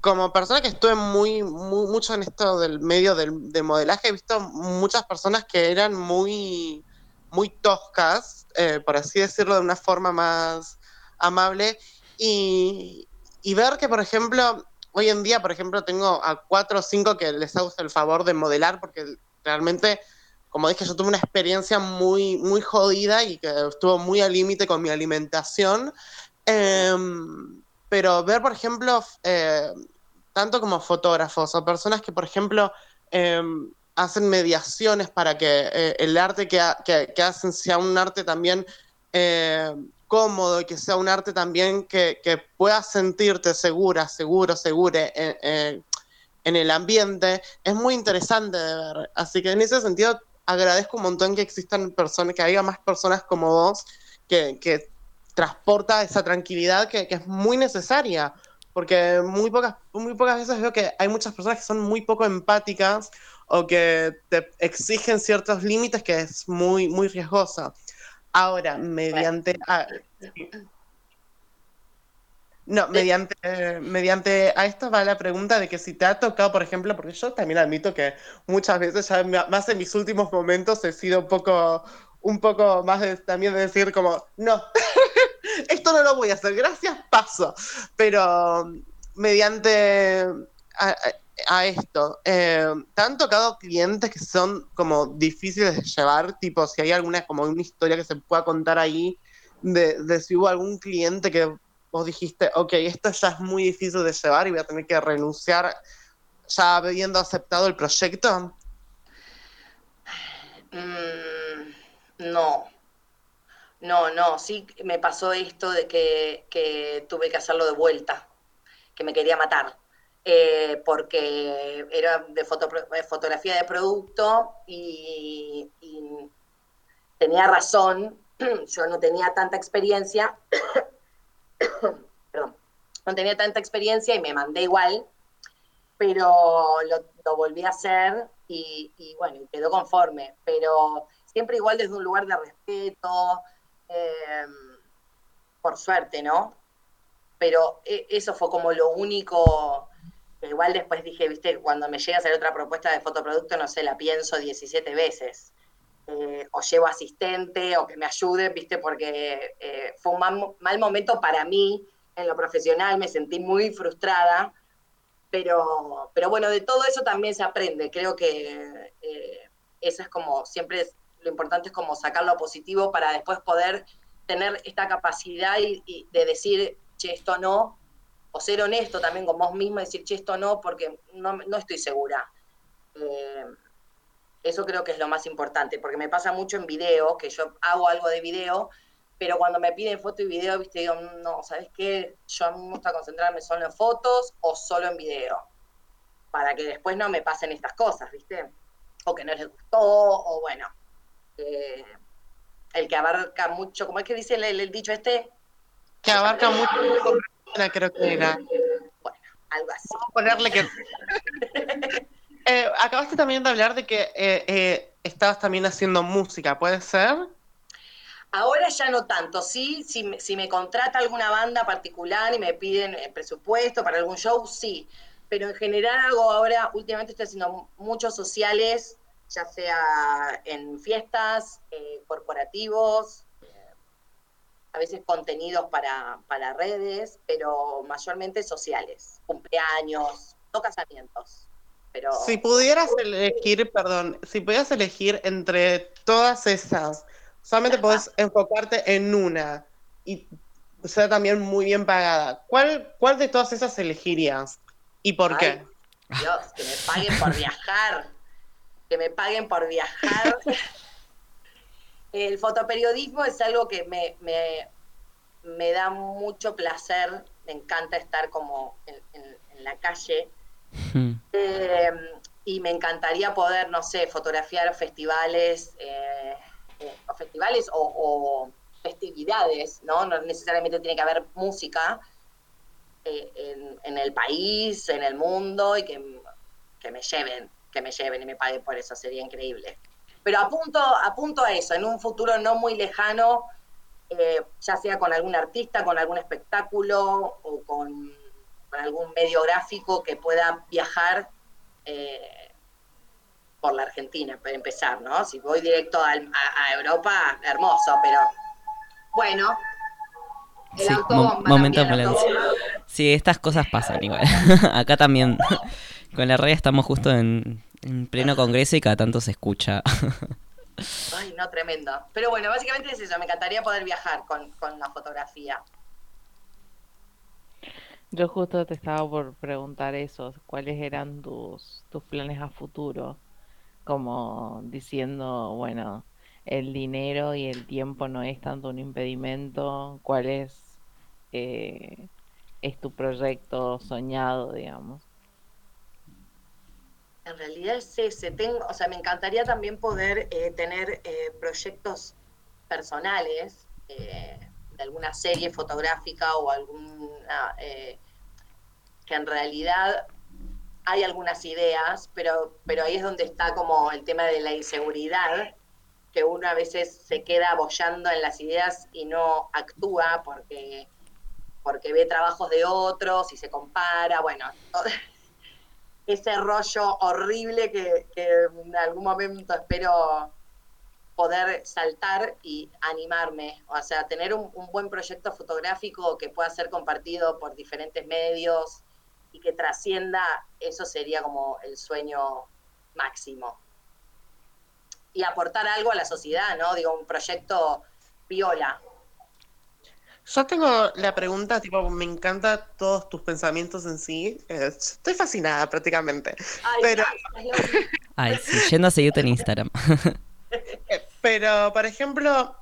como persona que estuve muy, mucho en esto del medio del, modelaje, he visto muchas personas que eran muy, muy toscas, eh, por así decirlo de una forma más amable, y, ver que, por ejemplo, hoy en día, por ejemplo, tengo a cuatro o cinco que les hago el favor de modelar, porque realmente como dije, yo tuve una experiencia muy, muy jodida y que estuvo muy al límite con mi alimentación. Em, pero ver, por ejemplo, eh, tanto como fotógrafos o personas que, por ejemplo, em, hacen mediaciones para que eh, el arte que, que, hacen sea un arte también eh, cómodo y que sea un arte también que, que puedas sentirte segura, seguro, segure en el ambiente, es muy interesante de ver. Así que en ese sentido agradezco un montón que existan personas, que haya más personas como vos que, que transporta esa tranquilidad que, que, es muy necesaria. Porque muy pocas, muy pocas veces veo que hay muchas personas que son muy poco empáticas o que te exigen ciertos límites que es muy, muy riesgosa. Ahora, mediante... No, mediante, mediante a esto va la pregunta de que si te ha tocado, por ejemplo, porque yo también admito que muchas veces, ya más en mis últimos momentos, he sido un poco, un poco más también de decir como, no, esto no lo voy a hacer, gracias, paso. Pero mediante a, esto, eh, ¿te han tocado clientes que son como difíciles de llevar? Tipo, si hay alguna como una historia que se pueda contar ahí de, de si hubo algún cliente que vos dijiste, ok, esto ya es muy difícil de llevar y voy a tener que renunciar ya habiendo aceptado el proyecto? Mm, no, no, no, sí me pasó esto de que, tuve que hacerlo de vuelta, que me quería matar, eh, porque era de fotografía de producto y tenía razón, yo no tenía tanta experiencia. Perdón, no tenía tanta experiencia y me mandé igual, pero lo, volví a hacer y, bueno, quedó conforme, pero siempre igual desde un lugar de respeto, em, por suerte, ¿no? Pero e, eso fue como lo único igual después dije, viste, cuando me llega a hacer otra propuesta de fotoproducto, no sé, la pienso 17 veces. Eh, o llevo asistente o que me ayude, ¿viste? Porque eh, fue un mal, momento para mí en lo profesional, me sentí muy frustrada, pero, pero bueno, de todo eso también se aprende. Creo que eh, eso es como, siempre lo importante es como sacar lo positivo para después poder tener esta capacidad y, de decir, che, esto no, o ser honesto también con vos mismo, decir, che, esto no, porque no, no estoy segura Eso creo que es lo más importante, porque me pasa mucho en video, que yo hago algo de video, pero cuando me piden foto y video, viste, digo, no, ¿sabes qué? Yo me gusta concentrarme solo en fotos o solo en video, para que después no me pasen estas cosas, viste, o que no les gustó, o bueno, eh, el que abarca mucho, ¿cómo es que dice el, dicho este? Que abarca mucho, creo que era. Bueno, algo así. Vamos a ponerle que... Eh, acabaste también de hablar de que eh, estabas también haciendo música, ¿puede ser? Ahora ya no tanto, sí, si, si me contrata alguna banda particular y me piden eh, presupuesto para algún show, sí, pero en general hago ahora, últimamente estoy haciendo muchos sociales, ya sea en fiestas, eh, corporativos, eh, a veces contenidos para, para redes, pero mayormente sociales, cumpleaños, no casamientos. Pero... Si pudieras elegir, perdón, si pudieras elegir entre todas esas Solamente puedes enfocarte en una y sea también muy bien pagada. ¿Cuál, cuál de todas esas elegirías? ¿Y por qué? Dios, que me paguen por viajar. Que me paguen por viajar. El fotoperiodismo es algo que me, me, da mucho placer. Me encanta estar como en, la calle. Eh, y me encantaría poder, no sé, fotografiar festivales. Eh, o festivales o, festividades, ¿no? No necesariamente tiene que haber música eh, en, el país, en el mundo, y que, me lleven, que me lleven y me paguen por eso, sería increíble. Pero apunto, apunto a eso, en un futuro no muy lejano, eh, ya sea con algún artista, con algún espectáculo o con, algún medio gráfico que pueda viajar eh, por la Argentina, para empezar, ¿no? Si voy directo a, Europa, hermoso, pero bueno. El sí, momento Sí, estas cosas pasan igual. Acá también, con la red estamos justo en, pleno congreso y cada tanto se escucha. Ay, no, tremendo. Pero bueno, básicamente es eso, me encantaría poder viajar con, con la fotografía. Yo justo te estaba por preguntar eso, ¿cuáles eran tus, tus planes a futuro? como diciendo, bueno, el dinero y el tiempo no es tanto un impedimento, cuál es, eh, es tu proyecto soñado, digamos. En realidad es ese, tengo, o sea, me encantaría también poder eh, tener eh, proyectos personales de alguna serie fotográfica o alguna que en realidad hay algunas ideas, pero, pero ahí es donde está como el tema de la inseguridad, que uno a veces se queda abollando en las ideas y no actúa porque, porque ve trabajos de otros y se compara, bueno, ese rollo horrible que, en algún momento espero poder saltar y animarme, o sea, tener un, buen proyecto fotográfico que pueda ser compartido por diferentes medios, y que trascienda, eso sería como el sueño máximo. Y aportar algo a la sociedad, ¿no? Digo, un proyecto viola. Yo tengo la pregunta, tipo, me encanta todos tus pensamientos en sí. estoy fascinada prácticamente. Ay, pero... Ay, sí, yendo a seguirte en Instagram. Eh, pero, por ejemplo,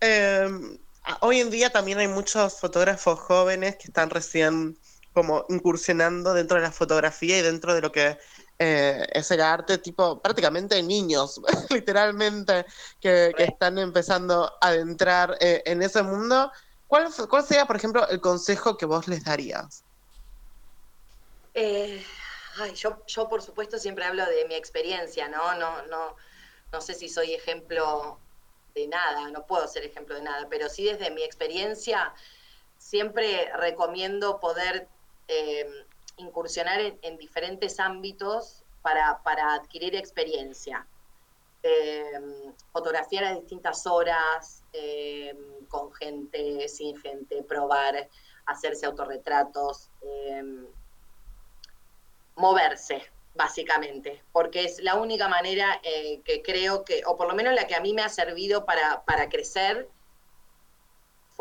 em, hoy en día también hay muchos fotógrafos jóvenes que están recién como incursionando dentro de la fotografía y dentro de lo que eh, es el arte, tipo prácticamente niños, literalmente, que, están empezando a adentrar eh, en ese mundo. ¿Cuál, ¿Cuál sería, por ejemplo, el consejo que vos les darías? Eh, yo, yo, por supuesto, siempre hablo de mi experiencia, ¿no? No, no, no sé si soy ejemplo de nada, no puedo ser ejemplo de nada, pero sí desde mi experiencia siempre recomiendo poder eh, incursionar en, diferentes ámbitos para, adquirir experiencia. Eh, fotografiar a distintas horas, eh, con gente, sin gente, probar, hacerse autorretratos, moverse, básicamente, porque es la única manera que creo que, o por lo menos la que a mí me ha servido para, para crecer,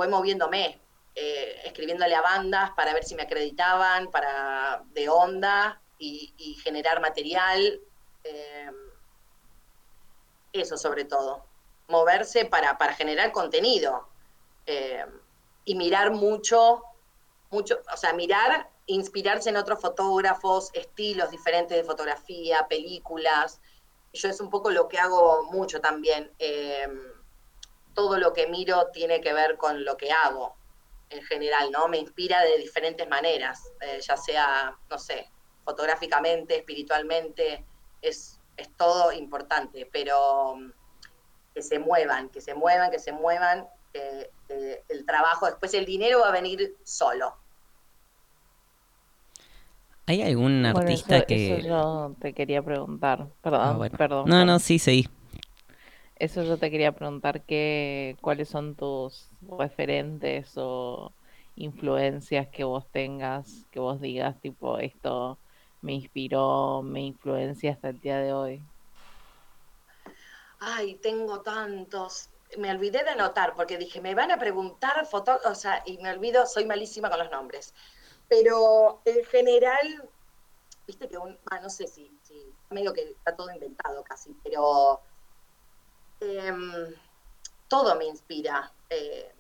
fue moviéndome, eh, escribiéndole a bandas para ver si me acreditaban, para de onda y, generar material. Eh, eso sobre todo, moverse para, para generar contenido eh, y mirar mucho, mucho, o sea, mirar, inspirarse en otros fotógrafos, estilos diferentes de fotografía, películas. Yo es un poco lo que hago mucho también. Eh, todo lo que miro tiene que ver con lo que hago en general, ¿no? Me inspira de diferentes maneras, eh, ya sea, no sé, fotográficamente, espiritualmente, es, es todo importante, pero que se muevan, que se muevan, que se muevan, que, el trabajo, después el dinero va a venir solo. ¿Hay algún artista que...? Eso yo te quería preguntar, perdón, ah, perdón. No, no, sí, sí. Eso yo te quería preguntar, que, ¿cuáles son tus referentes o influencias que vos tengas, que vos digas, tipo, esto me inspiró, me influencia hasta el día de hoy? Ay, tengo tantos. Me olvidé de anotar porque dije, me van a preguntar fotos, o sea, y me olvido, soy malísima con los nombres. Pero en general, viste que un, ah, no sé si, si, medio que está todo inventado casi, pero Em, todo me inspira, eh,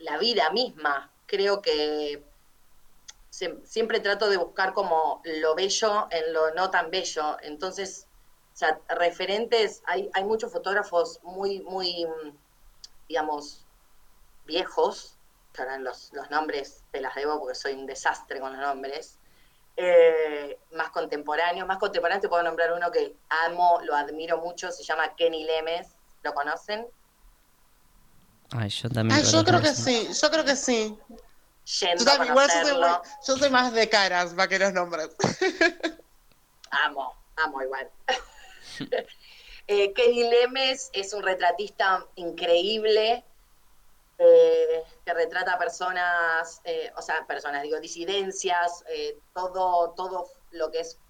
la vida misma. Creo que siempre trato de buscar como lo bello en lo no tan bello. Entonces, o sea, referentes, hay, hay muchos fotógrafos muy, muy, digamos, viejos, los, los nombres te las debo porque soy un desastre con los nombres, eh, más contemporáneos, más contemporáneos te puedo nombrar uno que amo, lo admiro mucho, se llama Kenny Lemes, ¿Lo conocen? Ay, yo también. yo creo que sí, yo creo que sí. yo también, igual yo soy, más de caras para que los nombres. amo, amo igual. eh, Kenny Lemes es un retratista increíble eh, que retrata personas, eh, o sea, personas, digo, disidencias, eh, todo, todo lo que es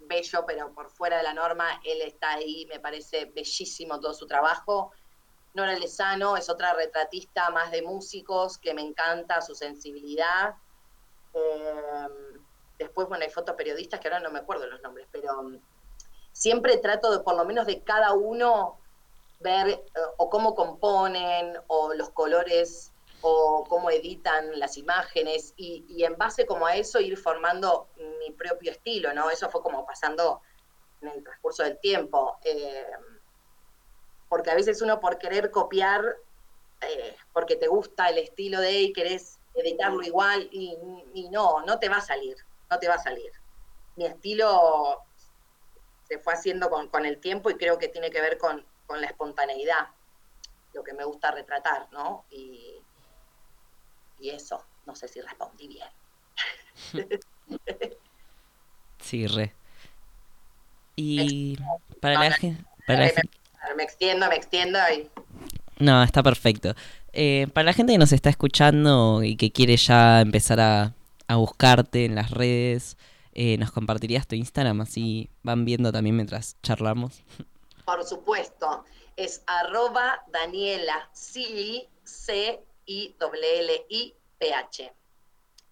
bello, pero por fuera de la norma, él está ahí, me parece bellísimo todo su trabajo. Nora Lezano es otra retratista más de músicos, que me encanta su sensibilidad. Después, bueno, hay fotoperiodistas que ahora no me acuerdo los nombres, pero siempre trato de, por lo menos de cada uno, ver eh, o cómo componen, o los colores o cómo editan las imágenes y, en base como a eso ir formando mi propio estilo, ¿no? Eso fue como pasando en el transcurso del tiempo. Eh, porque a veces uno por querer copiar, eh, porque te gusta el estilo de y querés editarlo igual y, no, no te va a salir, no te va a salir. Mi estilo se fue haciendo con, el tiempo y creo que tiene que ver con, con la espontaneidad, lo que me gusta retratar, ¿no? Y, y eso, no sé si respondí bien. sí, re. Y para la gente... Me extiendo, me extiendo y... No, está perfecto. Eh, para la gente que nos está escuchando y que quiere ya empezar a, buscarte en las redes, eh, ¿nos compartirías tu Instagram? Así van viendo también mientras charlamos. Por supuesto. Es arroba Daniela C I-L-L-I-P-H.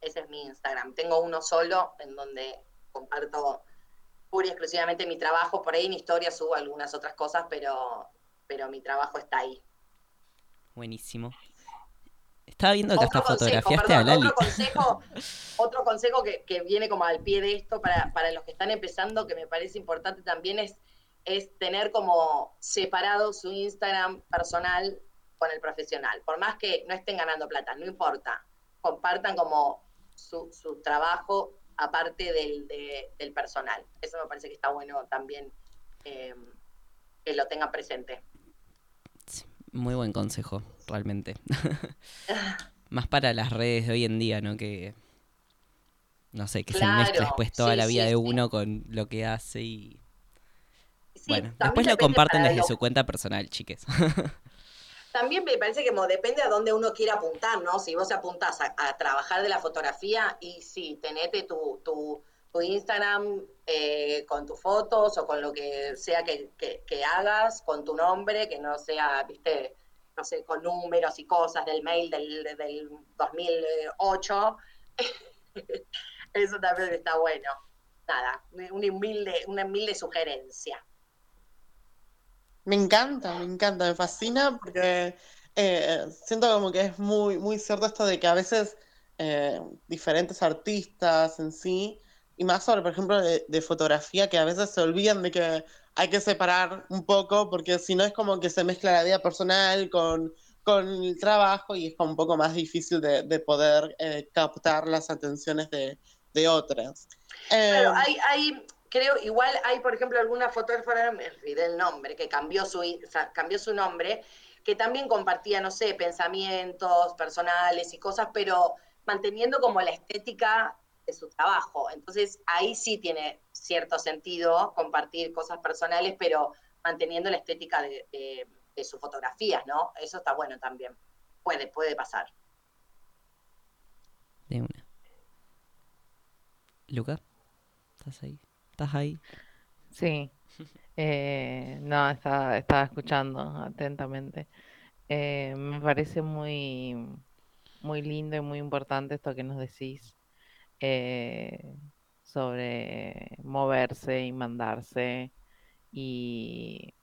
Ese es mi Instagram. Tengo uno solo en donde comparto pura y exclusivamente mi trabajo. Por ahí en historia subo algunas otras cosas, pero, pero mi trabajo está ahí. Buenísimo. Estaba viendo que hasta fotografiaste a Lali. Otro consejo, otro consejo que, que, viene como al pie de esto para, para los que están empezando, que me parece importante también, es, es tener como separado su Instagram personal con el profesional. Por más que no estén ganando plata, no importa. Compartan como su, trabajo aparte del, personal. Eso me parece que está bueno también eh, que lo tengan presente. muy buen consejo, realmente. Más para las redes de hoy en día, ¿no? Que, no sé, que se mezcla después toda la vida de uno con lo que hace y... bueno, después lo comparten desde su cuenta personal, chiques. También me parece que depende a dónde uno quiera apuntar, ¿no? Si vos apuntás a, trabajar de la fotografía y sí, tenete tu, tu, Instagram eh, con tus fotos o con lo que sea que, hagas, con tu nombre, que no sea, viste, no sé, con números y cosas del mail del, del 2008. Eso también está bueno. Nada, una humilde, una humilde sugerencia. Me encanta, me encanta, me fascina porque eh, siento como que es muy, muy cierto esto de que a veces eh, diferentes artistas en sí, y más sobre, por ejemplo, de, de fotografía, que a veces se olvidan de que hay que separar un poco, porque si no es como que se mezcla la vida personal con, con el trabajo y es como un poco más difícil de, de poder eh, captar las atenciones de, de otras. Claro, Eh, hay, hay, creo, igual hay, por ejemplo, alguna fotógrafa, me olvidé el nombre, que cambió su, i- o sea, cambió su nombre, que también compartía, no sé, pensamientos personales y cosas, pero manteniendo como la estética de su trabajo. Entonces, ahí sí tiene cierto sentido compartir cosas personales, pero manteniendo la estética de, de- de sus fotografías, ¿no? Eso está bueno también. Puede, puede pasar. De una. Luca, ¿estás ahí? ¿Estás ahí? Sí. Eh, no, estaba, estaba escuchando atentamente. Eh, me parece muy, muy lindo y muy importante esto que nos decís eh, sobre moverse y mandarse y,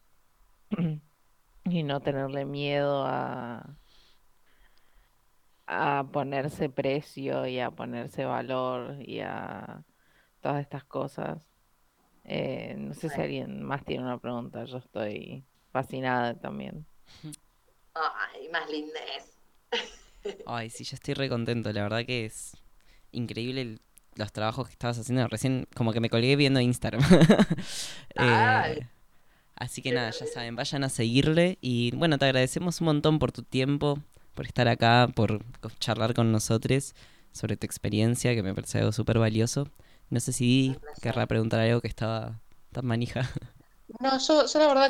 y no tenerle miedo a, a ponerse precio y a ponerse valor y a todas estas cosas. Eh, no sé si alguien más tiene una pregunta, yo estoy fascinada también. Ay, más lindez. Ay, sí, yo estoy re contento. La verdad que es increíble el- los trabajos que estabas haciendo. Recién como que me colgué viendo Instagram. Eh, así que nada, ya saben, vayan a seguirle. Y bueno, te agradecemos un montón por tu tiempo, por estar acá, por charlar con nosotros sobre tu experiencia, que me parece algo súper valioso. No sé si querrá preguntar algo que estaba tan manija. No, yo, yo la verdad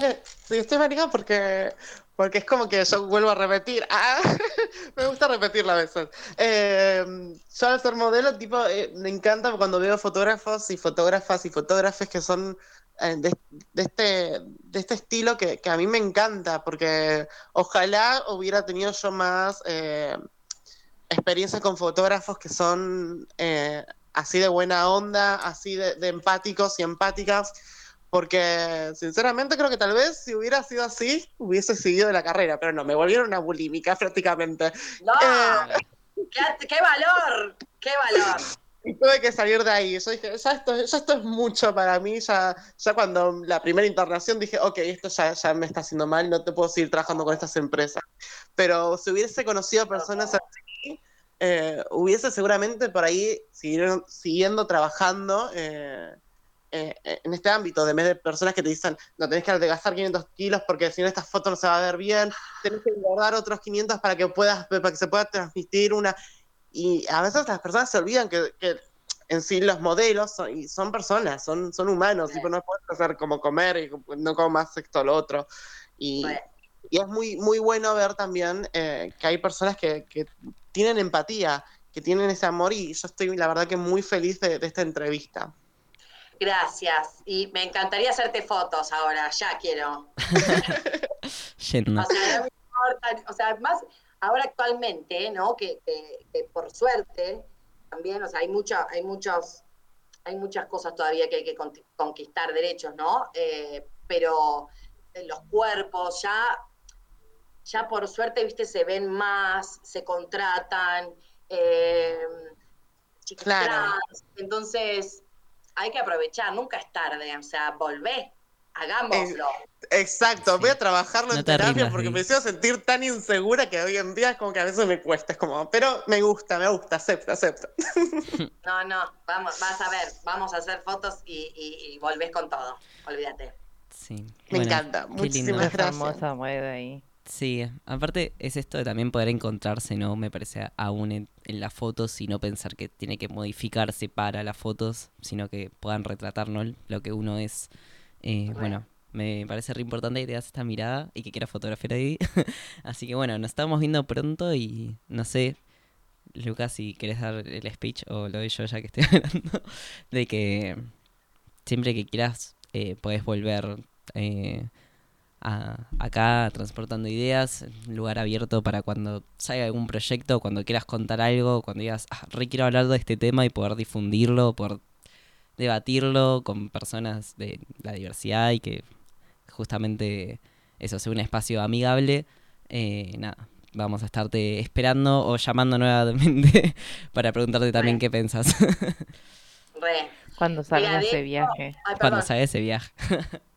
que estoy manija porque, porque es como que yo vuelvo a repetir. Ah, me gusta repetirlo a veces. Eh, yo al ser modelo, tipo, eh, me encanta cuando veo fotógrafos y fotógrafas y fotógrafes que son eh, de, de este, de este estilo que, que a mí me encanta, porque ojalá hubiera tenido yo más eh, experiencia con fotógrafos que son así de buena onda, así de empáticos y empáticas. Porque sinceramente creo que tal vez si hubiera sido así, hubiese seguido la carrera, pero no, me volvieron una bulímica prácticamente. ¡No! Eh, ¿Qué, qué valor! ¡Qué valor! y tuve que salir de ahí. Yo dije, ya esto, ya esto es mucho para mí. Ya, ya cuando la primera internación dije, ok, esto ya, ya me está haciendo mal, no te puedo seguir trabajando con estas empresas. Pero si hubiese conocido personas así, eh, hubiese seguramente por ahí siguieron, siguiendo trabajando eh, eh, en este ámbito, de de personas que te dicen, no tenés que gastar 500 kilos porque si no esta foto no se va a ver bien, tenés que engordar otros 500 para que puedas, para que se pueda transmitir una... Y a veces las personas se olvidan que, que en sí los modelos son, y son personas, son, son humanos, Sí. tipo, no puedes hacer como comer y no como más esto o lo otro. Y, y es muy, muy bueno ver también eh, que hay personas que, que tienen empatía, que tienen ese amor y yo estoy la verdad que muy feliz de, de esta entrevista. Gracias. Y me encantaría hacerte fotos ahora, ya quiero. Yendo. O sea, no me importa, o sea, más ahora actualmente, ¿no? Que, que- que por suerte también, o sea, hay mucha, hay muchos, hay muchas cosas todavía que hay que con- conquistar derechos, ¿no? Eh, pero eh, los cuerpos ya, ya por suerte, viste, se ven más, se contratan, eh, chicas Claro. trans, entonces hay que aprovechar, nunca es tarde, o sea, volvé, hagámoslo. Exacto, Sí. voy a trabajarlo No en te terapia rindas, porque Vivi. me hizo sentir tan insegura que hoy en día es como que a veces me cuesta, es como, pero me gusta, me gusta, acepto, acepto. No, no, vamos, vas a ver, vamos a hacer fotos y, y, y volvés con todo, olvídate. Sí. Me Bueno, encanta, lindo. muchísimas Es gracias. hermosa mueve ahí. Sí, aparte es esto de también poder encontrarse, ¿no? Me parece aún en, en las fotos y no pensar que tiene que modificarse para las fotos, sino que puedan retratar, ¿no? Lo que uno es. Eh, bueno, me parece re importante que te das esta mirada y que quieras fotografiar ahí. Así que bueno, nos estamos viendo pronto y no sé, Lucas, si querés dar el speech o lo doy yo ya que estoy hablando, de que siempre que quieras eh, podés volver eh, a- acá transportando ideas, un lugar abierto para cuando salga algún proyecto, cuando quieras contar algo, cuando digas, ah, re quiero hablar de este tema y poder difundirlo, poder debatirlo con personas de la diversidad y que justamente eso sea un espacio amigable, eh, nada, vamos a estarte esperando o llamando nuevamente para preguntarte también Re. qué pensás Re. Cuando salga de ese viaje. Ay, cuando salga ese viaje.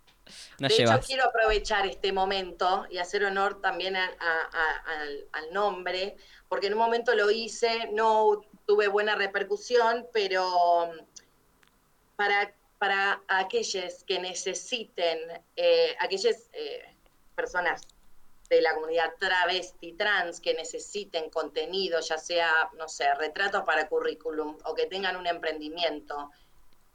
De llevas. hecho, quiero aprovechar este momento y hacer honor también a- a- a- al, al nombre, porque en un momento lo hice, no tuve buena repercusión, pero mm, para, para aquellos que necesiten, eh, aquellas eh, personas de la comunidad travesti, trans, que necesiten contenido, ya sea, no sé, retratos para currículum o que tengan un emprendimiento,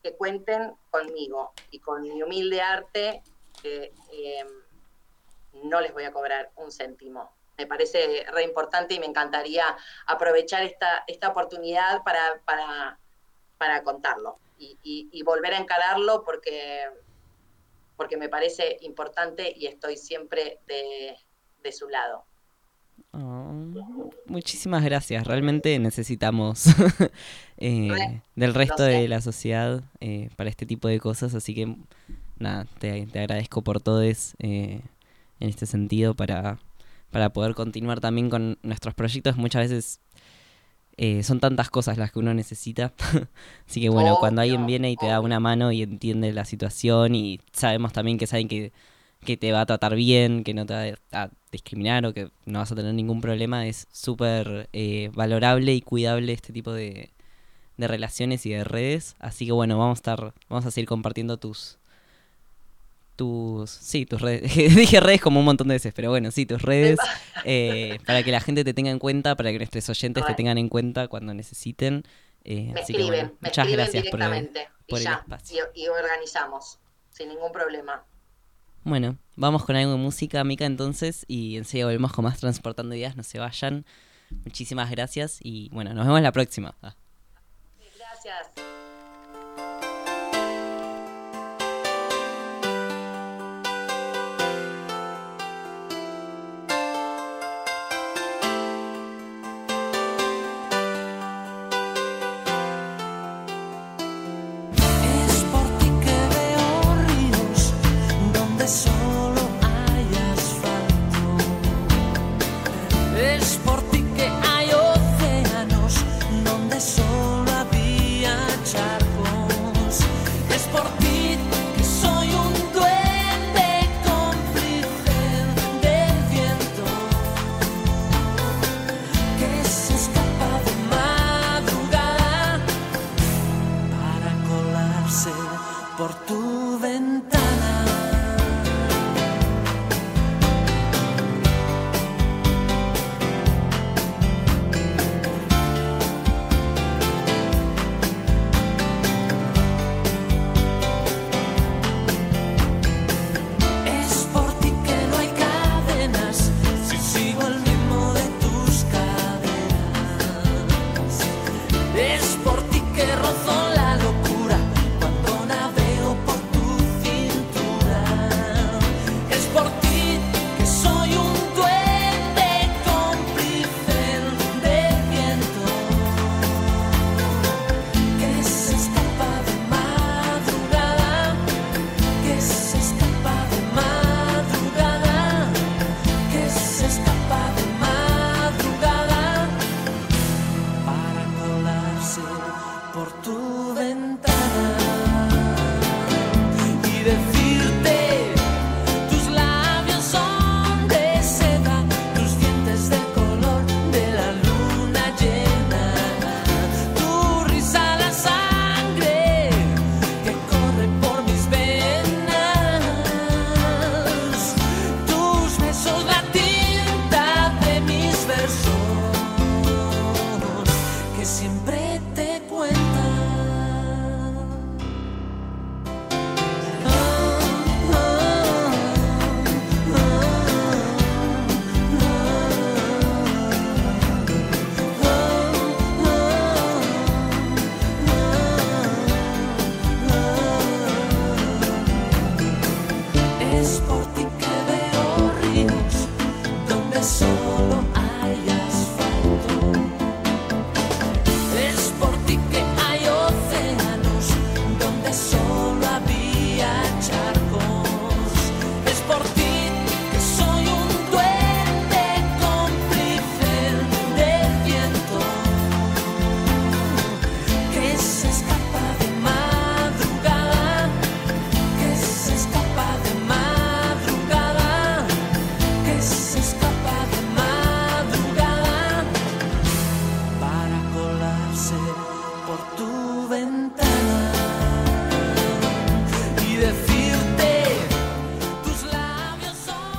que cuenten conmigo y con mi humilde arte, que eh, no les voy a cobrar un céntimo. Me parece re importante y me encantaría aprovechar esta, esta oportunidad para, para, para contarlo y, y- y volver a encararlo porque, porque me parece importante y estoy siempre de, de su lado. Oh, muchísimas gracias. Realmente necesitamos eh, del resto de la sociedad eh, para este tipo de cosas. Así que nada, te, te agradezco por todo es, eh, en este sentido para, para poder continuar también con nuestros proyectos. Muchas veces eh, son tantas cosas las que uno necesita. Así que bueno, cuando alguien viene y te da una mano y entiende la situación y sabemos también que saben que que te va a tratar bien, que no te va a discriminar o que no vas a tener ningún problema, es súper eh, valorable y cuidable este tipo de, de relaciones y de redes. Así que bueno, vamos a estar, vamos a seguir compartiendo tus tus sí, tus redes. Dije redes como un montón de veces, pero bueno, sí, tus redes eh, para que la gente te tenga en cuenta, para que nuestros oyentes te tengan en cuenta cuando necesiten. Eh, Me escriben, bueno, me muchas escriben gracias por el, directamente por y ya, y organizamos, sin ningún problema. Bueno, vamos con algo de música, Mica, entonces, y enseguida volvemos con más Transportando Ideas, no se vayan. Muchísimas gracias y bueno, nos vemos la próxima. Ah. Gracias.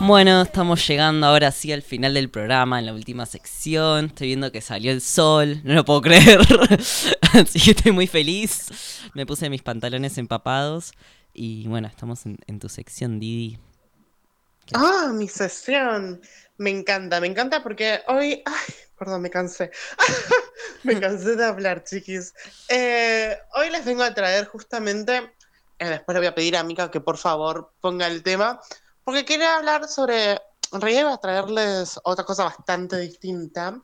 Bueno, estamos llegando ahora sí al final del programa, en la última sección. Estoy viendo que salió el sol, no lo puedo creer. Así que estoy muy feliz. Me puse mis pantalones empapados. Y bueno, estamos en, en tu sección, Didi. Ah, mi sesión. Me encanta, me encanta porque hoy. Ay, perdón, me cansé. me cansé de hablar, chiquis. Eh, hoy les vengo a traer justamente. eh, después le voy a pedir a Mika que por favor ponga el tema. Porque quería hablar sobre. En a traerles otra cosa bastante distinta.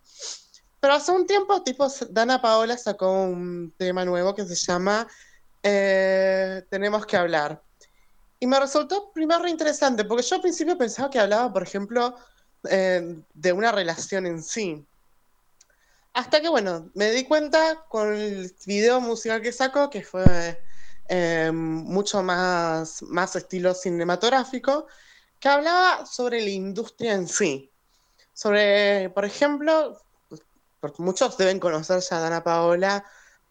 Pero hace un tiempo, tipo, Dana Paola sacó un tema nuevo que se llama eh, Tenemos que hablar. Y me resultó primero interesante, porque yo al principio pensaba que hablaba, por ejemplo, eh, de una relación en sí. Hasta que, bueno, me di cuenta con el video musical que sacó, que fue eh, mucho más, más estilo cinematográfico, que hablaba sobre la industria en sí. Sobre, por ejemplo, muchos deben conocer ya a Dana Paola,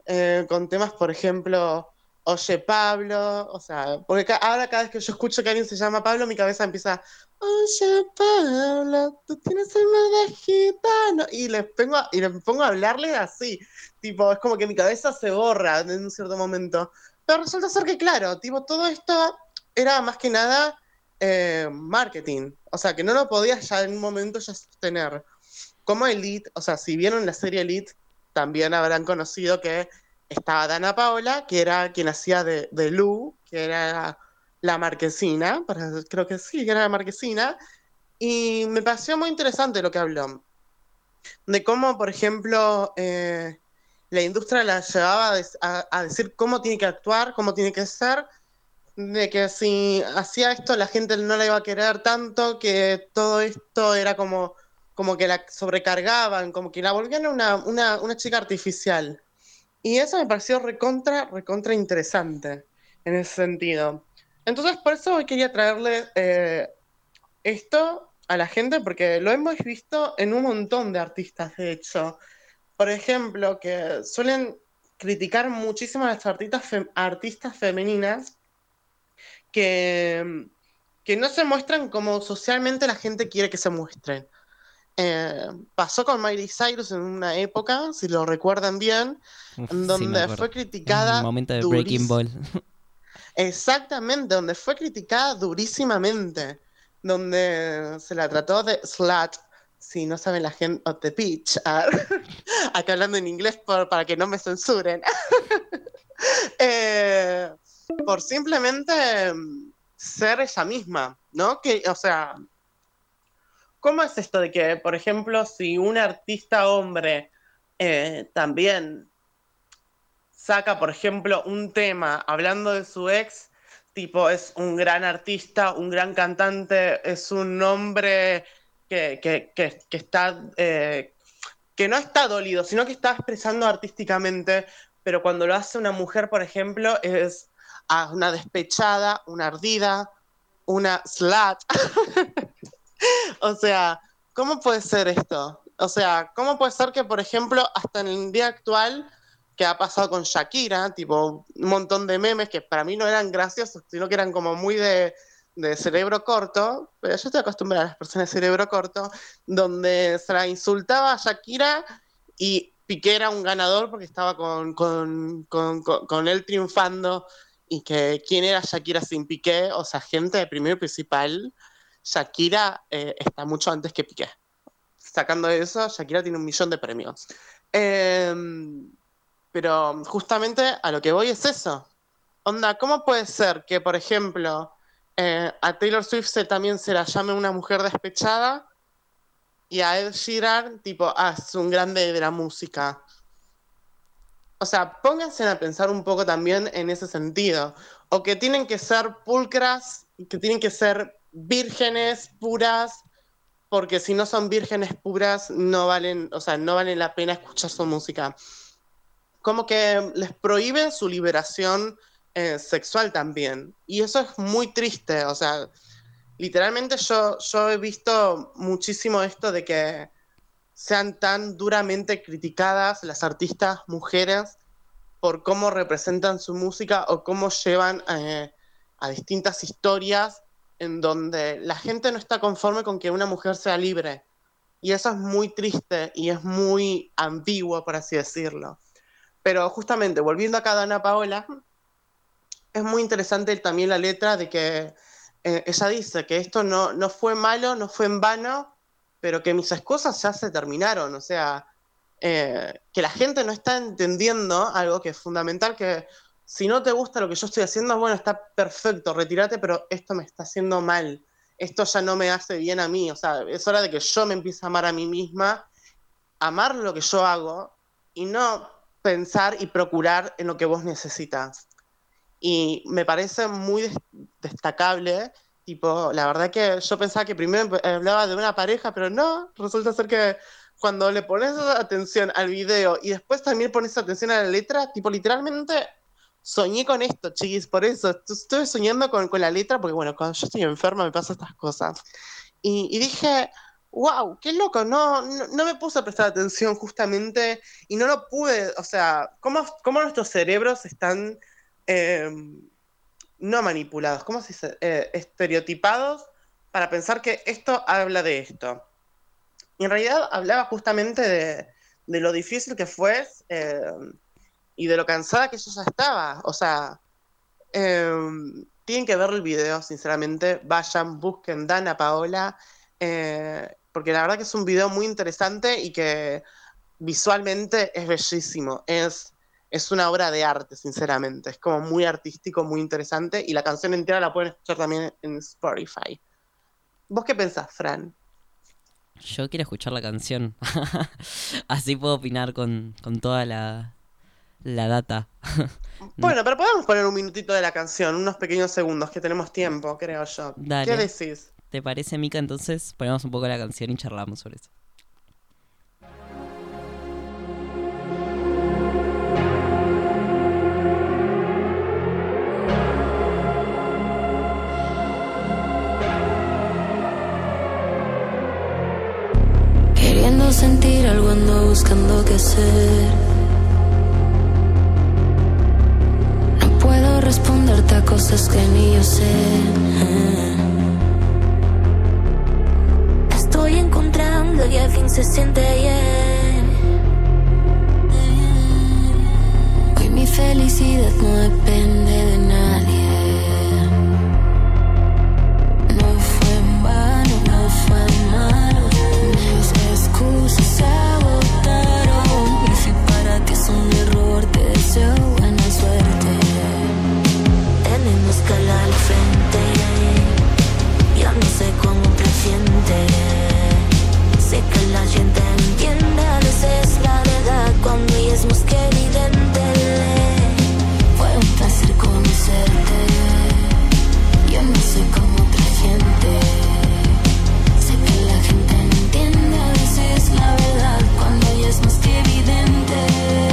eh, con temas, por ejemplo, Oye Pablo, o sea, porque ahora cada vez que yo escucho que alguien se llama Pablo, mi cabeza empieza, Oye Pablo, tú tienes alma de gitano, y les pongo, a- y pongo a hablarle así, tipo, es como que mi cabeza se borra en un cierto momento. Pero resulta ser que, claro, tipo, todo esto era más que nada eh, marketing, o sea, que no lo podías ya en un momento ya sostener. Como Elite, o sea, si vieron la serie Elite, también habrán conocido que estaba Dana Paola, que era quien hacía de, de Lu, que era la marquesina, creo que sí, que era la marquesina, y me pareció muy interesante lo que habló, de cómo, por ejemplo, eh, la industria la llevaba a decir cómo tiene que actuar, cómo tiene que ser, de que si hacía esto la gente no la iba a querer tanto, que todo esto era como, como que la sobrecargaban, como que la volvían una, una, una chica artificial. Y eso me pareció recontra, recontra interesante en ese sentido. Entonces, por eso hoy quería traerle eh, esto a la gente, porque lo hemos visto en un montón de artistas, de hecho. Por ejemplo, que suelen criticar muchísimo a las artistas, fe- artistas femeninas que, que no se muestran como socialmente la gente quiere que se muestren. Eh, pasó con Miley Cyrus en una época, si lo recuerdan bien, Uf, en sí, donde acuerdo. fue criticada. el momento de Breaking Ball. Exactamente, donde fue criticada durísimamente, donde se la trató de slut, si no saben la gente, o de bitch, ah, acá hablando en inglés por- para que no me censuren, Eh, por simplemente mm, ser ella misma, ¿no? Que, o sea, ¿cómo es esto de que, por ejemplo, si un artista hombre eh, también saca, por ejemplo, un tema hablando de su ex, tipo, es un gran artista, un gran cantante, es un hombre que, que- que- está, eh, que no está dolido, sino que está expresando artísticamente, pero cuando lo hace una mujer, por ejemplo, es ah, una despechada, una ardida, una slut. o sea, ¿cómo puede ser esto? O sea, ¿cómo puede ser que, por ejemplo, hasta en el día actual, que ha pasado con Shakira, tipo un montón de memes que para mí no eran graciosos, sino que eran como muy de, de cerebro corto, pero yo estoy acostumbrada a las personas de cerebro corto, donde se la insultaba a Shakira y Piqué era un ganador porque estaba con, con, con- con él triunfando y que quién era Shakira sin Piqué, o sea, gente de primero principal, Shakira eh, está mucho antes que Piqué. Sacando eso, Shakira tiene un millón de premios. Em, pero justamente a lo que voy es eso. Onda, ¿cómo puede ser que, por ejemplo, eh, a Taylor Swift se, también se la llame una mujer despechada y a Ed Sheeran, tipo, ah, es un grande de la música? O sea, pónganse a pensar un poco también en ese sentido. O que tienen que ser pulcras, que tienen que ser vírgenes, puras, porque si no son vírgenes puras, no valen, o sea, no vale la pena escuchar su música. Como que les prohíben su liberación eh, sexual también. Y eso es muy triste, o sea, literalmente yo, yo he visto muchísimo esto de que sean tan duramente criticadas las artistas mujeres por cómo representan su música o cómo llevan eh, a distintas historias en donde la gente no está conforme con que una mujer sea libre. Y eso es muy triste y es muy ambiguo, por así decirlo. Pero justamente, volviendo acá a Ana Paola, es muy interesante también la letra de que eh, ella dice que esto no, no fue malo, no fue en vano, pero que mis excusas ya se terminaron. O sea, eh, que la gente no está entendiendo algo que es fundamental, que si no te gusta lo que yo estoy haciendo, bueno, está perfecto, retírate, pero esto me está haciendo mal esto ya no me hace bien a mí, o sea, es hora de que yo me empiece a amar a mí misma, amar lo que yo hago y no pensar y procurar en lo que vos necesitas. Y me parece muy destacable, tipo, la verdad que yo pensaba que primero hablaba de una pareja, pero no, resulta ser que cuando le pones atención al video y después también pones atención a la letra, tipo, literalmente soñé con esto, chiquis, por eso. Estuve soñando con, la letra, porque bueno, cuando yo estoy enferma me pasan estas cosas. Y, dije, wow, qué loco, no, no, me puse a prestar atención justamente y no lo pude, o sea, ¿cómo, cómo nuestros cerebros están em, no manipulados, ¿cómo se dice? Eh, estereotipados para pensar que esto habla de esto. Y en realidad hablaba justamente de, de lo difícil que fue em, y de lo cansada que yo ya estaba. O sea, em, tienen que ver el video, sinceramente. Vayan, busquen Dana Paola, eh, porque la verdad que es un video muy interesante y que visualmente es bellísimo. Es, es una obra de arte, sinceramente. Es como muy artístico, muy interesante. Y la canción entera la pueden escuchar también en Spotify. ¿Vos qué pensás, Fran? Yo quiero escuchar la canción. Así puedo opinar con, con toda la, la data. bueno, pero podemos poner un minutito de la canción, unos pequeños segundos, que tenemos tiempo, creo yo. ¿Qué decís? ¿Te parece, Mika? Entonces ponemos un poco la canción y charlamos sobre eso. Buscando qué ser responderte a cosas que ni yo sé. Estoy encontrando y al fin se siente bien. Hoy mi felicidad no depende de nadie. Buena suerte escala al frente. Yo no sé cómo presiente. Sé que la gente entiende a veces la verdad cuando ella es más que evidente. Fue un placer conocerte. Yo no sé cómo gente. Sé que la gente entiende a veces la verdad cuando ella es más que evidente.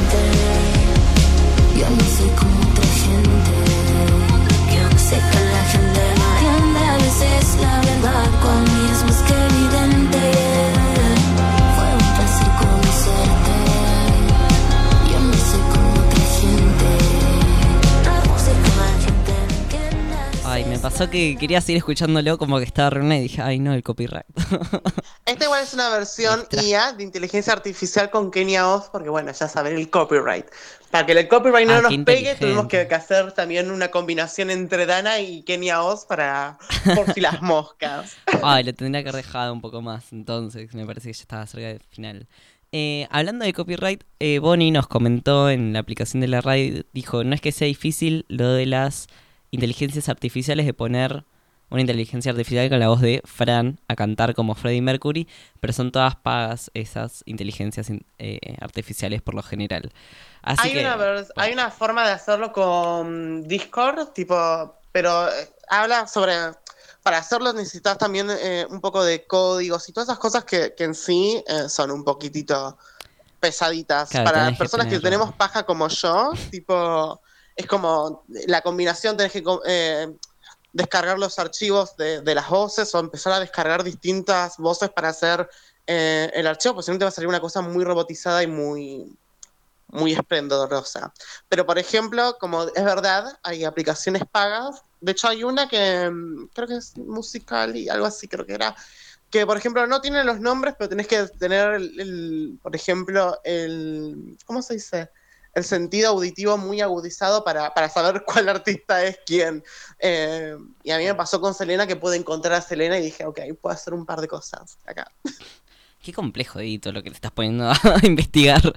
pasó que quería seguir escuchándolo como que estaba reunida y dije, ay no, el copyright. Esta igual es una versión IA de inteligencia artificial con Kenia Oz, porque bueno, ya saben, el copyright. Para que el copyright no ah, nos pegue, tuvimos que, hacer también una combinación entre Dana y Kenia Oz para por si las moscas. Ay, lo tendría que haber dejado un poco más, entonces me parece que ya estaba cerca del final. Eh, hablando de copyright, eh, Bonnie nos comentó en la aplicación de la radio, dijo, no es que sea difícil lo de las inteligencias artificiales de poner una inteligencia artificial con la voz de Fran a cantar como Freddie Mercury, pero son todas pagas esas inteligencias eh, artificiales por lo general. hay, una hay una forma de hacerlo con Discord, tipo pero eh, habla sobre, para hacerlo necesitas también eh, un poco de códigos y todas esas cosas que, que en sí eh, son un poquitito pesaditas. Claro, para las personas que, tenemos paja como yo, tipo, es como la combinación, tenés que eh, descargar los archivos de, de las voces o empezar a descargar distintas voces para hacer eh, el archivo, porque si no te va a salir una cosa muy robotizada y muy, muy esplendorosa. Pero, por ejemplo, como es verdad, hay aplicaciones pagas. De hecho, hay una que mm, creo que es musical y algo así, creo que era. Que, por ejemplo, no tiene los nombres, pero tenés que tener, el- por ejemplo, el. ¿Cómo se dice? El sentido auditivo muy agudizado para, para saber cuál artista es quién. Eh, y a mí me pasó con Selena que pude encontrar a Selena y dije, ok, puedo hacer un par de cosas acá. Qué complejo, Edito, lo que te estás poniendo a investigar.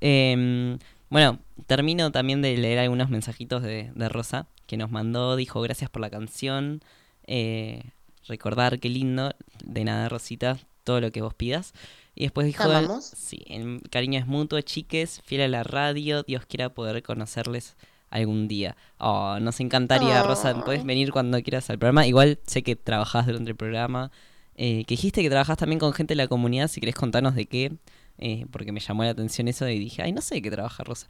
Em, bueno, termino también de leer algunos mensajitos de, de Rosa, que nos mandó, dijo, gracias por la canción. eh, recordar qué lindo, de nada, Rosita, todo lo que vos pidas. Y después dijo, amamos. sí, el cariño es mutuo, chiques, fiel a la radio, Dios quiera poder conocerles algún día. Oh, nos encantaría, Rosa, puedes venir cuando quieras al programa. Igual sé que trabajás durante el programa. Eh, que dijiste que trabajás también con gente de la comunidad, si querés contarnos de qué, eh, porque me llamó la atención eso y dije, ay, no sé de qué trabaja Rosa.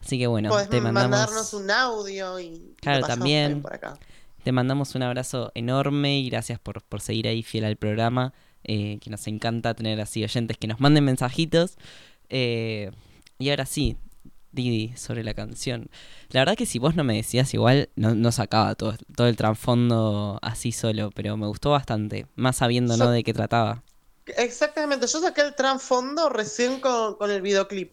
Así que bueno, Podés te mandamos, mandarnos un audio y Claro, también por acá. te mandamos un abrazo enorme y gracias por, por seguir ahí fiel al programa, eh, que nos encanta tener así oyentes que nos manden mensajitos. Eh, y ahora sí, Didi, sobre la canción. La verdad que si vos no me decías igual, no, no sacaba todo, todo el trasfondo así solo, pero me gustó bastante, más sabiendo, ¿no?, de qué trataba. Exactamente, yo saqué el trasfondo recién con, con el videoclip.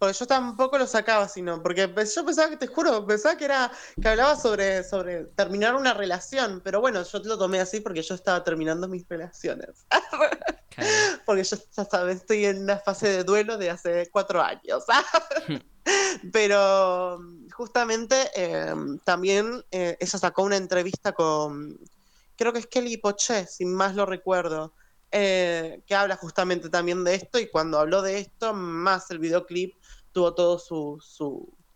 Porque yo tampoco lo sacaba, sino, porque yo pensaba que, te juro, pensaba que era, que hablaba sobre, sobre terminar una relación, pero bueno, yo lo tomé así porque yo estaba terminando mis relaciones. Porque yo, ya sabes, estoy en una fase de duelo de hace cuatro años. Pero mm, justamente eh, también eh, ella sacó una entrevista con, creo que es Kelly Poché, si más lo recuerdo, eh, que habla justamente también de esto y cuando habló de esto, más el videoclip tuvo todo su,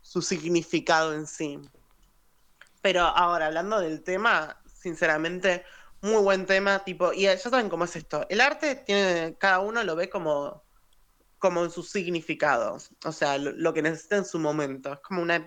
su, significado en sí. Pero ahora, hablando del tema, sinceramente, muy buen tema, tipo, y ya saben cómo es esto. El arte tiene, cada uno lo ve como, como en su significado, o sea, lo, lo que necesita en su momento. Es como una,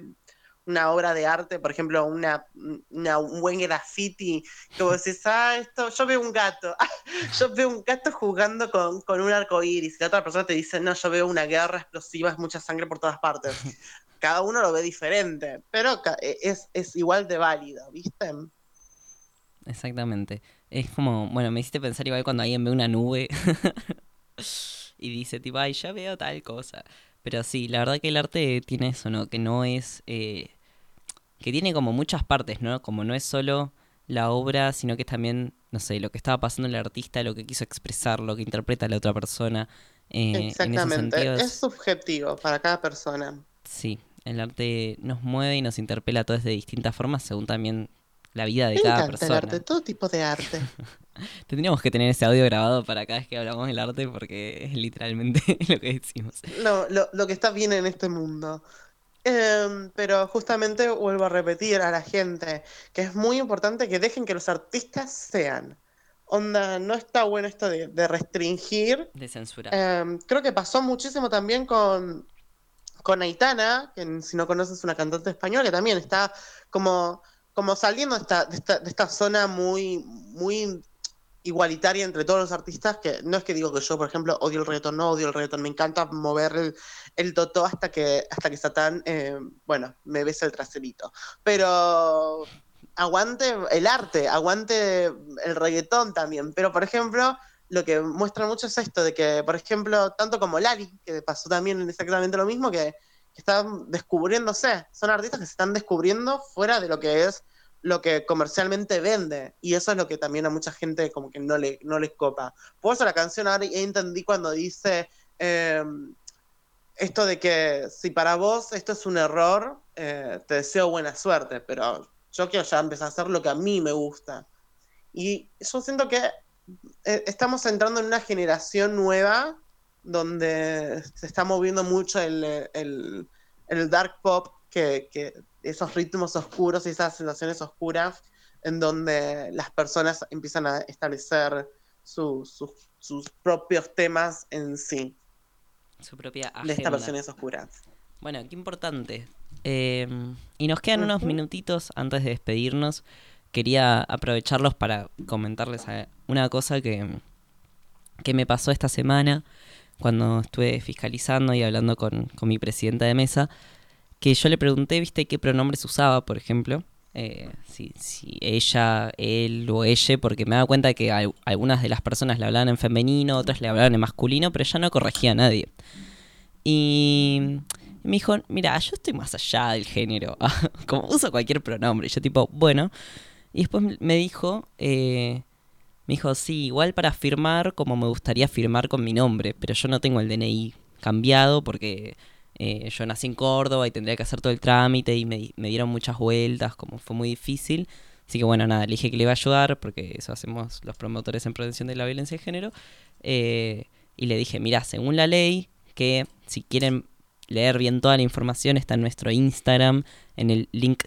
una obra de arte, por ejemplo, una, una- un buen graffiti, que vos decís, ah, esto, yo veo un gato, yo veo un gato jugando con, con un arco iris, y la otra persona te dice, no, yo veo una guerra explosiva, es mucha sangre por todas partes. Cada uno lo ve diferente, pero e, es, es igual de válido, ¿viste? Exactamente. Es como, bueno, me hiciste pensar igual cuando alguien ve una nube y dice, tipo, ay, ya veo tal cosa. Pero sí, la verdad que el arte tiene eso, ¿no? Que no es... eh, que tiene como muchas partes, ¿no? Como no es solo la obra, sino que es también, no sé, lo que estaba pasando el artista, lo que quiso expresar, lo que interpreta la otra persona. Eh, Exactamente, es subjetivo para cada persona. sí, el arte nos mueve y nos interpela a todos de distintas formas según también la vida de Me cada encanta el persona. arte, todo tipo de arte. Tendríamos que tener ese audio grabado para cada vez que hablamos del arte porque es literalmente lo que decimos. lo, lo, lo que está bien en este mundo. Em, pero justamente vuelvo a repetir a la gente que es muy importante que dejen que los artistas sean. Onda, no está bueno esto de, de restringir. De censura. Em, creo que pasó muchísimo también con, con Aitana, que si no conoces es una cantante española, que también está como, como saliendo de esta, de esta, de esta zona muy, muy igualitaria entre todos los artistas, que no es que digo que yo, por ejemplo, odio el reggaetón, no odio el reggaetón, me encanta mover el, el totó hasta que, hasta que Satán, eh, bueno, me besa el traserito. Pero aguante el arte, aguante el reggaetón también. Pero, por ejemplo, lo que muestra mucho es esto, de que, por ejemplo, tanto como Lali, que pasó también exactamente lo mismo, que, que están descubriéndose, son artistas que se están descubriendo fuera de lo que es lo que comercialmente vende. Y eso es lo que también a mucha gente como que no le, no les copa. Por eso la canción ahora entendí cuando dice eh, esto de que si para vos esto es un error, eh, te deseo buena suerte, pero yo quiero ya empezar a hacer lo que a mí me gusta. Y yo siento que eh, estamos entrando en una generación nueva donde se está moviendo mucho el, el, el dark pop, que esos ritmos oscuros y esas sensaciones oscuras en donde las personas empiezan a establecer su- su- sus propios temas en sí, Su propia de estas agenda. versiones oscuras. Bueno, qué importante. Eh, y nos quedan unos minutitos antes de despedirnos. Quería aprovecharlos para comentarles a- una cosa que, que me pasó esta semana cuando estuve fiscalizando y hablando con, con mi presidenta de mesa, que yo le pregunté, viste, qué pronombres usaba, por ejemplo. Eh, si, si ella, él o ella, porque me daba cuenta que al- algunas de las personas le hablaban en femenino, otras le hablaban en masculino, pero ella no corregía a nadie. Y me dijo, mira, yo estoy más allá del género, como uso cualquier pronombre. Yo tipo, bueno. Y después me dijo, eh, me dijo, sí, igual para firmar como me gustaría firmar con mi nombre, pero yo no tengo el DNI cambiado porque eh, yo nací en Córdoba y tendría que hacer todo el trámite y me, dieron muchas vueltas, como fue muy difícil. Así que bueno, nada, le dije que le iba a ayudar porque eso hacemos los promotores en prevención de la violencia de género. Eh, y le dije, mira, según la ley, que si quieren leer bien toda la información está en nuestro Instagram, en el link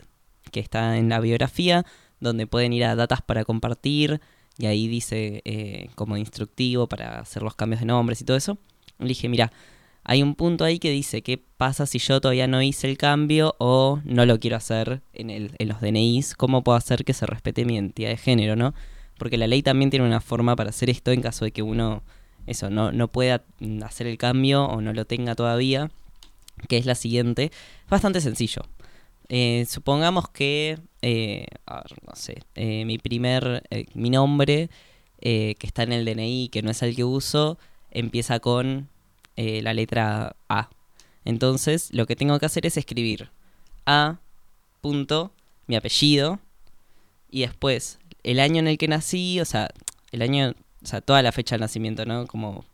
que está en la biografía, donde pueden ir a datas para compartir y ahí dice eh, como instructivo para hacer los cambios de nombres y todo eso. Le dije, mira, hay un punto ahí que dice qué pasa si yo todavía no hice el cambio o no lo quiero hacer en, el, en los DNIs, cómo puedo hacer que se respete mi identidad de género, ¿no? Porque la ley también tiene una forma para hacer esto en caso de que uno eso no, no pueda hacer el cambio o no lo tenga todavía, que es la siguiente. Bastante sencillo. Eh, supongamos que, eh, a ver, no sé, eh, mi primer, mi nombre que está en el DNI, que no es el que uso, empieza con eh, la letra A. Entonces, lo que tengo que hacer es escribir A, punto, mi apellido, y después el año en el que nací, o sea, el año, o sea, toda la fecha de nacimiento, ¿no? Como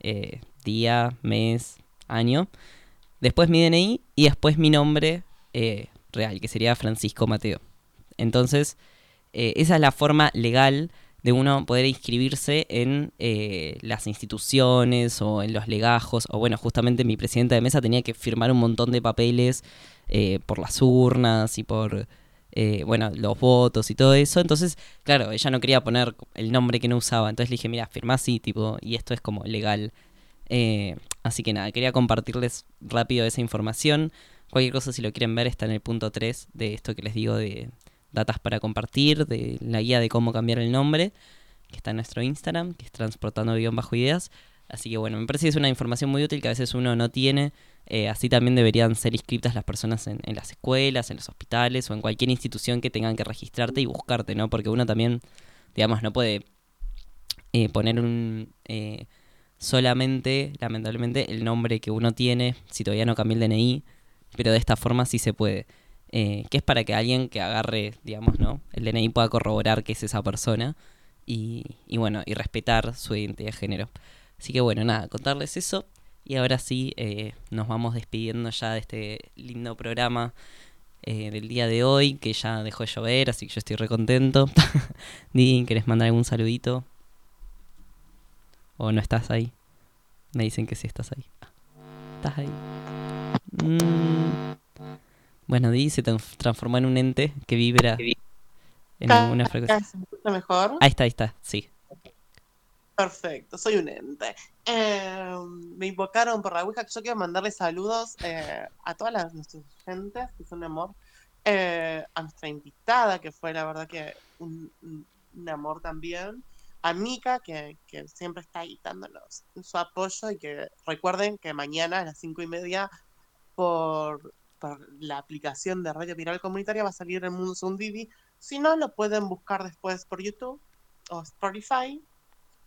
eh, día, mes, año. Después mi DNI y después mi nombre eh, real, que sería Francisco Mateo. Entonces, esa es la forma legal de uno poder inscribirse en eh, las instituciones o en los legajos. O bueno, justamente mi presidenta de mesa tenía que firmar un montón de papeles eh, por las urnas y por, eh, bueno, los votos y todo eso. Entonces, claro, ella no quería poner el nombre que no usaba. Entonces le dije, mira, firmá así, tipo, y esto es como legal. Eh, así que nada, quería compartirles rápido esa información. Cualquier cosa, si lo quieren ver, está en el punto 3 de esto que les digo de datas para compartir, de la guía de cómo cambiar el nombre, que está en nuestro Instagram, que es transportando guion bajo ideas. Así que bueno, me parece que es una información muy útil que a veces uno no tiene. Eh, así también deberían ser inscritas las personas en, en las escuelas, en los hospitales o en cualquier institución que tengan que registrarte y buscarte, ¿no? Porque uno también, digamos, no puede eh, poner un... eh, solamente, lamentablemente, el nombre que uno tiene, si todavía no cambió el DNI, pero de esta forma sí se puede. Eh, que es para que alguien que agarre, digamos, ¿no? El DNI pueda corroborar que es esa persona y, bueno, y respetar su identidad de género. Así que bueno, nada, contarles eso. Y ahora sí, eh, nos vamos despidiendo ya de este lindo programa eh, del día de hoy, que ya dejó de llover, así que yo estoy re contento. Di, ¿querés mandar algún saludito? ¿O no estás ahí? Me dicen que sí estás ahí. ¿Estás ahí? Mm. Bueno, Di se tran- transformó en un ente que vibra en alguna frecuencia. ¿Se escucha mejor? Ahí está, ahí está, sí. Perfecto, soy un ente. Eh, me invocaron por la Ouija. Yo quiero mandarle saludos eh, a todas las nuestras gentes, que son un amor. eh, a nuestra invitada, que fue la verdad que un, un- un amor también. A Mika, que, que siempre está ahí dándonos su apoyo. Y que recuerden que mañana a las cinco y media, por, por la aplicación de Radio Viral Comunitaria, va a salir el Mundo Según Didi. Si no, lo pueden buscar después por YouTube o Spotify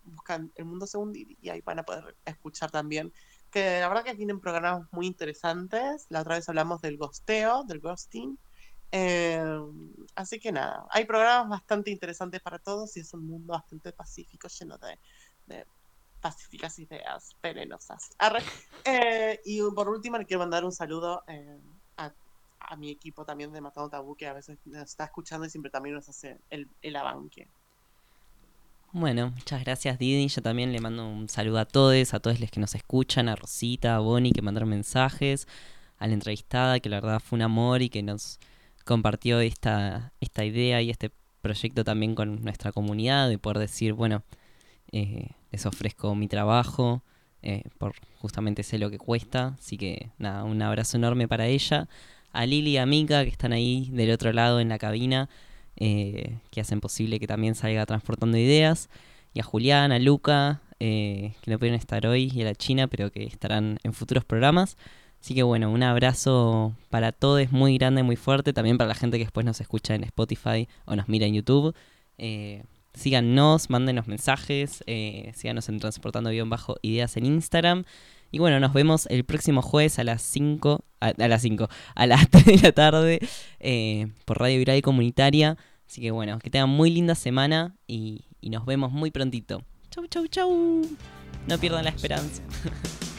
buscan El Mundo Según Didi y ahí van a poder escuchar también. Que la verdad que tienen programas muy interesantes. La otra vez hablamos del gosteo, del ghosting. Eh, así que nada, hay programas bastante interesantes para todos y es un mundo bastante pacífico, lleno de, de pacíficas ideas venenosas. Arre. Eh, y por último, le quiero mandar un saludo eh, a, a mi equipo también de Matando Tabú, que a veces nos está escuchando y siempre también nos hace el, el abanque. Bueno, muchas gracias Didi. Yo también le mando un saludo a todos, a todos los que nos escuchan, a Rosita, a Bonnie que mandaron mensajes, a la entrevistada que la verdad fue un amor y que nos compartió esta, esta idea y este proyecto también con nuestra comunidad, de poder decir, bueno, eh, les ofrezco mi trabajo, eh, por justamente sé lo que cuesta, así que nada, un abrazo enorme para ella, a Lili y a Mika que están ahí del otro lado en la cabina, eh, que hacen posible que también salga transportando ideas, y a Julián, a Luca, eh, que no pudieron estar hoy, y a la China, pero que estarán en futuros programas. Así que bueno, un abrazo para todos muy grande, muy fuerte, también para la gente que después nos escucha en Spotify o nos mira en YouTube. Síganos, mándenos mensajes, eh, síganos en Transportando-Ideas en Instagram. Y bueno, nos vemos el próximo jueves a las 5, a, las 5, a las 3 de la tarde eh, por Radio Viral Comunitaria. Así que bueno, que tengan muy linda semana y nos vemos muy prontito. Chau, chau, chau. No pierdan la esperanza.